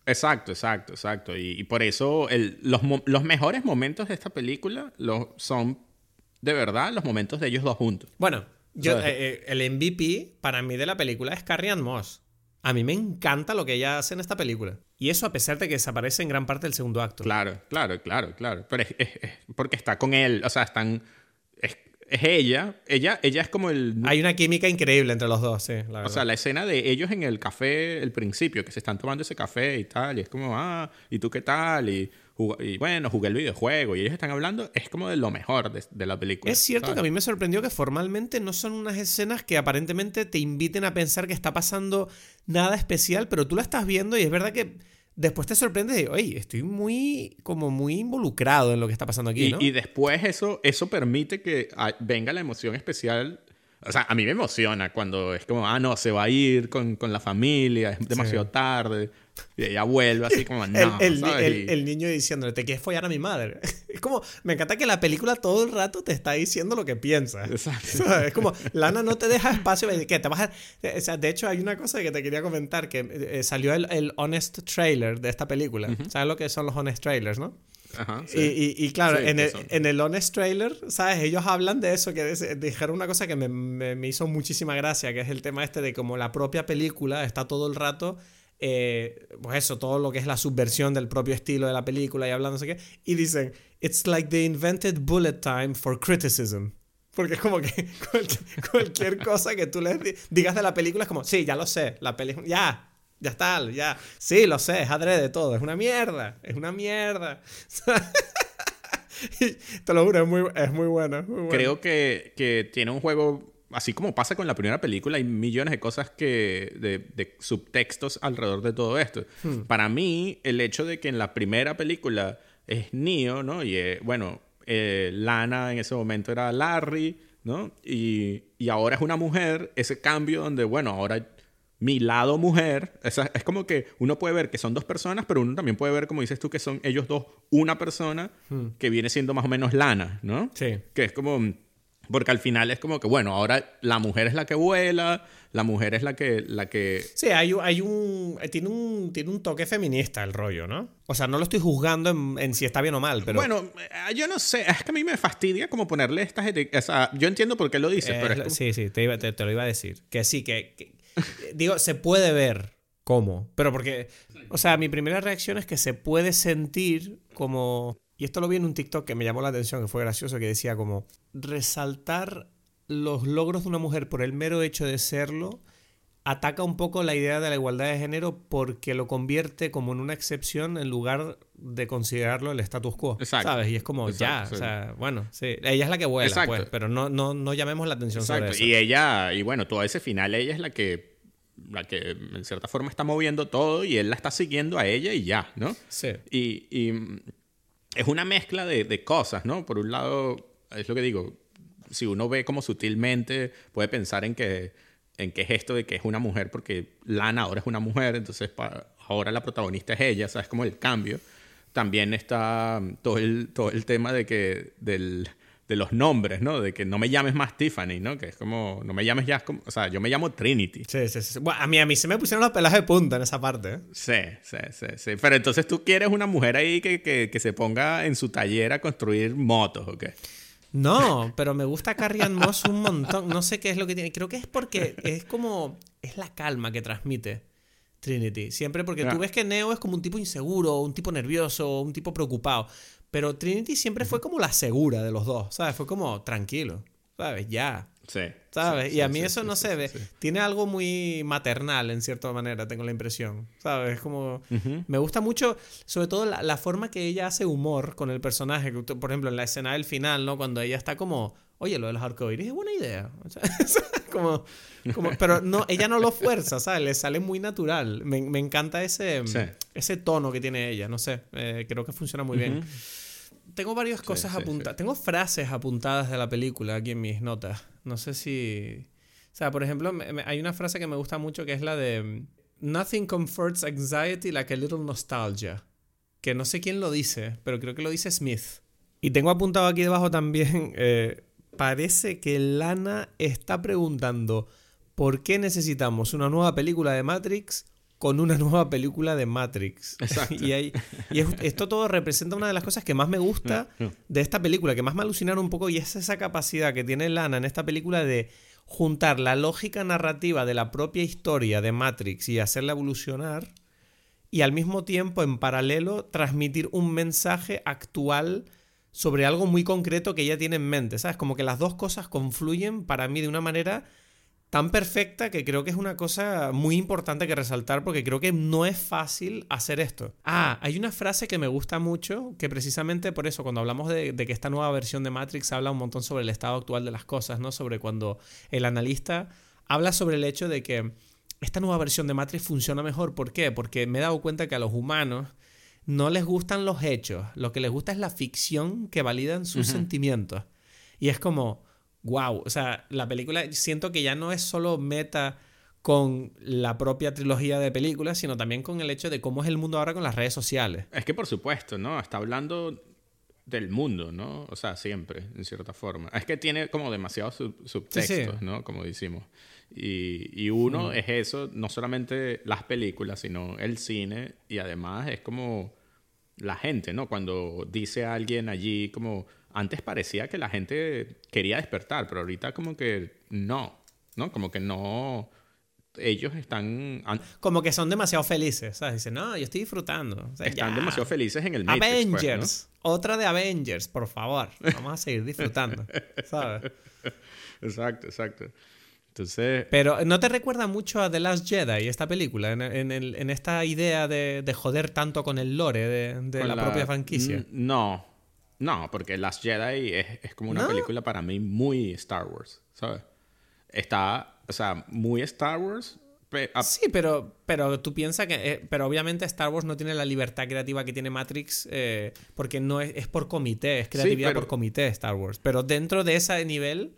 Speaker 2: Exacto, exacto, exacto. Y, y por eso el- los, los mejores momentos de esta película lo- son de verdad los momentos de ellos dos juntos.
Speaker 1: Bueno, yo, eh, eh, el MVP para mí de la película es Carrie Ann Moss. A mí me encanta lo que ella hace en esta película. Y eso a pesar de que desaparece en gran parte del segundo acto.
Speaker 2: Claro, claro, claro, claro. Pero es, es- es porque está con él, o sea, están... Es, es ella, ella, ella es como el...
Speaker 1: Hay una química increíble entre los dos, sí, la verdad.
Speaker 2: O sea, la escena de ellos en el café, el principio, que se están tomando ese café y tal, y es como, ah, ¿y tú qué tal? Y, y bueno, jugué el videojuego, y ellos están hablando, es como de lo mejor de, de la película.
Speaker 1: Es cierto
Speaker 2: ¿sabes?
Speaker 1: que a mí me sorprendió que formalmente no son unas escenas que aparentemente te inviten a pensar que está pasando nada especial, pero tú la estás viendo y es verdad que después te sorprendes de, oye, estoy muy, como muy involucrado en lo que está pasando aquí,
Speaker 2: Y,
Speaker 1: ¿no?
Speaker 2: y después eso, eso permite que venga la emoción especial. O sea, a mí me emociona cuando es como, ah, no, se va a ir con, con la familia, es demasiado tarde. Y ella vuelve así como, no,
Speaker 1: el, el-
Speaker 2: ¿sabes?
Speaker 1: el- niño diciéndole, te quieres follar a mi madre. Es como, me encanta que la película todo el rato te está diciendo lo que piensa.
Speaker 2: Exacto.
Speaker 1: ¿Sabes? Es como, Lana no te deja espacio. que te vas a- o sea, de hecho, hay una cosa que te quería comentar, que eh, salió el, el Honest Trailer de esta película. ¿Sabes lo que son los Honest Trailers, no?
Speaker 2: Ajá, sí.
Speaker 1: Y, y- y claro,
Speaker 2: Sí,
Speaker 1: en, el, en el Honest Trailer, ¿sabes? Ellos hablan de eso, que dijeron una cosa que me, me- me hizo muchísima gracia, que es el tema este de como la propia película está todo el rato, eh, pues eso, todo lo que es la subversión del propio estilo de la película y hablando no sé qué, y dicen, it's like they invented bullet time for criticism. Porque es como que cualquier, cualquier cosa que tú les di- digas de la película es como, sí, ya lo sé, la película, ya, ya está, ya, sí, lo sé, es adrede todo, es una mierda, es una mierda. Te lo juro, es muy, es muy bueno. muy bueno.
Speaker 2: Creo que, que tiene un juego, así como pasa con la primera película, hay millones de cosas que, de, de subtextos alrededor de todo esto.
Speaker 1: Hmm.
Speaker 2: Para mí, el hecho de que en la primera película es Neo, ¿no? Y eh, bueno, eh, Lana en ese momento era Larry, ¿no? Y, y ahora es una mujer, ese cambio donde, bueno, ahora mi lado mujer, esa- es como que uno puede ver que son dos personas, pero uno también puede ver, como dices tú, que son ellos dos una persona que viene siendo más o menos Lana, ¿no?
Speaker 1: Hmm. Sí.
Speaker 2: Que es como. Porque al final es como que, bueno, ahora la mujer es la que vuela, la mujer es la que. La que
Speaker 1: Sí, hay, un- hay un, eh, tiene un. Tiene un toque feminista el rollo, ¿no? O sea, no lo estoy juzgando en, en si está bien o mal, pero.
Speaker 2: Bueno, eh, yo no sé, es que a mí me fastidia como ponerle estas etiquetas. O sea, yo entiendo por qué lo dices,
Speaker 1: eh,
Speaker 2: pero es como-
Speaker 1: sí, sí, te, iba- te- te lo iba a decir. Que sí, que. que- digo, se puede ver cómo. Pero porque. O sea, mi primera reacción es que se puede sentir como. Y esto lo vi en un TikTok que me llamó la atención, que fue gracioso, que decía como. Resaltar los logros de una mujer por el mero hecho de serlo ataca un poco la idea de la igualdad de género porque lo convierte como en una excepción en lugar de considerarlo el status quo.
Speaker 2: Exacto.
Speaker 1: ¿Sabes? Y es como,
Speaker 2: Exacto,
Speaker 1: ya,
Speaker 2: sí.
Speaker 1: o sea, bueno, sí. Ella es la que vuela,
Speaker 2: Exacto.
Speaker 1: pues, pero no, no, no llamemos la atención sobre eso.
Speaker 2: Y ella, y bueno, todo ese final, ella es la que. La que en cierta forma está moviendo todo y él la está siguiendo a ella y ya, ¿no?
Speaker 1: Sí.
Speaker 2: Y, y, es una mezcla de, de cosas, ¿no? Por un lado, es lo que digo, si uno ve como sutilmente, puede pensar en que, en que es esto de que es una mujer, porque Lana ahora es una mujer, entonces ahora la protagonista es ella, ¿sabes? Como el cambio. También está mm, todo el, todo el tema de que del, de los nombres, ¿no? De que no me llames más Tiffany, ¿no? Que es como, no me llames ya, como, o sea, yo me llamo Trinity.
Speaker 1: Sí, sí, sí. Bueno, a mí, a mí se me pusieron los pelajes de punta en esa parte. ¿eh?
Speaker 2: Sí, sí, sí, sí. Pero entonces tú quieres una mujer ahí que, que, que se ponga en su taller a construir motos, ¿o qué?
Speaker 1: No, pero me gusta Carrie Ann Moss un montón. No sé qué es lo que tiene. Creo que es porque es como. Es la calma que transmite Trinity. Siempre porque tú ves que Neo es como un tipo inseguro, un tipo nervioso, un tipo preocupado. Pero Trinity siempre fue como la segura de los dos, ¿sabes? Fue como tranquilo, ¿sabes? Ya.
Speaker 2: Sí.
Speaker 1: ¿Sabes?
Speaker 2: sí,
Speaker 1: y a mí
Speaker 2: sí,
Speaker 1: eso
Speaker 2: sí,
Speaker 1: no se ve. Tiene algo muy maternal, en cierta manera, tengo la impresión. ¿Sabes? Es como. Me gusta mucho, sobre todo, la, la forma que ella hace humor con el personaje. Por ejemplo, en la escena del final, ¿no? Cuando ella está como. Oye, lo de los arcoíris es buena idea. O sea, como, como, pero no, ella no lo fuerza, ¿sabes? Le sale muy natural. Me, me encanta ese, ese tono que tiene ella. No sé, eh, creo que funciona muy bien. Tengo varias cosas
Speaker 2: sí,
Speaker 1: apuntadas. Tengo frases apuntadas de la película aquí en mis notas. No sé si. O sea, por ejemplo, me- me- hay una frase que me gusta mucho que es la de. Nothing comforts anxiety like a little nostalgia. que no sé quién lo dice, pero creo que lo dice Smith. Y tengo apuntado aquí debajo también, eh, parece que Lana está preguntando por qué necesitamos una nueva película de Matrix con una nueva película de Matrix.
Speaker 2: Exacto.
Speaker 1: y, esto todo representa una de las cosas que más me gusta de esta película, que más me alucinaron un poco, y es esa capacidad que tiene Lana en esta película de juntar la lógica narrativa de la propia historia de Matrix y hacerla evolucionar, y al mismo tiempo, en paralelo, transmitir un mensaje actual sobre algo muy concreto que ella tiene en mente, ¿sabes? Como que las dos cosas confluyen para mí de una manera tan perfecta que creo que es una cosa muy importante que resaltar porque creo que no es fácil hacer esto. Ah, hay una frase que me gusta mucho que precisamente por eso cuando hablamos de, que esta nueva versión de Matrix habla un montón sobre el estado actual de las cosas, ¿no? Sobre cuando el analista habla sobre el hecho de que esta nueva versión de Matrix funciona mejor. ¿Por qué? Porque me he dado cuenta que a los humanos no les gustan los hechos, lo que les gusta es la ficción que validan sus sentimientos. Y es como, wow, o sea, la película siento que ya no es solo meta con la propia trilogía de películas, sino también con el hecho de cómo es el mundo ahora con las redes sociales.
Speaker 2: Es que por supuesto, ¿no? Está hablando del mundo, ¿no? O sea, siempre, en cierta forma. Es que tiene como demasiados subtextos, ¿no? Como decimos. Y, uno es eso, no solamente las películas, sino el cine, y además es como la gente, ¿no? Cuando dice alguien allí como antes parecía que la gente quería despertar, pero ahorita como que no, ¿no? Como que no, ellos están...
Speaker 1: Como que son demasiado felices, ¿sabes? Dicen, no, yo estoy disfrutando.
Speaker 2: están demasiado felices en el Matrix,
Speaker 1: pues, Avengers, otra de Avengers, por favor. Vamos a seguir disfrutando, ¿sabes?
Speaker 2: Exacto, exacto. Entonces...
Speaker 1: Pero ¿no te recuerda mucho a The Last Jedi, esta película? En, esta idea de, joder tanto con el lore de, la, propia franquicia.
Speaker 2: No, no, porque Last Jedi es, como una película para mí muy Star Wars, ¿sabes? Está, o sea, muy Star Wars.
Speaker 1: Sí, pero, pero tú piensas que... Eh, pero obviamente Star Wars no tiene la libertad creativa que tiene Matrix eh, porque no es, es, por comité, es creatividad por comité Star Wars. Pero dentro de ese nivel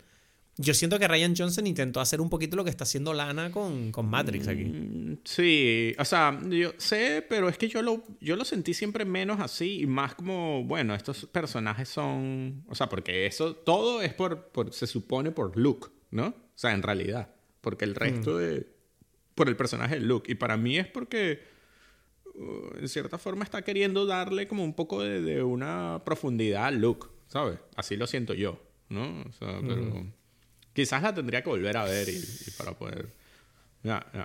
Speaker 1: yo siento que Ryan Johnson intentó hacer un poquito lo que está haciendo Lana con, Matrix aquí.
Speaker 2: Mm, sí, o sea, yo sé, pero es que yo lo, yo lo sentí siempre menos así y más como, bueno, estos personajes son, o sea, porque eso, todo es por, se supone por Luke, ¿no? O sea, en realidad, porque el resto mm. de, por el personaje de Luke. Y para mí es porque, uh, en cierta forma, está queriendo darle como un poco de, una profundidad a Luke, ¿sabes? Así lo siento yo, ¿no? O sea, pero... Mm. Quizás la tendría que volver a ver y, para poder...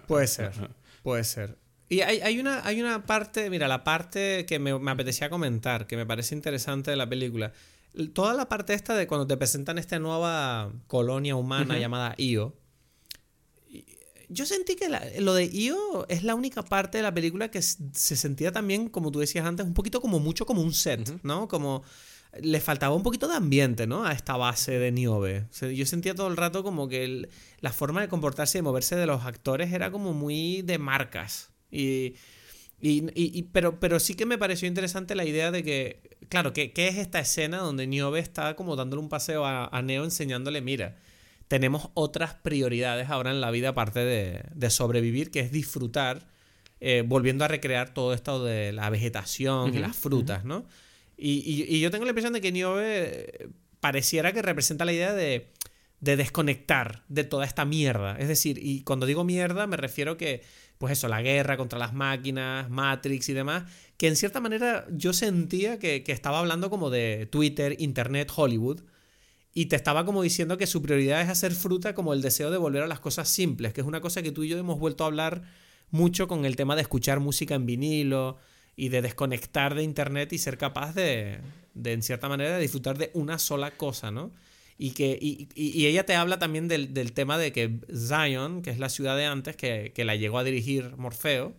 Speaker 1: Puede ser, puede ser. Y hay, una, hay una parte, mira, la parte que me, apetecía comentar, que me parece interesante de la película. Toda la parte esta de cuando te presentan esta nueva colonia humana llamada Io. Yo sentí que lo de Io es la única parte de la película que se sentía también, como tú decías antes, un poquito como mucho como un set, ¿no? Como le faltaba un poquito de ambiente, ¿no? A esta base de Niobe. yo sentía todo el rato como que la forma de comportarse y de moverse de los actores era como muy de marcas. Y, pero, pero sí que me pareció interesante la idea de que, claro, ¿qué, es esta escena donde Niobe está como dándole un paseo a, Neo enseñándole, mira, tenemos otras prioridades ahora en la vida aparte de, sobrevivir, que es disfrutar, eh, volviendo a recrear todo esto de la vegetación y las frutas, ¿no? Y, yo tengo la impresión de que Niobe pareciera que representa la idea de, desconectar de toda esta mierda. Es decir, y cuando digo mierda me refiero que, pues eso, la guerra contra las máquinas, Matrix y demás, que en cierta manera yo sentía que, que estaba hablando como de Twitter, Internet, Hollywood. Y te estaba como diciendo que su prioridad es hacer fruta como el deseo de volver a las cosas simples, que es una cosa que tú y yo hemos vuelto a hablar mucho con el tema de escuchar música en vinilo, y de desconectar de Internet y ser capaz de, de en cierta manera, de disfrutar de una sola cosa, ¿no? Y, que, y, y, ella te habla también del, del, tema de que Zion, que es la ciudad de antes, que, que, la llegó a dirigir Morfeo,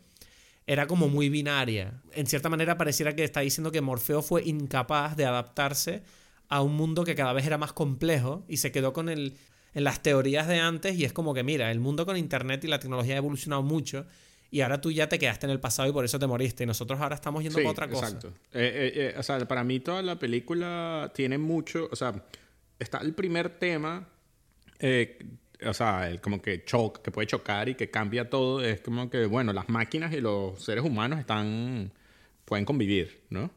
Speaker 1: era como muy binaria. En cierta manera pareciera que está diciendo que Morfeo fue incapaz de adaptarse a un mundo que cada vez era más complejo y se quedó con el, en las teorías de antes y es como que, mira, el mundo con Internet y la tecnología ha evolucionado mucho y ahora tú ya te quedaste en el pasado y por eso te moriste. Y nosotros ahora estamos yendo a otra cosa. Exacto.
Speaker 2: Eh, eh, eh, o sea, para mí toda la película tiene mucho. O sea, está el primer tema. o sea, el, como que choc, que puede chocar y que cambia todo. Es como que, bueno, las máquinas y los seres humanos están pueden convivir, ¿no?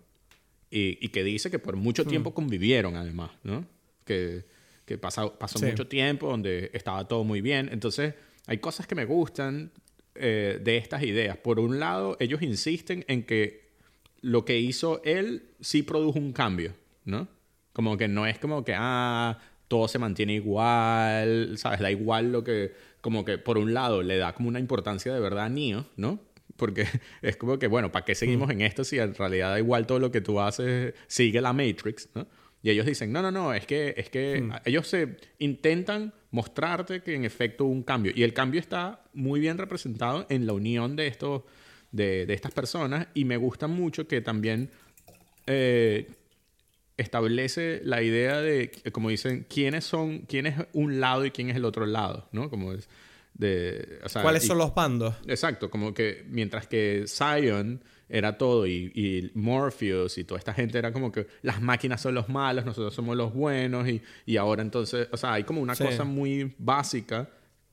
Speaker 2: Y, y que dice que por mucho
Speaker 1: Hmm.
Speaker 2: tiempo convivieron además, ¿no? Que, que pasó, pasó
Speaker 1: Sí.
Speaker 2: mucho tiempo donde estaba todo muy bien. Entonces, hay cosas que me gustan eh, de estas ideas. Por un lado, ellos insisten en que lo que hizo él sí produjo un cambio, ¿no? Como que no es como que, ah, todo se mantiene igual, ¿sabes? Da igual lo que, como que por un lado le da como una importancia de verdad a Neo, ¿no? Porque es como que, bueno, ¿para qué seguimos en esto si en realidad da igual todo lo que tú haces, sigue la Matrix, ¿no? Y ellos dicen, no, no, no, es que, es que ellos se intentan mostrarte que en efecto hubo un cambio. Y el cambio está muy bien representado en la unión de, estos, de, de estas personas. Y me gusta mucho que también eh, establece la idea de, como dicen, quiénes son, quién es un lado y quién es el otro lado, ¿no? Como es de, o sea,
Speaker 1: ¿Cuáles
Speaker 2: y-
Speaker 1: son los bandos?
Speaker 2: Exacto, como que mientras que Zion era todo y, y Morpheus y toda esta gente era como que las máquinas son los malos, nosotros somos los buenos y, y ahora entonces, o sea, hay como una
Speaker 1: Sí.
Speaker 2: cosa muy básica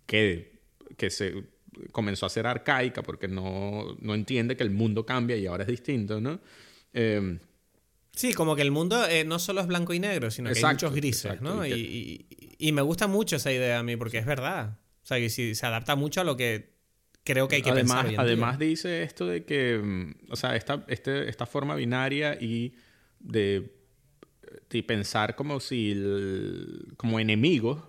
Speaker 2: que, que se comenzó a ser arcaica porque no, no entiende que el mundo cambia y ahora es distinto, ¿no? Eh,
Speaker 1: Sí, como que el mundo eh, no solo es blanco y negro, sino que hay
Speaker 2: Exacto,
Speaker 1: muchos grises,
Speaker 2: exacto,
Speaker 1: ¿no?
Speaker 2: y
Speaker 1: Y,
Speaker 2: que-
Speaker 1: y- y me gusta mucho esa idea a mí, porque es verdad. O sea, que si se adapta mucho a lo que creo que hay que
Speaker 2: además,
Speaker 1: pensar hoy en día.
Speaker 2: además dice esto de que, mm, o sea, esta, este, esta forma binaria y de, de pensar como si, el- como enemigos,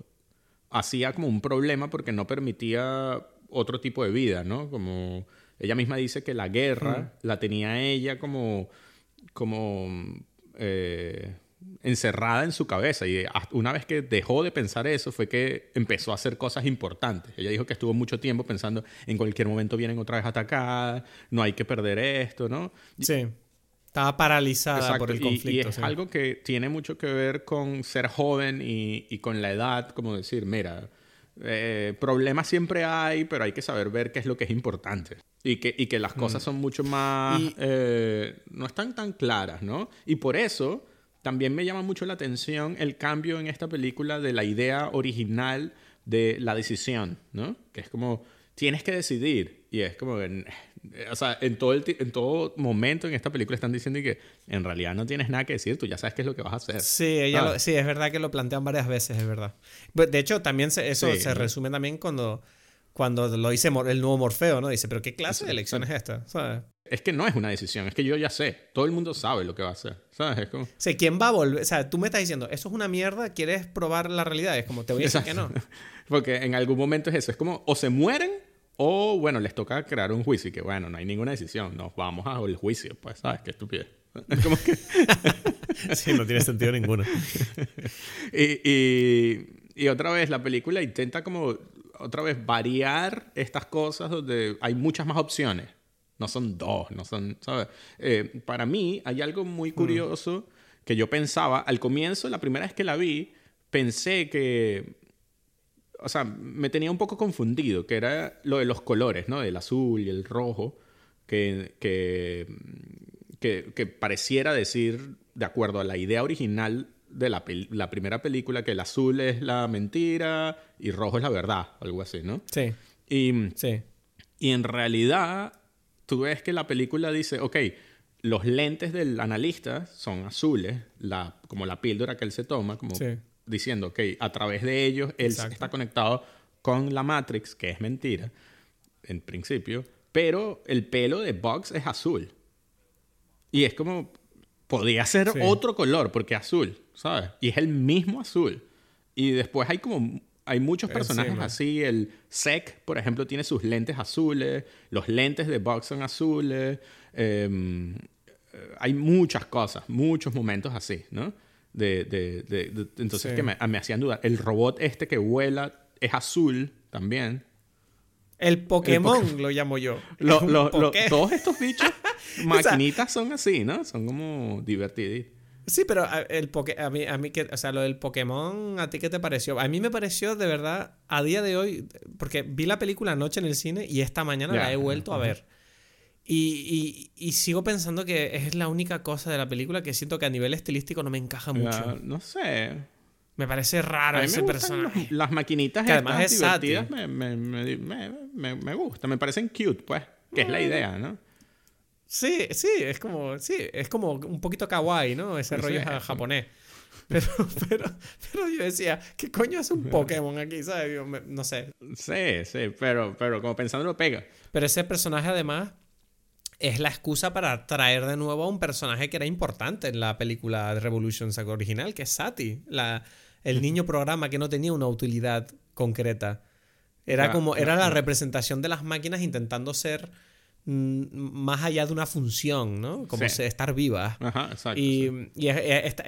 Speaker 2: hacía como un problema porque no permitía otro tipo de vida, ¿no? Como ella misma dice que la guerra la tenía ella como, como eh, encerrada en su cabeza y una vez que dejó de pensar eso fue que empezó a hacer cosas importantes. Ella dijo que estuvo mucho tiempo pensando en cualquier momento vienen otra vez a atacar, no hay que perder esto, ¿no?
Speaker 1: Sí. Estaba paralizada
Speaker 2: Exacto,
Speaker 1: por el conflicto.
Speaker 2: Y, es
Speaker 1: sí.
Speaker 2: algo que tiene mucho que ver con ser joven y, y con la edad, como decir, mira, eh, problemas siempre hay, pero hay que saber ver qué es lo que es importante. Y que, y que las cosas son mucho más...
Speaker 1: Mm.
Speaker 2: Eh, no están tan claras, ¿no? Y por eso también me llama mucho la atención el cambio en esta película de la idea original de la decisión, ¿no? Que es como, tienes que decidir. Y es como, que, o sea, en todo, el en todo momento en esta película están diciendo que en realidad no tienes nada que decir, tú ya sabes qué es lo que vas a hacer.
Speaker 1: Sí, ella
Speaker 2: Ah.
Speaker 1: lo- sí, es verdad que lo plantean varias veces, es verdad. Pero, De hecho, también se- eso
Speaker 2: Sí,
Speaker 1: se resume también cuando, cuando lo dice el nuevo Morfeo, ¿no? Dice, pero ¿qué clase de elección es esta? ¿Sabes?
Speaker 2: Es que no es una decisión, es que yo ya sé. Todo el mundo sabe lo que va a hacer. ¿Sabes? Es como...
Speaker 1: O sea, ¿quién va a volver? O sea, tú me estás diciendo, eso es una mierda, ¿quieres probar la realidad? Es como, te voy a decir que no.
Speaker 2: Porque en algún momento es eso. Es como o se mueren o, bueno, les toca crear un juicio. Y que, bueno, no hay ninguna decisión. Nos vamos al juicio. Pues, ¿sabes? Qué estupidez. Es como que...
Speaker 1: Sí, no tiene sentido ninguno.
Speaker 2: y, y, y otra vez, la película intenta como, otra vez, variar estas cosas donde hay muchas más opciones. No son dos, no son, ¿sabes? Eh, para mí hay algo muy curioso que yo pensaba, al comienzo, la primera vez que la vi, pensé que, o sea, me tenía un poco confundido, que era lo de los colores, ¿no? El azul y el rojo, que, que, que, que pareciera decir, de acuerdo a la idea original de la, la primera película, que el azul es la mentira y rojo es la verdad, algo así, ¿no?
Speaker 1: Sí,
Speaker 2: Y,
Speaker 1: sí.
Speaker 2: y en realidad, tú ves que la película dice, ok, los lentes del analista son azules, la, como la píldora que él se toma, como
Speaker 1: Sí.
Speaker 2: diciendo, ok, a través de ellos él
Speaker 1: Exacto.
Speaker 2: está conectado con la Matrix, que es mentira, en principio, pero el pelo de Bugs es azul. Y es como, podría ser
Speaker 1: Sí.
Speaker 2: otro color, porque azul, ¿sabes? Y es el mismo azul. Y después hay como, hay muchos personajes
Speaker 1: Encima.
Speaker 2: así. El Sec, por ejemplo, tiene sus lentes azules. Los lentes de Bugs son azules. em, eh, hay muchas cosas, muchos momentos así, ¿no? De, de- de- de- entonces
Speaker 1: Sí.
Speaker 2: que me, me hacían dudar. El robot este que vuela es azul también.
Speaker 1: El Pokémon lo llamo yo.
Speaker 2: Lo- lo- lo- todos estos bichos, maquinitas son así, ¿no? Son como divertidos.
Speaker 1: Sí, pero a, el poke- a mí, a mí que, o sea, lo del Pokémon, ¿a ti qué te pareció? A mí me pareció de verdad, a día de hoy, porque vi la película anoche en el cine y esta mañana
Speaker 2: Ya,
Speaker 1: la he vuelto a ver. Y, y- y sigo pensando que es la única cosa de la película que siento que a nivel estilístico no me encaja mucho.
Speaker 2: No sé.
Speaker 1: Me parece raro
Speaker 2: A mí
Speaker 1: ese personaje.
Speaker 2: los- las maquinitas
Speaker 1: Que además es
Speaker 2: divertidas me, me, me, me, gustan. Me parecen cute, pues. Que es la
Speaker 1: Mm.
Speaker 2: idea, ¿no?
Speaker 1: Sí, sí, es como, sí, es como un poquito kawaii, ¿no? Ese rollo japonés. Pero, pero, pero yo decía, ¿qué coño es un Pokémon aquí? ¿Sabes? no sé.
Speaker 2: Sí, sí, pero, pero como pensándolo pega.
Speaker 1: Pero ese personaje además es la excusa para traer de nuevo a un personaje que era importante en la película de Revolution Saga original, que es Sati, la, el niño programa que no tenía una utilidad concreta. Era como, era la representación de las máquinas intentando ser más allá de una función, ¿no? Como estar viva.
Speaker 2: Ajá, exacto.
Speaker 1: Y,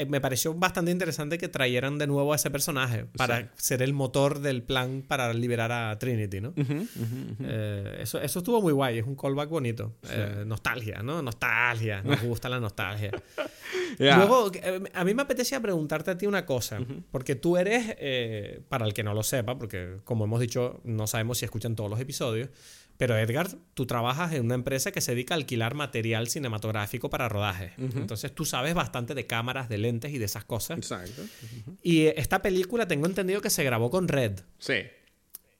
Speaker 1: me pareció bastante interesante que trajeran de nuevo a ese personaje para ser el motor del plan para liberar a Trinity, ¿no? Eh, eso, eso estuvo muy guay, es un callback bonito. Eh, nostalgia, ¿no? Nostalgia, nos gusta la nostalgia. Luego, eh, a mí me apetecía preguntarte a ti una cosa, porque tú eres, para el que no lo sepa, porque como hemos dicho, no sabemos si escuchan todos los episodios, pero Edgar, tú trabajas en una empresa que se dedica a alquilar material cinematográfico para rodaje. Entonces tú sabes bastante de cámaras, de lentes y de esas cosas.
Speaker 2: Exacto.
Speaker 1: Y esta película tengo entendido que se grabó con Red.
Speaker 2: Sí.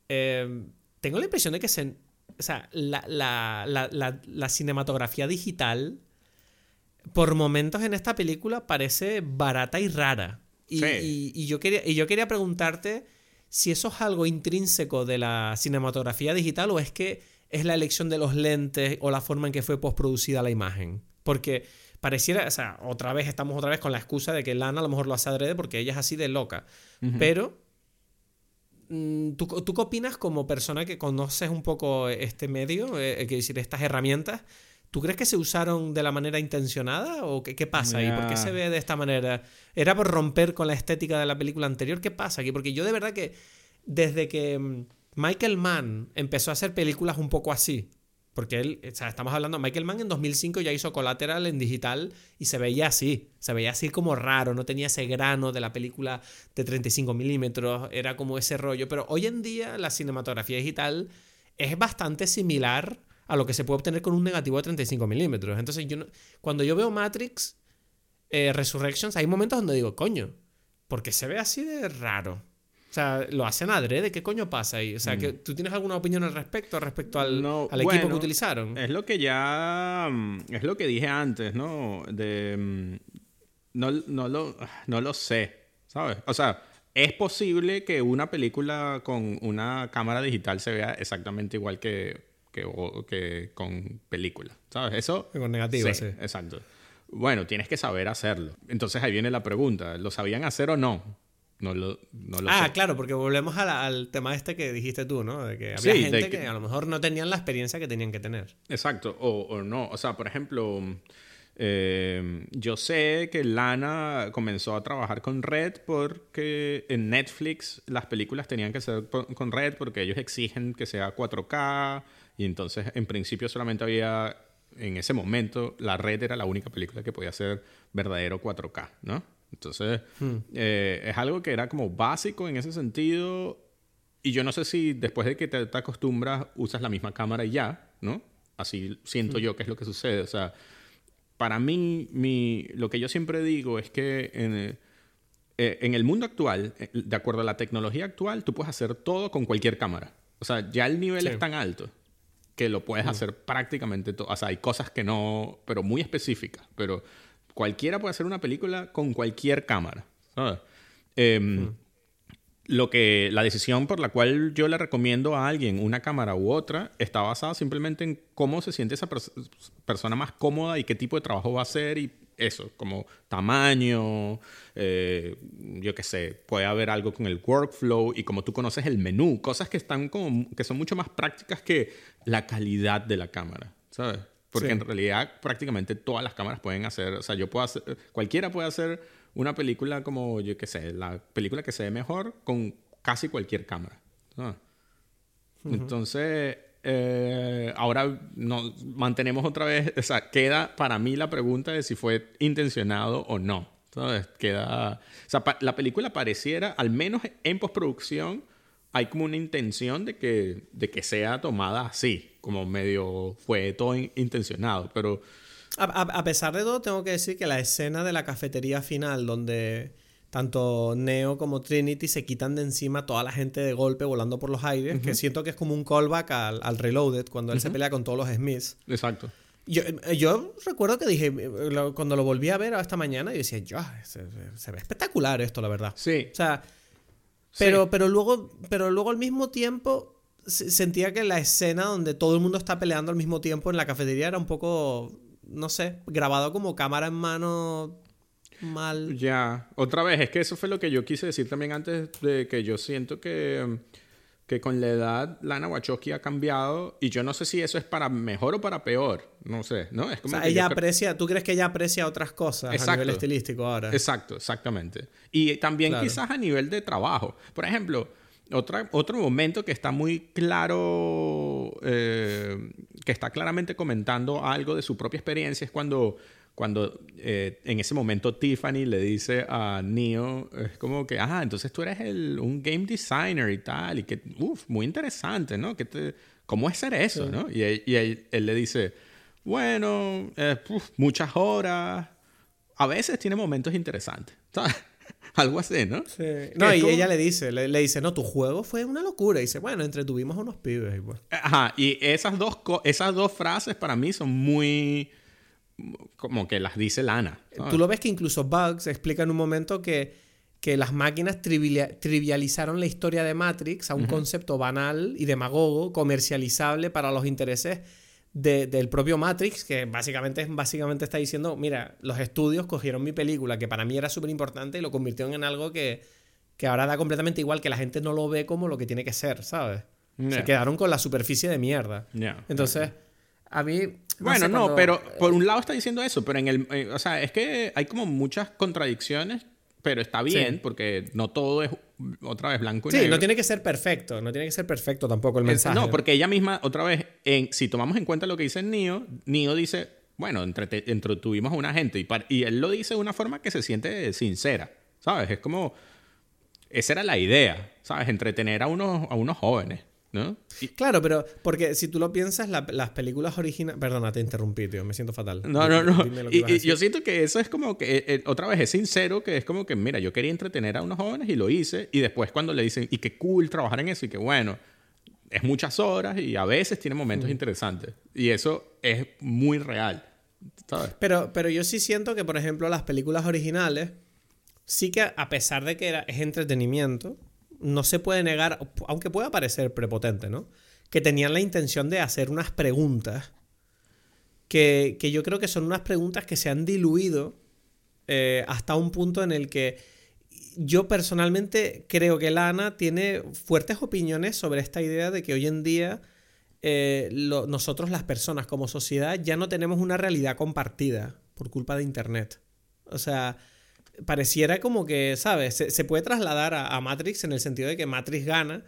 Speaker 1: Eh, tengo la impresión de que se, o sea, la, la, cinematografía digital por momentos en esta película parece barata y rara. Y, sí. y, yo, quería, y yo quería preguntarte si eso es algo intrínseco de la cinematografía digital o es que es la elección de los lentes o la forma en que fue postproducida la imagen. Porque pareciera, o sea, otra vez estamos otra vez con la excusa de que Lana a lo mejor lo hace adrede porque ella es así de loca. Pero, mm, ¿tú, ¿tú, qué opinas como persona que conoces un poco este medio, eh, eh, que decir, estas herramientas? ¿Tú crees que se usaron de la manera intencionada o qué, qué pasa ahí? ¿Por qué se ve de esta manera? ¿Era por romper con la estética de la película anterior? ¿Qué pasa aquí? Porque yo de verdad que desde que mm, Michael Mann empezó a hacer películas un poco así, porque él, o sea, estamos hablando, Michael Mann en 2005 ya hizo Collateral en digital y se veía así, se veía así como raro, no tenía ese grano de la película de 35 milímetros, era como ese rollo, pero hoy en día la cinematografía digital es bastante similar a lo que se puede obtener con un negativo de 35 milímetros. Entonces, yo cuando yo veo Matrix eh, Resurrections, hay momentos donde digo, coño, porque se ve así de raro. O sea, lo hacen adrede, ¿qué coño pasa ahí? O sea, que, mm. ¿tú tienes alguna opinión al respecto, respecto al, al equipo que utilizaron?
Speaker 2: Es lo que ya, mm, es lo que dije antes, ¿no? De, mm, no, no, lo, no lo sé, ¿sabes? O sea, es posible que una película con una cámara digital se vea exactamente igual que que, con película, ¿sabes? Eso...
Speaker 1: Con negativa, sí,
Speaker 2: Exacto. Bueno, tienes que saber hacerlo. Entonces ahí viene la pregunta, ¿lo sabían hacer o no? No lo, no lo
Speaker 1: ah, claro, porque volvemos al tema este que dijiste tú, ¿no? De que había gente que... a lo mejor no tenían la experiencia que tenían que tener.
Speaker 2: Exacto, o, o no. O sea, por ejemplo, eh, yo sé que Lana comenzó a trabajar con Red porque en Netflix las películas tenían que ser con Red porque ellos exigen que sea 4K y entonces, en principio, solamente había, en ese momento, la red era la única película que podía ser verdadero 4K, ¿no? Entonces, hmm. eh, es algo que era como básico en ese sentido. Y yo no sé si después de que te, acostumbras, usas la misma cámara y ya, ¿no? Así siento hmm. yo que es lo que sucede. O sea, para mí, mi, lo que yo siempre digo es que en, eh, en el mundo actual, eh, de acuerdo a la tecnología actual, tú puedes hacer todo con cualquier cámara. O sea, ya el nivel es tan alto que lo puedes hacer prácticamente todo. O sea, hay cosas que no, pero muy específicas. Pero cualquiera puede hacer una película con cualquier cámara. Em, lo que la decisión por la cual yo le recomiendo a alguien una cámara u otra está basada simplemente en cómo se siente esa persona más cómoda y qué tipo de trabajo va a hacer y eso, como tamaño, eh, yo qué sé, puede haber algo con el workflow y como tú conoces el menú, cosas que están como, que son mucho más prácticas que la calidad de la cámara, ¿sabes? Porque en realidad prácticamente todas las cámaras pueden hacer, o sea, yo puedo hacer, cualquiera puede hacer una película como, yo qué sé, la película que se ve mejor con casi cualquier cámara. Entonces, eh, ahora mantenemos otra vez, o sea, queda para mí la pregunta de si fue intencionado o no. ¿sabes? Queda, la película pareciera, al menos en postproducción, hay como una intención de que, de que sea tomada así, como medio fue todo intencionado, pero...
Speaker 1: A, a, pesar de todo, tengo que decir que la escena de la cafetería final, donde tanto Neo como Trinity se quitan de encima toda la gente de golpe volando por los aires, que siento que es como un callback al, Reloaded, cuando él se pelea con todos los Smiths.
Speaker 2: Exacto.
Speaker 1: Yo, yo, recuerdo que dije, cuando lo volví a ver esta mañana, yo decía, yo, se, se, ve espectacular esto, la verdad.
Speaker 2: Sí.
Speaker 1: O sea, pero, pero, luego, pero luego al mismo tiempo sentía que la escena donde todo el mundo está peleando al mismo tiempo en la cafetería era un poco, no sé, grabado como cámara en mano mal.
Speaker 2: Ya, otra vez, es que eso fue lo que yo quise decir también antes de que yo siento que que con la edad Lana Wachowski ha cambiado y yo no sé si eso es para mejor o para peor, no sé, ¿no? Es
Speaker 1: como o sea, ella aprecia, ¿tú crees que ella aprecia otras cosas a nivel estilístico ahora?
Speaker 2: Exacto, exactamente. Y también quizás a nivel de trabajo. Por ejemplo, otra, otro momento que está muy claro, eh, que está claramente comentando algo de su propia experiencia es cuando cuando eh, en ese momento Tiffany le dice a Neo, es como que, ah, entonces tú eres el, un game designer y tal, y que, uff, muy interesante, ¿no? te, ¿Cómo es ser eso, no? Y, y él, le dice, bueno, eh, muchas horas, a veces tiene momentos interesantes, Algo así, ¿no?
Speaker 1: Sí. No, y ella le dice, le, dice, no, tu juego fue una locura. Y dice, bueno, entretuvimos a unos pibes. Y pues.
Speaker 2: Ajá, y esas dos, esas dos frases para mí son muy como que las dice Lana.
Speaker 1: Tú lo ves que incluso Bugs explica en un momento que, que las máquinas trivializaron la historia de Matrix a un concepto banal y demagogo, comercializable para los intereses del propio Matrix, que básicamente, básicamente está diciendo, mira, los estudios cogieron mi película, que para mí era súper importante, y lo convirtieron en algo que, que ahora da completamente igual, que la gente no lo ve como lo que tiene que ser, ¿sabes? Se quedaron con la superficie de mierda. Entonces, a mí
Speaker 2: bueno, no, pero por un lado está diciendo eso, pero en el. Eh, o sea, es que hay como muchas contradicciones, pero está bien, porque no todo es otra vez blanco y
Speaker 1: sí, no tiene que ser perfecto, no tiene que ser perfecto tampoco el mensaje.
Speaker 2: No, porque ella misma, otra vez, en, si tomamos en cuenta lo que dice Neo, Neo dice, bueno, entretuvimos a una gente, y, y él lo dice de una forma que se siente sincera, ¿sabes? Es como. Esa era la idea, ¿sabes? Entretener a unos, a unos jóvenes. ¿No?
Speaker 1: Claro, pero porque si tú lo piensas, las películas originales... Perdona, te interrumpí, tío, me siento fatal.
Speaker 2: No, no, no. Y, yo siento que eso es como que, eh, eh, otra vez, es sincero, que es como que, mira, yo quería entretener a unos jóvenes y lo hice, y después cuando le dicen, y qué cool trabajar en eso, y que bueno, es muchas horas y a veces tiene momentos interesantes. Y eso es muy real, ¿sabes?
Speaker 1: Pero, pero yo sí siento que, por ejemplo, las películas originales, sí que a pesar de que era, es entretenimiento, no se puede negar, aunque pueda parecer prepotente, ¿no? Que tenían la intención de hacer unas preguntas que, yo creo que son unas preguntas que se han diluido eh, hasta un punto en el que yo personalmente creo que Lana tiene fuertes opiniones sobre esta idea de que hoy en día eh, nosotros las personas como sociedad ya no tenemos una realidad compartida por culpa de Internet. O sea, pareciera como que, ¿sabes? Se, puede trasladar a, Matrix en el sentido de que Matrix gana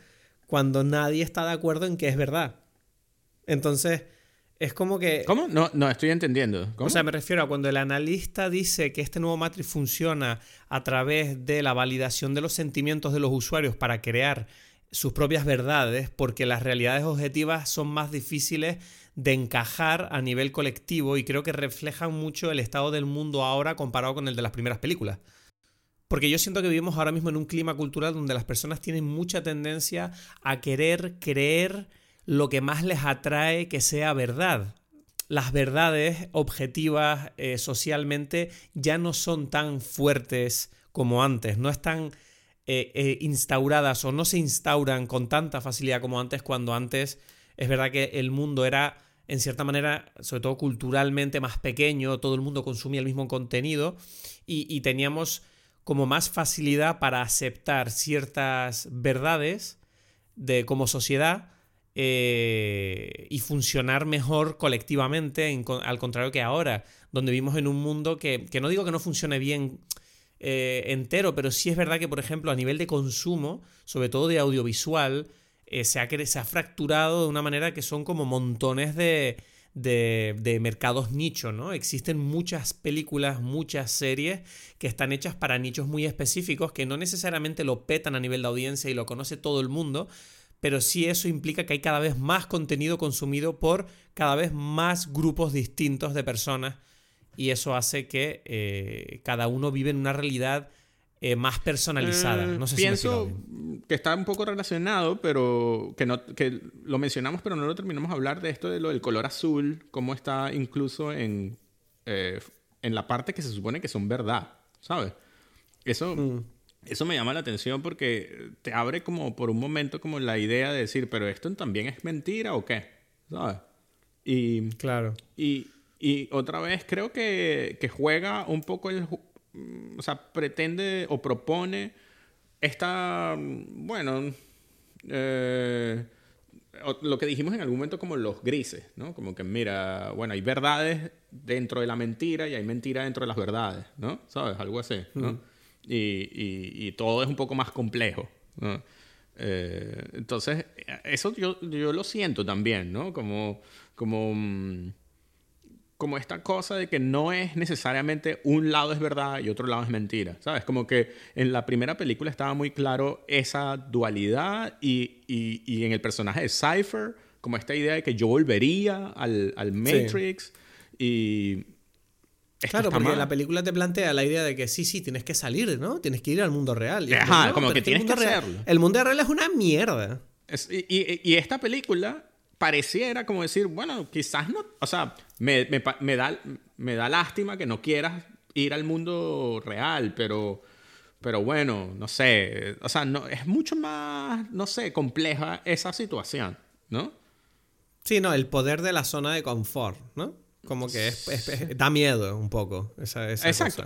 Speaker 1: cuando nadie está de acuerdo en que es verdad. Entonces, es como que...
Speaker 2: ¿Cómo? No, no estoy entendiendo. O
Speaker 1: sea, me refiero a cuando el analista dice que este nuevo Matrix funciona a través de la validación de los sentimientos de los usuarios para crear sus propias verdades, porque las realidades objetivas son más difíciles de encajar a nivel colectivo y creo que reflejan mucho el estado del mundo ahora comparado con el de las primeras películas. Porque yo siento que vivimos ahora mismo en un clima cultural donde las personas tienen mucha tendencia a querer creer lo que más les atrae que sea verdad. Las verdades objetivas eh, socialmente ya no son tan fuertes como antes, no están eh, eh, instauradas o no se instauran con tanta facilidad como antes cuando antes es verdad que el mundo era en cierta manera, sobre todo culturalmente más pequeño, todo el mundo consumía el mismo contenido y, teníamos como más facilidad para aceptar ciertas verdades de, como sociedad eh, y funcionar mejor colectivamente, al contrario que ahora, donde vivimos en un mundo que, que no digo que no funcione bien eh, entero, pero sí es verdad que, por ejemplo, a nivel de consumo, sobre todo de audiovisual, eh, se, ha, fracturado de una manera que son como montones de, de, mercados nicho, ¿no? Existen muchas películas, muchas series que están hechas para nichos muy específicos que no necesariamente lo petan a nivel de audiencia y lo conoce todo el mundo, pero sí eso implica que hay cada vez más contenido consumido por cada vez más grupos distintos de personas y eso hace que eh, cada uno vive en una realidad eh, más personalizada.
Speaker 2: Eh,
Speaker 1: no sé
Speaker 2: pienso
Speaker 1: si me
Speaker 2: que está un poco relacionado, pero que, no, que lo mencionamos, pero no lo terminamos de hablar de esto de lo del color azul, cómo está incluso en, eh, en la parte que se supone que son verdad, ¿sabes? Eso,
Speaker 1: Mm.
Speaker 2: eso me llama la atención porque te abre como por un momento como la idea de decir, pero esto también es mentira o qué, ¿sabes? Y,
Speaker 1: Claro.
Speaker 2: y, y otra vez creo que, que juega un poco el... mm, O sea, pretende o propone esta... mm, Bueno... eh, lo que dijimos en algún momento como los grises, ¿no? Como que, mira, bueno, hay verdades dentro de la mentira y hay mentira dentro de las verdades, ¿no? ¿Sabes? Algo así, ¿no? y, y- y todo es un poco más complejo, ¿no? Eh, entonces, eso yo, yo lo siento también, ¿no? Como, como, mm, como esta cosa de que no es necesariamente un lado es verdad y otro lado es mentira, ¿sabes? Como que en la primera película estaba muy claro esa dualidad y, y- y en el personaje de Cypher, como esta idea de que yo volvería al, al Matrix y... esto
Speaker 1: Claro, porque
Speaker 2: mal.
Speaker 1: la película te plantea la idea de que sí, sí, tienes que salir, ¿no? Tienes que ir al mundo real. Y
Speaker 2: Ajá,
Speaker 1: no,
Speaker 2: como que tienes que
Speaker 1: real-
Speaker 2: hacerlo.
Speaker 1: El mundo real es una mierda.
Speaker 2: Es- y, y- y esta película pareciera como decir, bueno, quizás no, o sea, me, me da, me da lástima que no quieras ir al mundo real, pero, pero bueno, no sé, o sea, no, es mucho más, no sé, compleja esa situación, ¿no?
Speaker 1: Sí, no, el poder de la zona de confort, ¿no? Como que es, es- es- da miedo un poco esa, esa
Speaker 2: Exacto,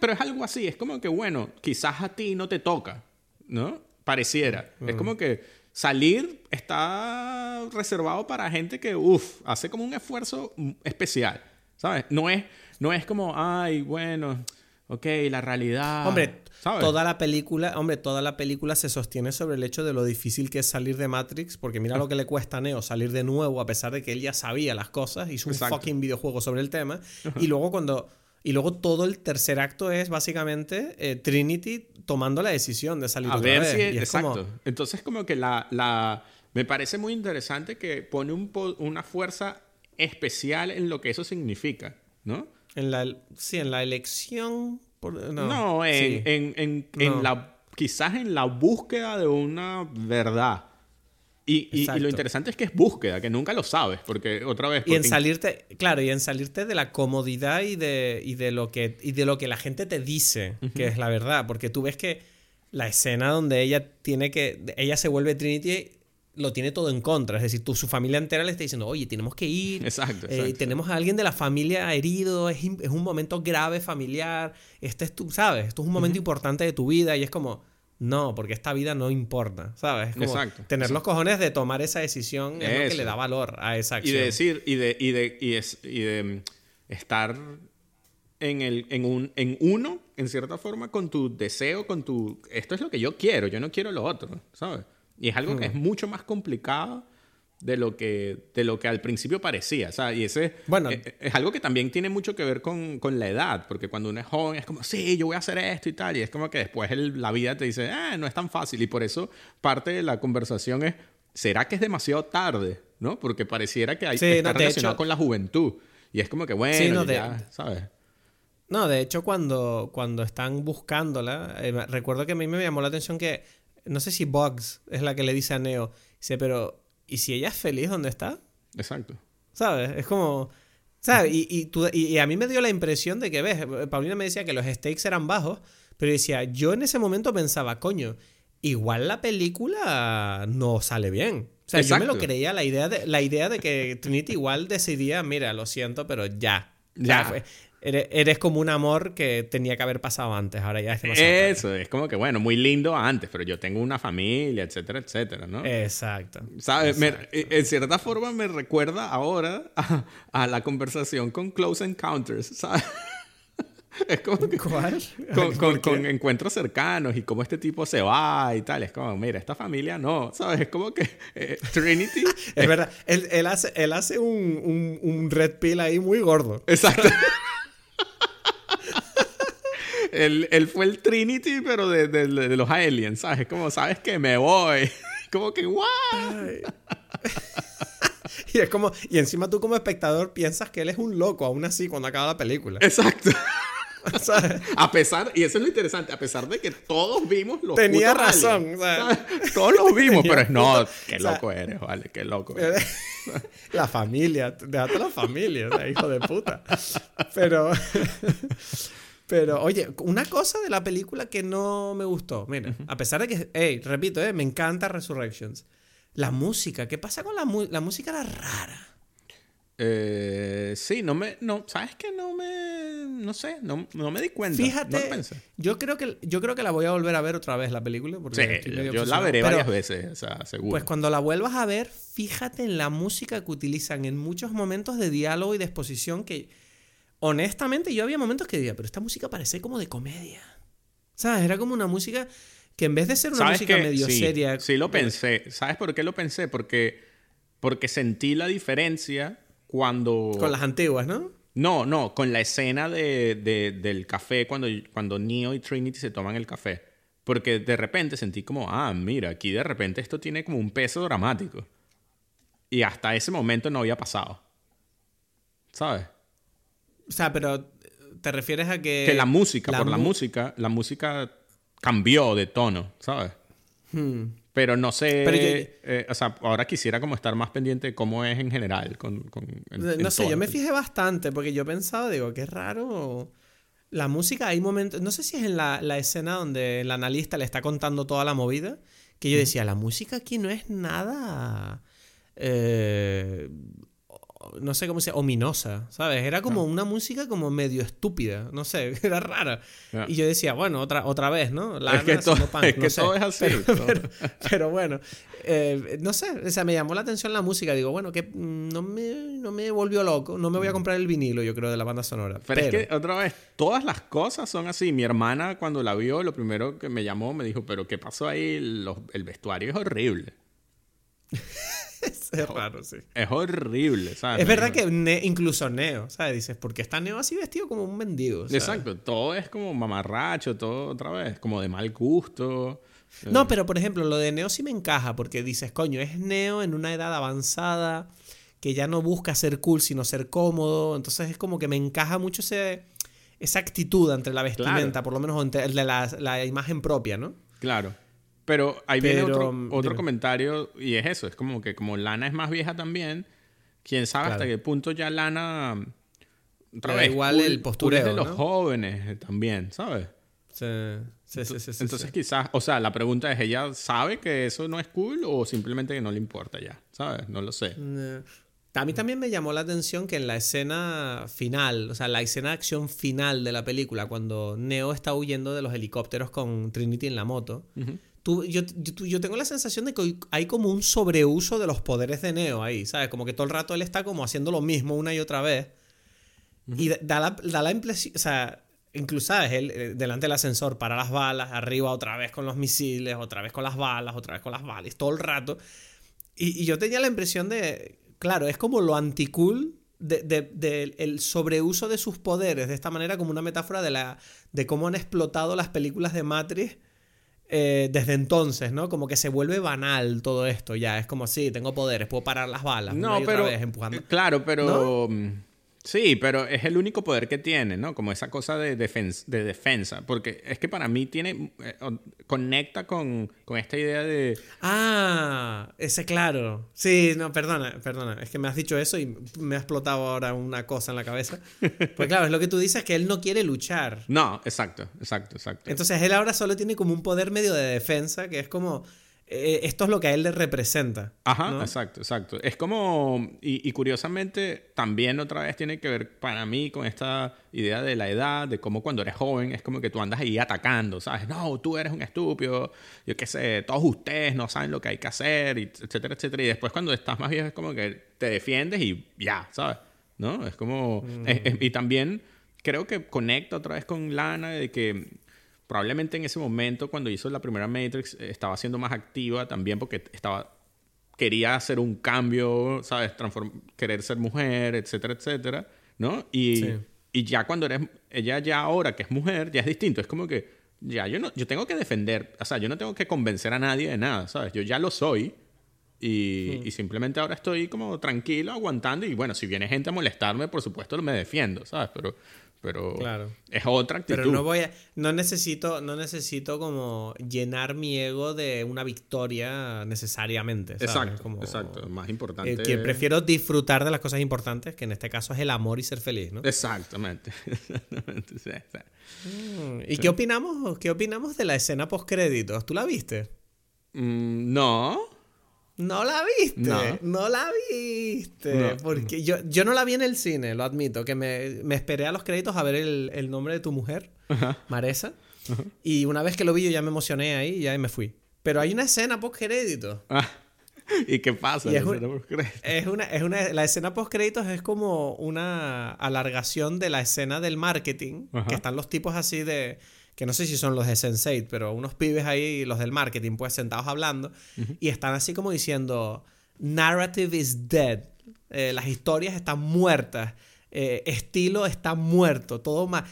Speaker 2: pero es algo así, es como que, bueno, quizás a ti no te toca, ¿no? Pareciera. Es
Speaker 1: Mm.
Speaker 2: como que salir está reservado para gente que, uff, hace como un esfuerzo especial, ¿sabes? No es, no es como, ay, bueno, ok, la realidad.
Speaker 1: Hombre,
Speaker 2: ¿sabes?
Speaker 1: toda la película, hombre, toda la película se sostiene sobre el hecho de lo difícil que es salir de Matrix, porque mira lo que le cuesta a Neo salir de nuevo, a pesar de que él ya sabía las cosas, hizo un
Speaker 2: Exacto.
Speaker 1: fucking videojuego sobre el tema, y luego cuando y luego todo el tercer acto es básicamente eh, Trinity tomando la decisión de salir
Speaker 2: A
Speaker 1: otra
Speaker 2: ver
Speaker 1: vez.
Speaker 2: si
Speaker 1: como-
Speaker 2: exacto. Entonces como que la, la me parece muy interesante que pone un una fuerza especial en lo que eso significa, ¿no?
Speaker 1: en la sí, en la elección por- no,
Speaker 2: No, en,
Speaker 1: sí.
Speaker 2: en, en, en
Speaker 1: No.
Speaker 2: la quizás en la búsqueda de una verdad. Y, y- y lo interesante es que es búsqueda, que nunca lo sabes, porque otra vez...
Speaker 1: Y en salirte, claro, y en salirte de la comodidad y de, y de, lo, que, y de lo que la gente te dice que es la verdad. Porque tú ves que la escena donde ella tiene que. Ella se vuelve Trinity lo tiene todo en contra. Es decir, tú, su familia entera le está diciendo, oye, tenemos que ir.
Speaker 2: Exacto,
Speaker 1: eh,
Speaker 2: exacto.
Speaker 1: tenemos a alguien de la familia herido. Es, es un momento grave familiar. Este es tu, ¿sabes? Esto es un momento importante de tu vida. Y es como. No, porque esta vida no importa, ¿sabes? Es como
Speaker 2: Exacto,
Speaker 1: tener los cojones de tomar esa decisión es lo que le da valor a esa
Speaker 2: Y
Speaker 1: acción.
Speaker 2: de decir, y de, y de, y es- y de mm, estar en, el, en, un, en uno, en cierta forma, con tu deseo, con tu... Esto es lo que yo quiero, yo no quiero lo otro, ¿sabes? Y es algo que es
Speaker 1: Hmm.
Speaker 2: mucho más complicado de lo que, de lo que al principio parecía, ¿sabes? Y ese
Speaker 1: Bueno.
Speaker 2: es, es algo que también tiene mucho que ver con, con la edad, porque cuando uno es joven es como, sí, yo voy a hacer esto y tal, y es como que después el- la vida te dice, ah, no es tan fácil, y por eso parte de la conversación es, ¿será que es demasiado tarde? ¿No? Porque pareciera que hay,
Speaker 1: Sí,
Speaker 2: está
Speaker 1: no, de
Speaker 2: relacionado
Speaker 1: hecho-
Speaker 2: con la juventud, y es como que, bueno,
Speaker 1: Sí, no, de-
Speaker 2: ya, ¿sabes?
Speaker 1: No, de hecho, cuando, cuando están buscándola, eh, recuerdo que a mí me llamó la atención que, no sé si Bugs es la que le dice a Neo, dice, pero, ¿y si ella es feliz donde está?
Speaker 2: Exacto.
Speaker 1: ¿Sabes? Es como... ¿Sabes? Y, y, tú- y- y a mí me dio la impresión de que, ves, Paulina me decía que los stakes eran bajos, pero decía, yo en ese momento pensaba, coño, igual la película no sale bien. O sea, yo me lo creía la idea de, la idea de que Trinity igual decidía, mira, lo siento, pero ya.
Speaker 2: Ya.
Speaker 1: fue- eres, eres como un amor que tenía que haber pasado antes, ahora ya es demasiado tarde.
Speaker 2: Eso, es como que, bueno, muy lindo antes, pero yo tengo una familia, etcétera, etcétera, ¿no?
Speaker 1: Exacto.
Speaker 2: ¿Sabes? Me- eh, en cierta forma me recuerda ahora a, a la conversación con Close Encounters, ¿sabes? Es como que
Speaker 1: ¿Cuál?
Speaker 2: con,
Speaker 1: ¿Por
Speaker 2: con- encuentros cercanos y cómo este tipo se va y tal. Es como, mira, esta familia no, ¿sabes? Es como que eh, Trinity.
Speaker 1: Es verdad, él, él hace, él hace un, un, un red pill ahí muy gordo.
Speaker 2: Exacto. él, él fue el Trinity, pero de, de- de los aliens, ¿sabes? Es como, ¿sabes que Me voy. Como que, ¿what?
Speaker 1: Y es como, y encima tú como espectador piensas que él es un loco, aún así, cuando acaba la película.
Speaker 2: Exacto.
Speaker 1: ¿sabes?
Speaker 2: A pesar, y eso es lo interesante, a pesar de que todos vimos los
Speaker 1: Tenía razón,
Speaker 2: aliens,
Speaker 1: ¿sabes?
Speaker 2: ¿sabes? Todos los vimos,
Speaker 1: Tenía
Speaker 2: pero es no,
Speaker 1: puto-
Speaker 2: qué loco eres, vale, qué loco eres.
Speaker 1: La familia, déjate la familia, hijo de puta. Pero, pero, oye, una cosa de la película que no me gustó, mira, a pesar de que, hey, repito, eh, me encanta Resurrections. La música, ¿qué pasa con la música? La música era rara.
Speaker 2: Eh, sí, no me, no, sabes que no me, no sé, no, no me di cuenta. no
Speaker 1: Fíjate,
Speaker 2: lo pensé.
Speaker 1: yo creo que yo creo que la voy a volver a ver otra vez la película porque
Speaker 2: Sí, yo, la veré
Speaker 1: Pero,
Speaker 2: varias veces, o sea, seguro.
Speaker 1: Pues cuando la vuelvas a ver, fíjate en la música que utilizan en muchos momentos de diálogo y de exposición que honestamente yo había momentos que decía, pero esta música parece como de comedia. ¿Sabes? Era como una música que en vez de ser una
Speaker 2: ¿Sabes
Speaker 1: música
Speaker 2: qué?
Speaker 1: medio
Speaker 2: sí,
Speaker 1: seria,
Speaker 2: Sí, lo pensé. ¿Sabes por qué lo pensé? Porque, porque sentí la diferencia cuando...
Speaker 1: con las antiguas, ¿no?
Speaker 2: No, no, con la escena de, de- del café cuando, cuando Neo y Trinity se toman el café. Porque de repente sentí como, ah, mira, aquí de repente esto tiene como un peso dramático. Y hasta ese momento no había pasado. ¿Sabes?
Speaker 1: O sea, pero te refieres a que
Speaker 2: que la música, por la música, la música cambió de tono, ¿sabes?
Speaker 1: Hmm.
Speaker 2: Pero no sé,
Speaker 1: Pero yo-
Speaker 2: eh, o sea, ahora quisiera como estar más pendiente de cómo es en general. Con, con- en-
Speaker 1: No sé,
Speaker 2: todo.
Speaker 1: yo me fijé bastante porque yo pensaba, digo, qué raro. La música, hay momentos, no sé si es en la, la escena donde el analista le está contando toda la movida, que yo decía, la música aquí no es nada, eh, no sé cómo se ominosa, ¿sabes? Era como una música como medio estúpida, no sé, era rara. Y yo decía, bueno, otra, otra vez, ¿no? Lana
Speaker 2: Es que todo-
Speaker 1: punk,
Speaker 2: es
Speaker 1: no
Speaker 2: que
Speaker 1: sé.
Speaker 2: todo es así,
Speaker 1: Pero, pero- pero bueno, eh, no sé, o sea, me llamó la atención la música. Digo, bueno, que no me, no me volvió loco. No me voy a comprar el vinilo, yo creo, de la banda sonora.
Speaker 2: Pero,
Speaker 1: Pero,
Speaker 2: es que otra vez, todas las cosas son así. Mi hermana cuando la vio, lo primero que me llamó me dijo, pero ¿qué pasó ahí? Los- el vestuario es horrible.
Speaker 1: es raro, sí.
Speaker 2: Es horrible, ¿sabes?
Speaker 1: Es verdad que Ne- incluso Neo, ¿sabes? Dices, ¿por qué está Neo así vestido como un mendigo? ¿sabes?
Speaker 2: Exacto, todo es como mamarracho, todo otra vez, como de mal gusto.
Speaker 1: No, pero por ejemplo, lo de Neo sí me encaja porque dices, coño, es Neo en una edad avanzada que ya no busca ser cool, sino ser cómodo. Entonces es como que me encaja mucho ese, esa actitud entre la vestimenta, por lo menos entre la, la- la imagen propia, ¿no?
Speaker 2: Claro. Pero ahí viene
Speaker 1: Pero,
Speaker 2: otro,
Speaker 1: mm,
Speaker 2: otro
Speaker 1: dime.
Speaker 2: comentario y es eso, es como que como Lana es más vieja también, quién sabe hasta
Speaker 1: Claro.
Speaker 2: qué punto ya Lana otra vez,
Speaker 1: igual el postureo,
Speaker 2: cool es de los
Speaker 1: ¿no?
Speaker 2: jóvenes eh, también, ¿sabes?
Speaker 1: Sí, sí, sí, sí,
Speaker 2: Entonces
Speaker 1: sí.
Speaker 2: quizás, o sea, la pregunta es, ¿ella sabe que eso no es cool o simplemente que no le importa ya? ¿Sabes? No lo sé.
Speaker 1: Eh, A mí también me llamó la atención que en la escena final, o sea, la escena de acción final de la película, cuando Neo está huyendo de los helicópteros con Trinity en la moto, tú- yo, yo- tengo la sensación de que hay como un sobreuso de los poderes de Neo ahí, ¿sabes? Como que todo el rato él está como haciendo lo mismo una y otra vez. Y da- la, da la impresión, o sea, incluso, ¿sabes? Él eh, delante del ascensor para las balas, arriba otra vez con los misiles, otra vez con las balas, otra vez con las balas, todo el rato. Y, y yo tenía la impresión de, claro, es como lo anticool de, de- del- el sobreuso de sus poderes, de esta manera como una metáfora de, la, de cómo han explotado las películas de Matrix eh, desde entonces, ¿no? Como que se vuelve banal todo esto ya. Es como, sí, tengo poderes, puedo parar las balas.
Speaker 2: No,
Speaker 1: una y otra
Speaker 2: pero
Speaker 1: vez empujando.
Speaker 2: eh, claro, pero mm, sí, pero es el único poder que tiene, ¿no? Como esa cosa de, defen- de defensa, porque es que para mí tiene eh, conecta con, con esta idea de
Speaker 1: Ah, ese claro. Sí, no, perdona, perdona. Es que me has dicho eso y me ha explotado ahora una cosa en la cabeza. Pues claro, es lo que tú dices, que él no quiere luchar.
Speaker 2: no, exacto, exacto, exacto.
Speaker 1: Entonces él ahora solo tiene como un poder medio de defensa, que es como, eh, esto es lo que a él le representa.
Speaker 2: Ajá,
Speaker 1: ¿no?
Speaker 2: exacto, exacto. Es como, y, y curiosamente también otra vez tiene que ver para mí con esta idea de la edad, de cómo cuando eres joven es como que tú andas ahí atacando, ¿sabes? No, tú eres un estúpido, yo qué sé, todos ustedes no saben lo que hay que hacer, etcétera, etcétera. Y después cuando estás más viejo es como que te defiendes y ya, ¿sabes? ¿No? Es como, es- es- y también creo que conecta otra vez con Lana de que probablemente en ese momento cuando hizo la primera Matrix eh, estaba siendo más activa también porque estaba quería hacer un cambio, ¿sabes? Transform- querer ser mujer, etcétera, etcétera, ¿no? Y,
Speaker 1: Sí.
Speaker 2: y ya cuando eres, ella ya ahora que es mujer, ya es distinto, es como que ya yo no, yo tengo que defender, o sea, yo no tengo que convencer a nadie de nada, ¿sabes? Yo ya lo soy Y, y, simplemente ahora estoy como tranquilo, aguantando. Y bueno, si viene gente a molestarme, por supuesto me defiendo, ¿sabes? Pero, pero
Speaker 1: Claro.
Speaker 2: es otra actitud.
Speaker 1: Pero no voy a, no necesito, no necesito como llenar mi ego de una victoria necesariamente. ¿sabes?
Speaker 2: Exacto,
Speaker 1: Como,
Speaker 2: exacto. Más importante.
Speaker 1: eh, que prefiero disfrutar de las cosas importantes, que en este caso es el amor y ser feliz, ¿no?
Speaker 2: Exactamente. Exactamente, sí, sí.
Speaker 1: Mm, ¿Y qué opinamos, qué opinamos de la escena post créditos? ¿Tú la viste?
Speaker 2: Mm, no.
Speaker 1: No la viste, no,
Speaker 2: No.
Speaker 1: la viste.
Speaker 2: No.
Speaker 1: Porque yo, yo no la vi en el cine, lo admito, que me, me esperé a los créditos a ver el, el nombre de tu mujer, Maresa. Y una vez que lo vi yo ya me emocioné ahí y ya me fui. Pero hay una escena post créditos.
Speaker 2: Ah, ¿Y qué pasa?
Speaker 1: Y es un- una, es una, la escena post créditos es como una alargación de la escena del marketing,
Speaker 2: Ajá.
Speaker 1: que están los tipos así de, que no sé si son los de Sense8, pero unos pibes ahí, los del marketing, pues sentados hablando, y están así como diciendo, narrative is dead, Eh, las historias están muertas, eh, estilo está muerto, todo más.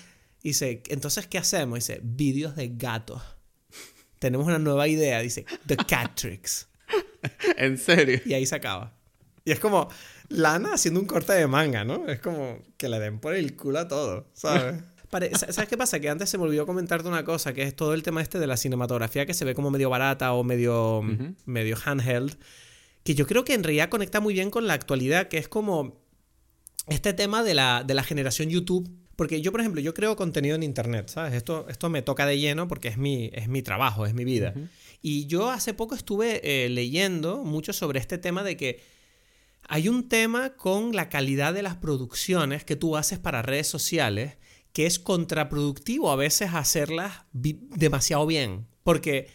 Speaker 1: Dice, entonces, ¿qué hacemos? Dice, vídeos de gatos. Tenemos una nueva idea, dice, The Cat Tricks.
Speaker 2: En serio.
Speaker 1: Y ahí se acaba. Y es como Lana haciendo un corte de manga, ¿no? Es como que le den por el culo a todo, ¿sabes? ¿Sabes qué pasa? Que antes se me olvidó comentarte una cosa, que es todo el tema este de la cinematografía que se ve como medio barata o medio, medio handheld, que yo creo que en realidad conecta muy bien con la actualidad, que es como este tema de la, de la generación YouTube. Porque yo, por ejemplo, yo creo contenido en Internet, ¿sabes? Esto, esto me toca de lleno porque es mi, es mi trabajo, es mi vida. Y yo hace poco estuve eh, leyendo mucho sobre este tema de que hay un tema con la calidad de las producciones que tú haces para redes sociales que es contraproductivo a veces hacerlas demasiado bien. Porque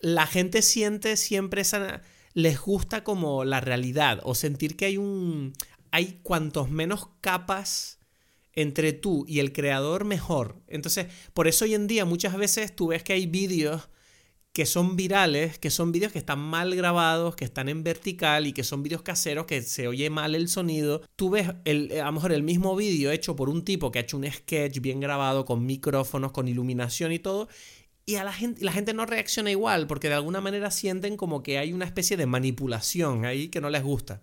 Speaker 1: la gente siente siempre esa. Les gusta como la realidad o sentir que hay un. Hay cuantos menos capas entre tú y el creador, mejor. Entonces, por eso hoy en día muchas veces tú ves que hay vídeos que son virales, que son vídeos que están mal grabados, que están en vertical y que son vídeos caseros, que se oye mal el sonido. Tú ves el, a lo mejor el mismo vídeo hecho por un tipo que ha hecho un sketch bien grabado, con micrófonos, con iluminación y todo, y a la gente, la gente no reacciona igual, porque de alguna manera sienten como que hay una especie de manipulación ahí que no les gusta.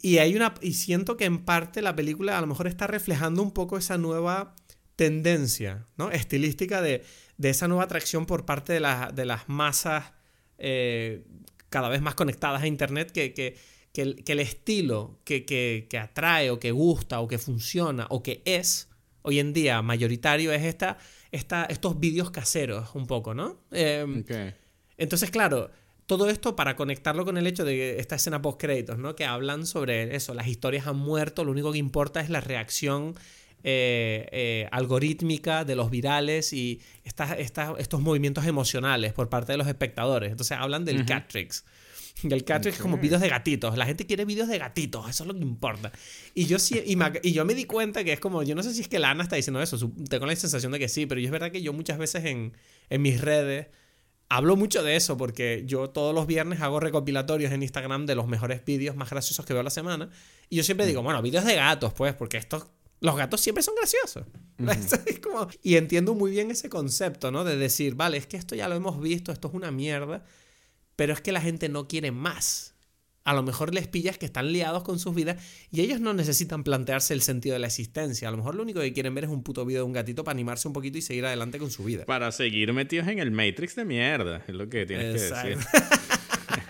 Speaker 1: Y hay una. Y siento que en parte la película a lo mejor está reflejando un poco esa nueva tendencia, ¿no? Estilística de, de esa nueva atracción por parte de, la- de las masas eh, cada vez más conectadas a Internet, que, que, que el, que el estilo que, que, que atrae o que gusta o que funciona o que es hoy en día mayoritario es esta, esta, estos vídeos caseros un poco, ¿no? Eh,
Speaker 2: Ok.
Speaker 1: entonces, claro, todo esto para conectarlo con el hecho de esta escena post créditos, ¿no? Que hablan sobre eso, las historias han muerto, lo único que importa es la reacción eh, eh, algorítmica de los virales y estas- estas- estos movimientos emocionales por parte de los espectadores. Entonces hablan del Catrix. Y el Catrix es como vídeos de gatitos. La gente quiere vídeos de gatitos, eso es lo que importa. Y yo, sí, y, yo me di cuenta que es como, yo no sé si es que Lana está diciendo eso, tengo la sensación de que sí, pero yo es verdad que yo muchas veces en, en mis redes Hablo mucho de eso porque yo todos los viernes hago recopilatorios en Instagram de los mejores vídeos más graciosos que veo la semana. Y yo siempre digo, bueno, vídeos de gatos, pues, porque estos, los gatos siempre son graciosos. Es como- y entiendo muy bien ese concepto, ¿no? De decir, vale, es que esto ya lo hemos visto, esto es una mierda, pero es que la gente no quiere más. A lo mejor les pillas que están liados con sus vidas y ellos no necesitan plantearse el sentido de la existencia. A lo mejor lo único que quieren ver es un puto video de un gatito para animarse un poquito y seguir adelante con su vida.
Speaker 2: Para seguir metidos en el Matrix de mierda, es lo que tienes que decir.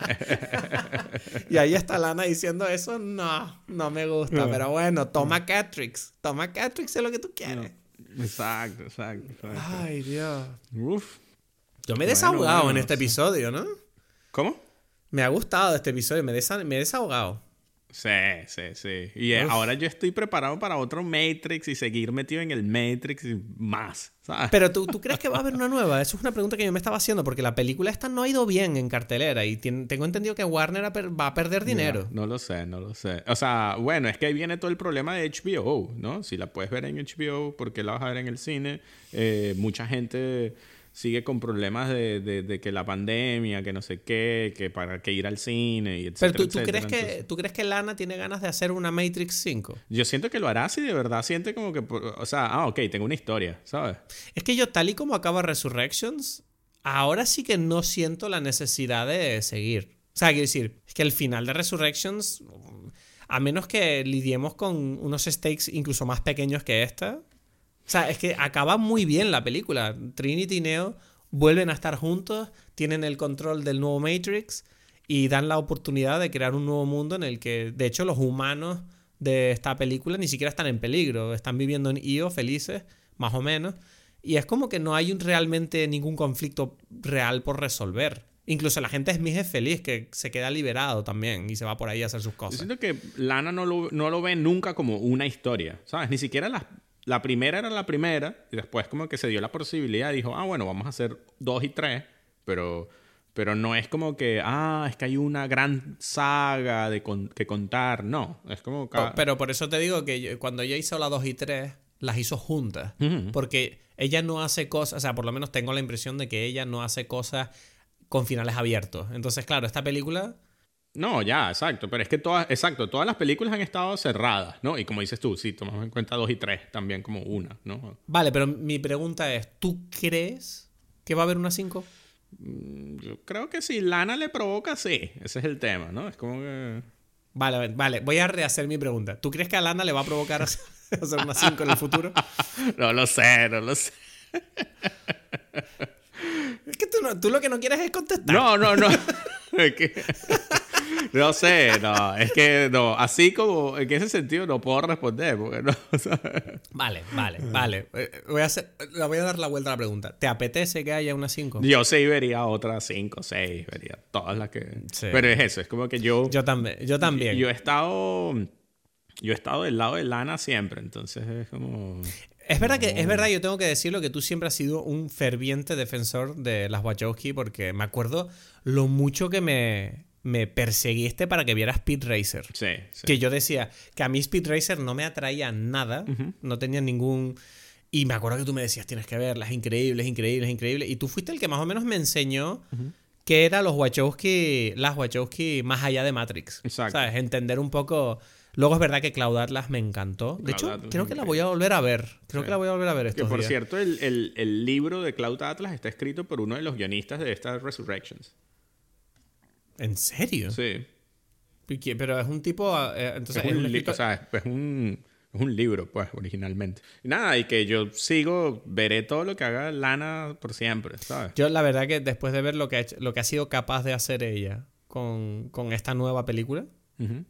Speaker 1: y ahí está Lana diciendo eso, no, no me gusta.
Speaker 2: No.
Speaker 1: Pero bueno, toma Catrix. Toma Catrix es lo que tú quieres.
Speaker 2: Exacto, exacto. exacto.
Speaker 1: Ay, Dios.
Speaker 2: Uf.
Speaker 1: Yo me he
Speaker 2: Bueno,
Speaker 1: desahogado
Speaker 2: bueno,
Speaker 1: en este
Speaker 2: sí.
Speaker 1: episodio, ¿no?
Speaker 2: ¿Cómo?
Speaker 1: Me ha gustado este episodio, me, desa- me he desahogado.
Speaker 2: Sí, sí, sí. Y eh,
Speaker 1: Uf.
Speaker 2: ahora yo estoy preparado para otro Matrix y seguir metido en el Matrix y más, ¿sabes?
Speaker 1: Pero ¿tú, ¿tú crees que va a haber una nueva? Eso es una pregunta que yo me estaba haciendo porque la película esta no ha ido bien en cartelera y tengo entendido que Warner va a perder dinero.
Speaker 2: Ya, no lo sé, no lo sé. O sea, bueno, es que ahí viene todo el problema de HBO, ¿no? Si la puedes ver en HBO, ¿por qué la vas a ver en el cine? Eh, mucha gente sigue con problemas de, de- de que la pandemia, que no sé qué, que para qué ir al cine y
Speaker 1: Pero
Speaker 2: etcétera,
Speaker 1: ¿tú, tú
Speaker 2: etcétera.
Speaker 1: crees que,
Speaker 2: Entonces,
Speaker 1: ¿tú crees que Lana tiene ganas de hacer una Matrix 5?
Speaker 2: yo siento que lo hará si de verdad siente como que, o sea, ah, ok, tengo una historia, ¿sabes?
Speaker 1: Es que yo, tal y como acaba Resurrections, ahora sí que no siento la necesidad de seguir. O sea, quiero decir, es que el final de Resurrections, a menos que lidiemos con unos stakes incluso más pequeños que esta, o sea, es que acaba muy bien la película. Trinity y Neo vuelven a estar juntos, tienen el control del nuevo Matrix y dan la oportunidad de crear un nuevo mundo en el que, de hecho, los humanos de esta película ni siquiera están en peligro, están viviendo en Io felices, más o menos, y es como que no hay realmente ningún conflicto real por resolver. Incluso la gente Smith es feliz, que se queda liberado también y se va por ahí a hacer sus cosas.
Speaker 2: Yo siento que Lana no lo, no lo ve nunca como una historia, ¿sabes? Ni siquiera la, la primera era la primera y después como que se dio la posibilidad y dijo, ah, bueno, vamos a hacer dos y tres, pero, pero no es como que, ah, es que hay una gran saga de que contar, no, es como...
Speaker 1: Pero por eso te digo que cuando ella hizo la dos y tres, las hizo juntas, porque ella no hace cosas, o sea, por lo menos tengo la impresión de que ella no hace cosas con finales abiertos. Entonces, claro, esta película...
Speaker 2: No, ya, exacto. Pero es que todas, exacto, todas las películas han estado cerradas, ¿no? Y como dices tú, sí, tomamos en cuenta dos y tres también como una, ¿no?
Speaker 1: Vale, pero mi pregunta es, ¿tú crees que va a haber una cinco?
Speaker 2: Mm, yo creo que si Lana le provoca, sí. Ese es el tema, ¿no? Es como que...
Speaker 1: Vale, vale. Voy a rehacer mi pregunta. ¿Tú crees que a Lana le va a provocar hacer una 5 en el futuro?
Speaker 2: no lo sé, no lo sé.
Speaker 1: Es que tú, lo que no quieres es contestar.
Speaker 2: No, no, no. no sé, no. Es que no. Así como en ese sentido no puedo responder. Porque no,
Speaker 1: Vale, vale, vale. Eh, voy a hacer, le voy a dar la vuelta a la pregunta. ¿Te apetece que haya una 5?
Speaker 2: Yo sí vería otra 5, 6. Vería todas las que. Pero es eso. Es como que yo.
Speaker 1: Yo también. Yo también.
Speaker 2: Yo he estado. Yo he estado del lado de Lana siempre. Entonces es como.
Speaker 1: Es verdad que es verdad, yo tengo que decirlo que tú siempre has sido un ferviente defensor de las Wachowski porque me acuerdo lo mucho que me, me perseguiste para que viera Speed Racer.
Speaker 2: Sí,
Speaker 1: Que yo decía que a mí Speed Racer no me atraía nada, no tenía ningún y me acuerdo que tú me decías, tienes que verla, es increíble, es increíble, es increíble. Y tú fuiste el que más o menos me enseñó que era los Wachowski, las Wachowski más allá de Matrix. Exacto. ¿Sabes? Entender un poco Luego es verdad que Cloud Atlas me encantó. De hecho, creo que la voy a volver a ver. Creo que la voy a volver a ver estos
Speaker 2: Que por
Speaker 1: días.
Speaker 2: cierto, el, el, libro de Cloud Atlas está escrito por uno de los guionistas de estas Resurrections.
Speaker 1: ¿En serio?
Speaker 2: Sí.
Speaker 1: Pero es un tipo... Eh, entonces,
Speaker 2: es, un, o sea, es un, es un libro, pues, originalmente. Y nada, y que yo sigo, veré todo lo que haga Lana por siempre, ¿sabes?
Speaker 1: Yo la verdad que después de ver lo que ha, lo que ha sido capaz de hacer ella con, con esta nueva película,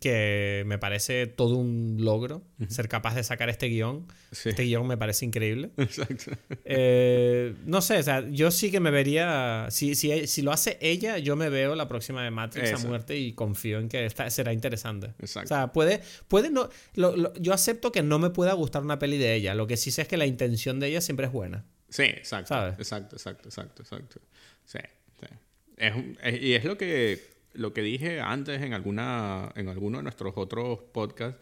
Speaker 1: que me parece todo un logro ser capaz de sacar este guion. Este guion me parece increíble.
Speaker 2: Exacto.
Speaker 1: Eh, no sé, o sea, yo sí que me vería, si, si, si, lo hace ella, yo me veo la próxima de Matrix a muerte y confío en que esta será interesante.
Speaker 2: Exacto.
Speaker 1: O sea, puede, puede no, yo acepto que no me pueda gustar una peli de ella, lo que sí sé es que la intención de ella siempre es buena.
Speaker 2: Sí, exacto. Exacto, exacto, exacto, exacto. Sí, sí. y es lo que lo que dije antes en, alguna, en alguno de nuestros otros podcasts,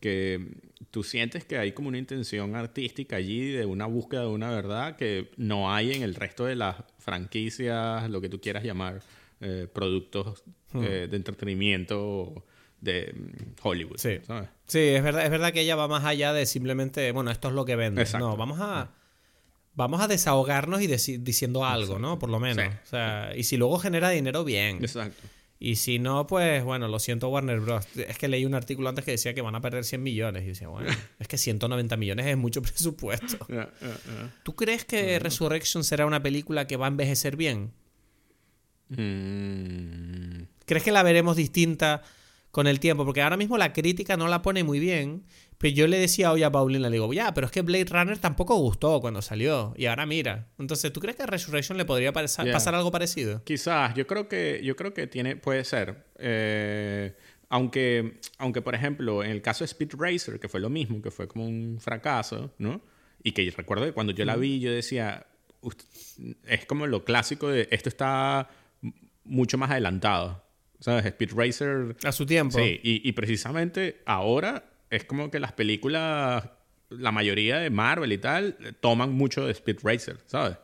Speaker 2: que tú sientes que hay como una intención artística allí de una búsqueda de una verdad que no hay en el resto de las franquicias, lo que tú quieras llamar, eh, productos hmm. eh, de entretenimiento de Hollywood.
Speaker 1: Sí. sí, es verdad, es verdad que ella va más allá de simplemente, bueno, esto es lo que vende. No, vamos a vamos a desahogarnos y diciendo algo, ¿no? Por lo menos. O sea, y si luego genera dinero, bien.
Speaker 2: Exacto.
Speaker 1: Y si no, pues bueno, lo siento Warner Bros. Es que leí un artículo antes que decía que van a perder 100 millones. Y decía, bueno, es que 190 millones es mucho presupuesto. ¿Tú crees que Resurrection será una película que va a envejecer bien?
Speaker 2: Mm.
Speaker 1: ¿Crees que la veremos distinta con el tiempo? Porque ahora mismo la crítica no la pone muy bien. Pero yo le decía hoy a Paulina, le digo, ya, pero es que Blade Runner tampoco gustó cuando salió. Y ahora mira. Entonces, ¿tú crees que a Resurrection le podría pasar algo parecido?
Speaker 2: Quizás, yo creo que, yo creo que tiene, puede ser. Eh, aunque, aunque, por ejemplo, en el caso de Speed Racer, que fue lo mismo, que fue como un fracaso, ¿no? Y que recuerdo que cuando yo la vi, yo decía, es como lo clásico de esto está mucho más adelantado. ¿Sabes? Speed Racer.
Speaker 1: A su tiempo.
Speaker 2: Sí, y, y precisamente ahora es como que las películas, la mayoría de Marvel y tal, toman mucho de Speed Racer, ¿sabes?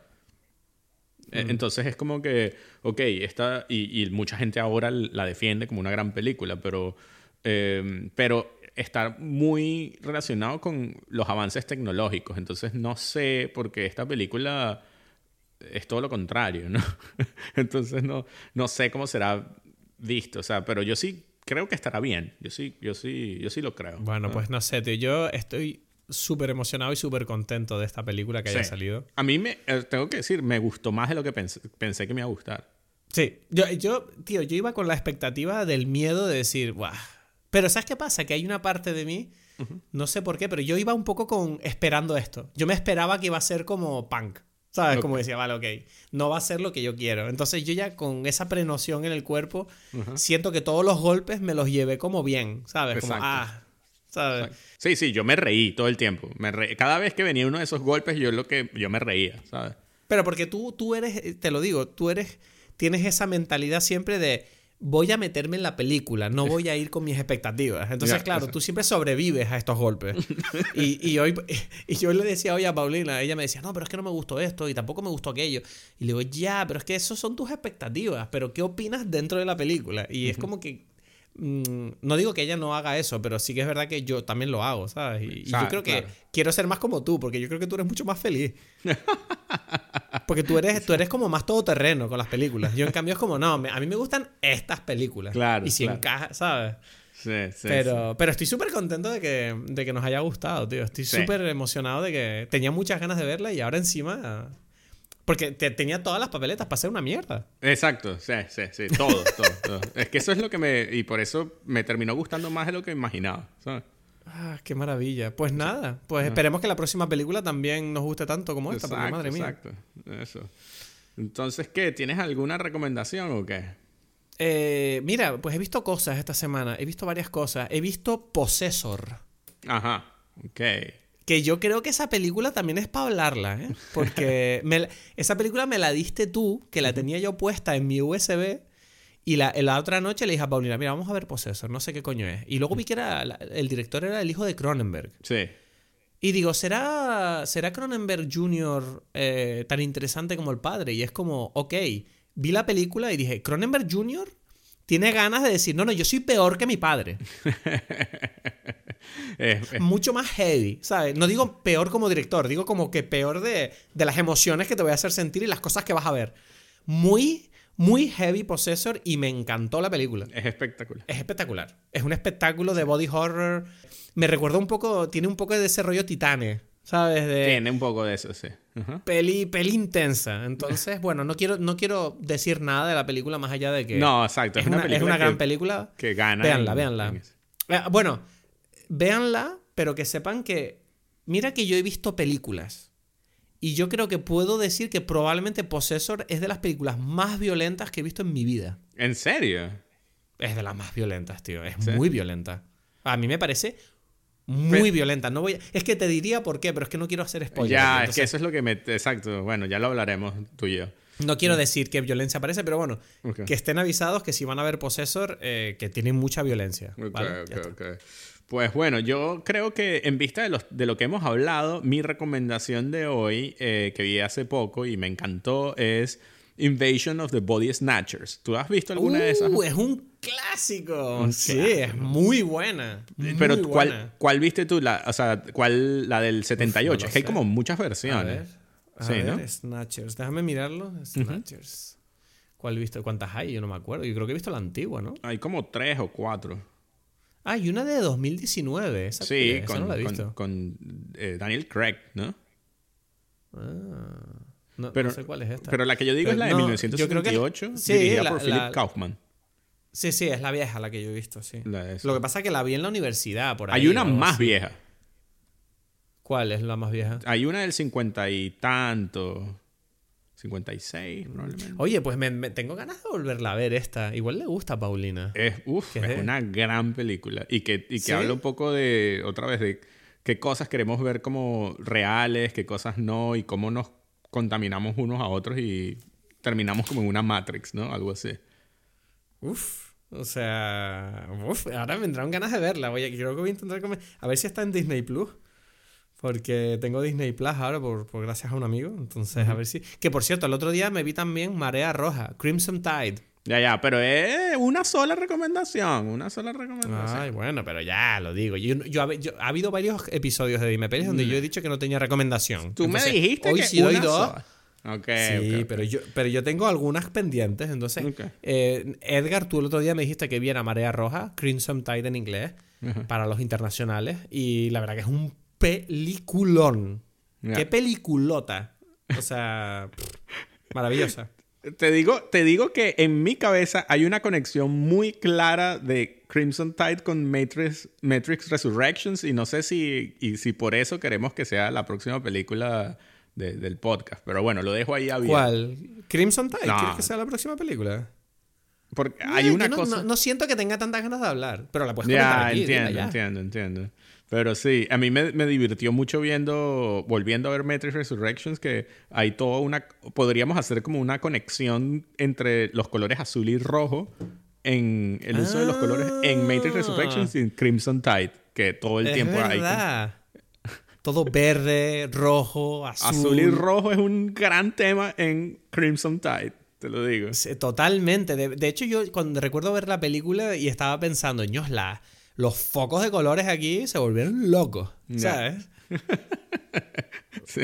Speaker 2: E, entonces es como que, ok, esta, y, mucha gente ahora la defiende como una gran película, pero, em, pero está muy relacionado con los avances tecnológicos. Entonces no sé, porque esta película es todo lo contrario, ¿no? entonces no, no sé cómo será visto, o sea, pero yo sí creo que estará bien. Yo sí, yo sí, yo sí lo creo.
Speaker 1: Bueno,
Speaker 2: Ah.
Speaker 1: pues no sé, tío. Yo estoy súper emocionado y súper contento de esta película que haya salido.
Speaker 2: A mí me, eh, tengo que decir, me gustó más de lo que pensé, pensé que me iba a gustar.
Speaker 1: Sí, yo, yo, tío, yo iba con la expectativa del miedo de decir, ¡guau! Pero ¿sabes qué pasa? Que hay una parte de mí, no sé por qué, pero yo iba un poco con esperando esto. Yo me esperaba que iba a ser como punk. ¿Sabes? Como decía, vale, ok, no va a ser lo que yo quiero. Entonces yo ya con esa prenoción en el cuerpo, siento que todos los golpes me los llevé como bien, ¿sabes? Como, ah, ¿sabes?
Speaker 2: Sí, sí, yo me reí todo el tiempo. Me re- Cada vez que venía uno de esos golpes, yo lo que yo me reía, ¿sabes?
Speaker 1: Pero porque tú, tú eres, te lo digo, tú eres, tienes esa mentalidad siempre de voy a meterme en la película, no voy a ir con mis expectativas. Entonces, claro, tú siempre sobrevives a estos golpes. y, y hoy, y yo le decía hoy a Paulina, ella me decía, no, pero es que no me gustó esto y tampoco me gustó aquello. Y le digo, ya, pero es que eso son tus expectativas, pero ¿qué opinas dentro de la película? Y es como que... mm, no digo que ella no haga eso, pero sí que es verdad que yo también lo hago, ¿sabes? Y, y yo creo que
Speaker 2: claro.
Speaker 1: quiero ser más como tú, porque yo creo que tú eres mucho más feliz. Porque tú eres, tú eres como más todoterreno con las películas. Yo, en cambio, es como, no, me- a mí me gustan estas películas.
Speaker 2: Claro,
Speaker 1: Y si
Speaker 2: claro.
Speaker 1: encaja, ¿sabes?
Speaker 2: Sí, sí.
Speaker 1: pero, pero estoy súper contento de que, de que nos haya gustado, tío. Estoy súper emocionado de que tenía muchas ganas de verla y ahora encima. Porque te- tenía todas las papeletas para hacer una mierda.
Speaker 2: Exacto, sí, sí, sí. Todo, todo, todo. Es que eso es lo que me. Y por eso me terminó gustando más de lo que imaginaba, ¿sabes?
Speaker 1: Ah, qué maravilla. Pues nada, pues esperemos que la próxima película también nos guste tanto como esta, porque madre mía.
Speaker 2: exacto. Eso. Entonces, ¿qué? ¿Tienes alguna recomendación o qué?
Speaker 1: Eh, mira, pues he visto cosas esta semana. He visto varias cosas. He visto Possessor.
Speaker 2: Ajá, ok.
Speaker 1: Que yo creo que esa película también es para hablarla, ¿eh? Porque me esa película me la diste tú, que la tenía yo puesta en mi USB. Y la, la otra noche le dije a Paulina, mira, vamos a ver Possessor, no sé qué coño es. Y luego vi que era el director era el hijo de Cronenberg.
Speaker 2: Sí.
Speaker 1: Y digo, ¿será, ¿será Cronenberg Jr. eh, tan interesante como el padre? Y es como, ok, vi la película y dije, Cronenberg Jr. tiene ganas de decir, no, no, yo soy peor que mi padre.
Speaker 2: Es- es-
Speaker 1: Mucho más heavy, ¿sabes? No digo peor como director, digo como que peor de, de las emociones que te voy a hacer sentir y las cosas que vas a ver. Muy, muy heavy Possessor y me encantó la película.
Speaker 2: es espectacular.
Speaker 1: Es espectacular. Es un espectáculo de body horror. Me recuerda un poco, tiene un poco de ese rollo titane, ¿sabes? De,
Speaker 2: Tiene un poco de eso, sí.
Speaker 1: Peli, peli intensa. Entonces, bueno, no quiero, no quiero decir nada de la película más allá de que.
Speaker 2: No, exacto.
Speaker 1: es, una, es
Speaker 2: película
Speaker 1: una gran
Speaker 2: que-
Speaker 1: película.
Speaker 2: Que gana.
Speaker 1: Véanla,
Speaker 2: en-
Speaker 1: véanla.
Speaker 2: en.
Speaker 1: Eh, Bueno, véanla, pero que sepan que. Mira que yo he visto películas. Y yo creo que puedo decir que probablemente Possessor es de las películas más violentas que he visto en mi vida.
Speaker 2: ¿En serio?
Speaker 1: Es de las más violentas, tío. Es
Speaker 2: Sí.
Speaker 1: muy violenta. A mí me parece muy violenta. No voy a- Es que te diría por qué, pero es que no quiero hacer spoilers.
Speaker 2: ya, es que eso es lo que me... Exacto. Bueno, ya lo hablaremos tú y yo.
Speaker 1: No quiero decir qué violencia aparece, pero bueno, que estén avisados que si van a ver Possessor, eh, que tienen mucha violencia.
Speaker 2: Ok,
Speaker 1: ¿vale?
Speaker 2: ok, ok. Pues bueno, yo creo que en vista de, los, de lo que hemos hablado, mi recomendación de hoy, eh, que vi hace poco y me encantó, es Invasion of the Body Snatchers. ¿Tú has visto alguna de esas?
Speaker 1: Uh, es un clásico.
Speaker 2: Un
Speaker 1: sí,
Speaker 2: clásico.
Speaker 1: es muy buena. muy
Speaker 2: Pero
Speaker 1: buena.
Speaker 2: ¿cuál, ¿cuál viste tú? La, o sea, ¿cuál? La del 78.
Speaker 1: Uf, no
Speaker 2: es que hay como muchas
Speaker 1: A
Speaker 2: versiones.
Speaker 1: ver, a
Speaker 2: Sí,
Speaker 1: ver,
Speaker 2: ¿no?
Speaker 1: Snatchers. Déjame mirarlo. Snatchers. ¿Cuál he visto? ¿Cuántas hay? Yo no me acuerdo. Yo creo que he visto la antigua, ¿no?
Speaker 2: Hay como tres o cuatro.
Speaker 1: Ah, y una de 2019. ¿Esa
Speaker 2: Sí,
Speaker 1: es? Esa
Speaker 2: con,
Speaker 1: no la he
Speaker 2: con-
Speaker 1: visto.
Speaker 2: con, eh, Daniel Craig, ¿no?
Speaker 1: Ah, no,
Speaker 2: Pero,
Speaker 1: no sé cuál es esta.
Speaker 2: pero la que yo digo
Speaker 1: Pero
Speaker 2: es la de
Speaker 1: no, yo creo que-
Speaker 2: 1978,
Speaker 1: sí,
Speaker 2: dirigida
Speaker 1: la-
Speaker 2: por Philip
Speaker 1: la-
Speaker 2: Kaufman.
Speaker 1: Sí, sí, es la vieja la que yo he visto, sí. Lo que pasa es que la vi en la universidad, por ahí.
Speaker 2: Hay una más
Speaker 1: así.
Speaker 2: vieja.
Speaker 1: ¿Cuál es la más vieja?
Speaker 2: Hay una del 50 y tanto. 56, probablemente.
Speaker 1: Oye, pues me, me- tengo ganas de volverla a ver esta. Igual le gusta a Paulina.
Speaker 2: Es, uf,
Speaker 1: ¿Qué
Speaker 2: es
Speaker 1: es?
Speaker 2: una gran película. Y que, y que
Speaker 1: ¿Sí?
Speaker 2: habla un poco de, otra vez, de qué cosas queremos ver como reales, qué cosas no, y cómo nos contaminamos unos a otros y terminamos como en una Matrix, ¿no? Algo así.
Speaker 1: Uf. O sea, uf, ahora me entraron ganas de verla. Oye, creo que voy a intentar comer. A ver si está en Disney Plus. Porque tengo Disney Plus ahora por, por gracias a un amigo. Entonces, a ver si. Que por cierto, el otro día me vi también Marea Roja, Crimson Tide.
Speaker 2: Ya, ya, pero es una sola recomendación, una sola recomendación.
Speaker 1: Ay, bueno, pero ya lo digo. Yo, yo, ha- yo- ha habido varios episodios de Dime Pelis donde yo he dicho que no tenía recomendación.
Speaker 2: Tú
Speaker 1: Entonces,
Speaker 2: me dijiste
Speaker 1: hoy
Speaker 2: que
Speaker 1: sí doy dos.
Speaker 2: sola. Ok.
Speaker 1: Sí, pero, Yo, pero yo tengo algunas pendientes. Entonces, eh, Edgar, tú el otro día me dijiste que viera Marea Roja, Crimson Tide en inglés, para los internacionales. Y la verdad que es un peliculón. ¡Qué peliculota! O sea, maravillosa.
Speaker 2: Te digo, te digo que en mi cabeza hay una conexión muy clara de Crimson Tide con Matrix, Matrix Resurrections y no sé si, y si por eso queremos que sea la próxima película del podcast. Pero bueno, lo dejo ahí abierto.
Speaker 1: ¿Cuál? ¿Crimson Tide? ¿Quieres que sea la próxima película?
Speaker 2: Porque hay una cosa...
Speaker 1: No, siento que tenga tantas ganas de hablar, pero la puedes comentar aquí.
Speaker 2: Entiendo, ya, entiendo, entiendo. Pero sí, a mí me, me, divirtió mucho viendo, volviendo a ver Matrix Resurrections, que hay toda una, podríamos hacer como una conexión entre los colores azul y rojo en el uso de los colores en Matrix ah. Resurrections y en Crimson Tide, que todo el tiempo
Speaker 1: hay. Todo verde, rojo, azul.
Speaker 2: Azul y rojo es un gran tema en Crimson Tide. Te lo digo.
Speaker 1: totalmente. De, hecho, yo cuando recuerdo ver la película y estaba pensando, la los focos de colores aquí se volvieron locos, ¿sabes?
Speaker 2: sí.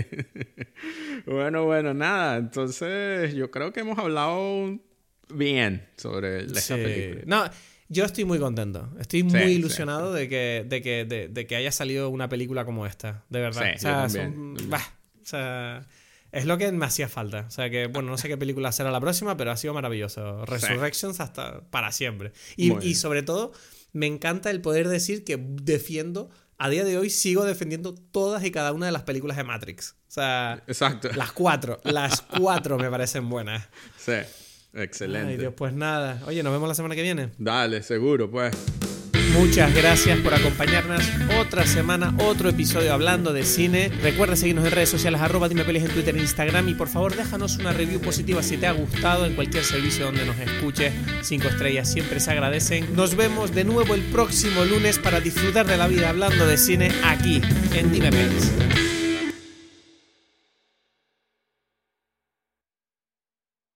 Speaker 2: Bueno, bueno, nada. Entonces, yo creo que hemos hablado bien sobre esa película.
Speaker 1: No, yo estoy muy contento. Estoy muy ilusionado de que, de, que, de, que haya salido una película como esta. De verdad. o sea, es lo que me hacía falta. O sea que, bueno, no sé qué película será la próxima, pero ha sido maravilloso. Resurrections hasta para siempre. Y, y sobre todo me encanta el poder decir que defiendo, a día de hoy sigo defendiendo todas y cada una de las películas de Matrix. O sea,
Speaker 2: Exacto.
Speaker 1: las cuatro, las cuatro me parecen buenas.
Speaker 2: Sí, excelente.
Speaker 1: Ay, Dios, pues nada. Oye, nos vemos la semana que viene.
Speaker 2: Dale, seguro, pues.
Speaker 1: Muchas gracias por acompañarnos otra semana, otro episodio hablando de cine. Recuerda seguirnos en redes sociales, arroba dime en Twitter e Instagram y por favor déjanos una review positiva si te ha gustado en cualquier servicio donde nos escuches. Cinco estrellas siempre se agradecen. Nos vemos de nuevo el próximo lunes para disfrutar de la vida hablando de cine aquí en Dime Pelis.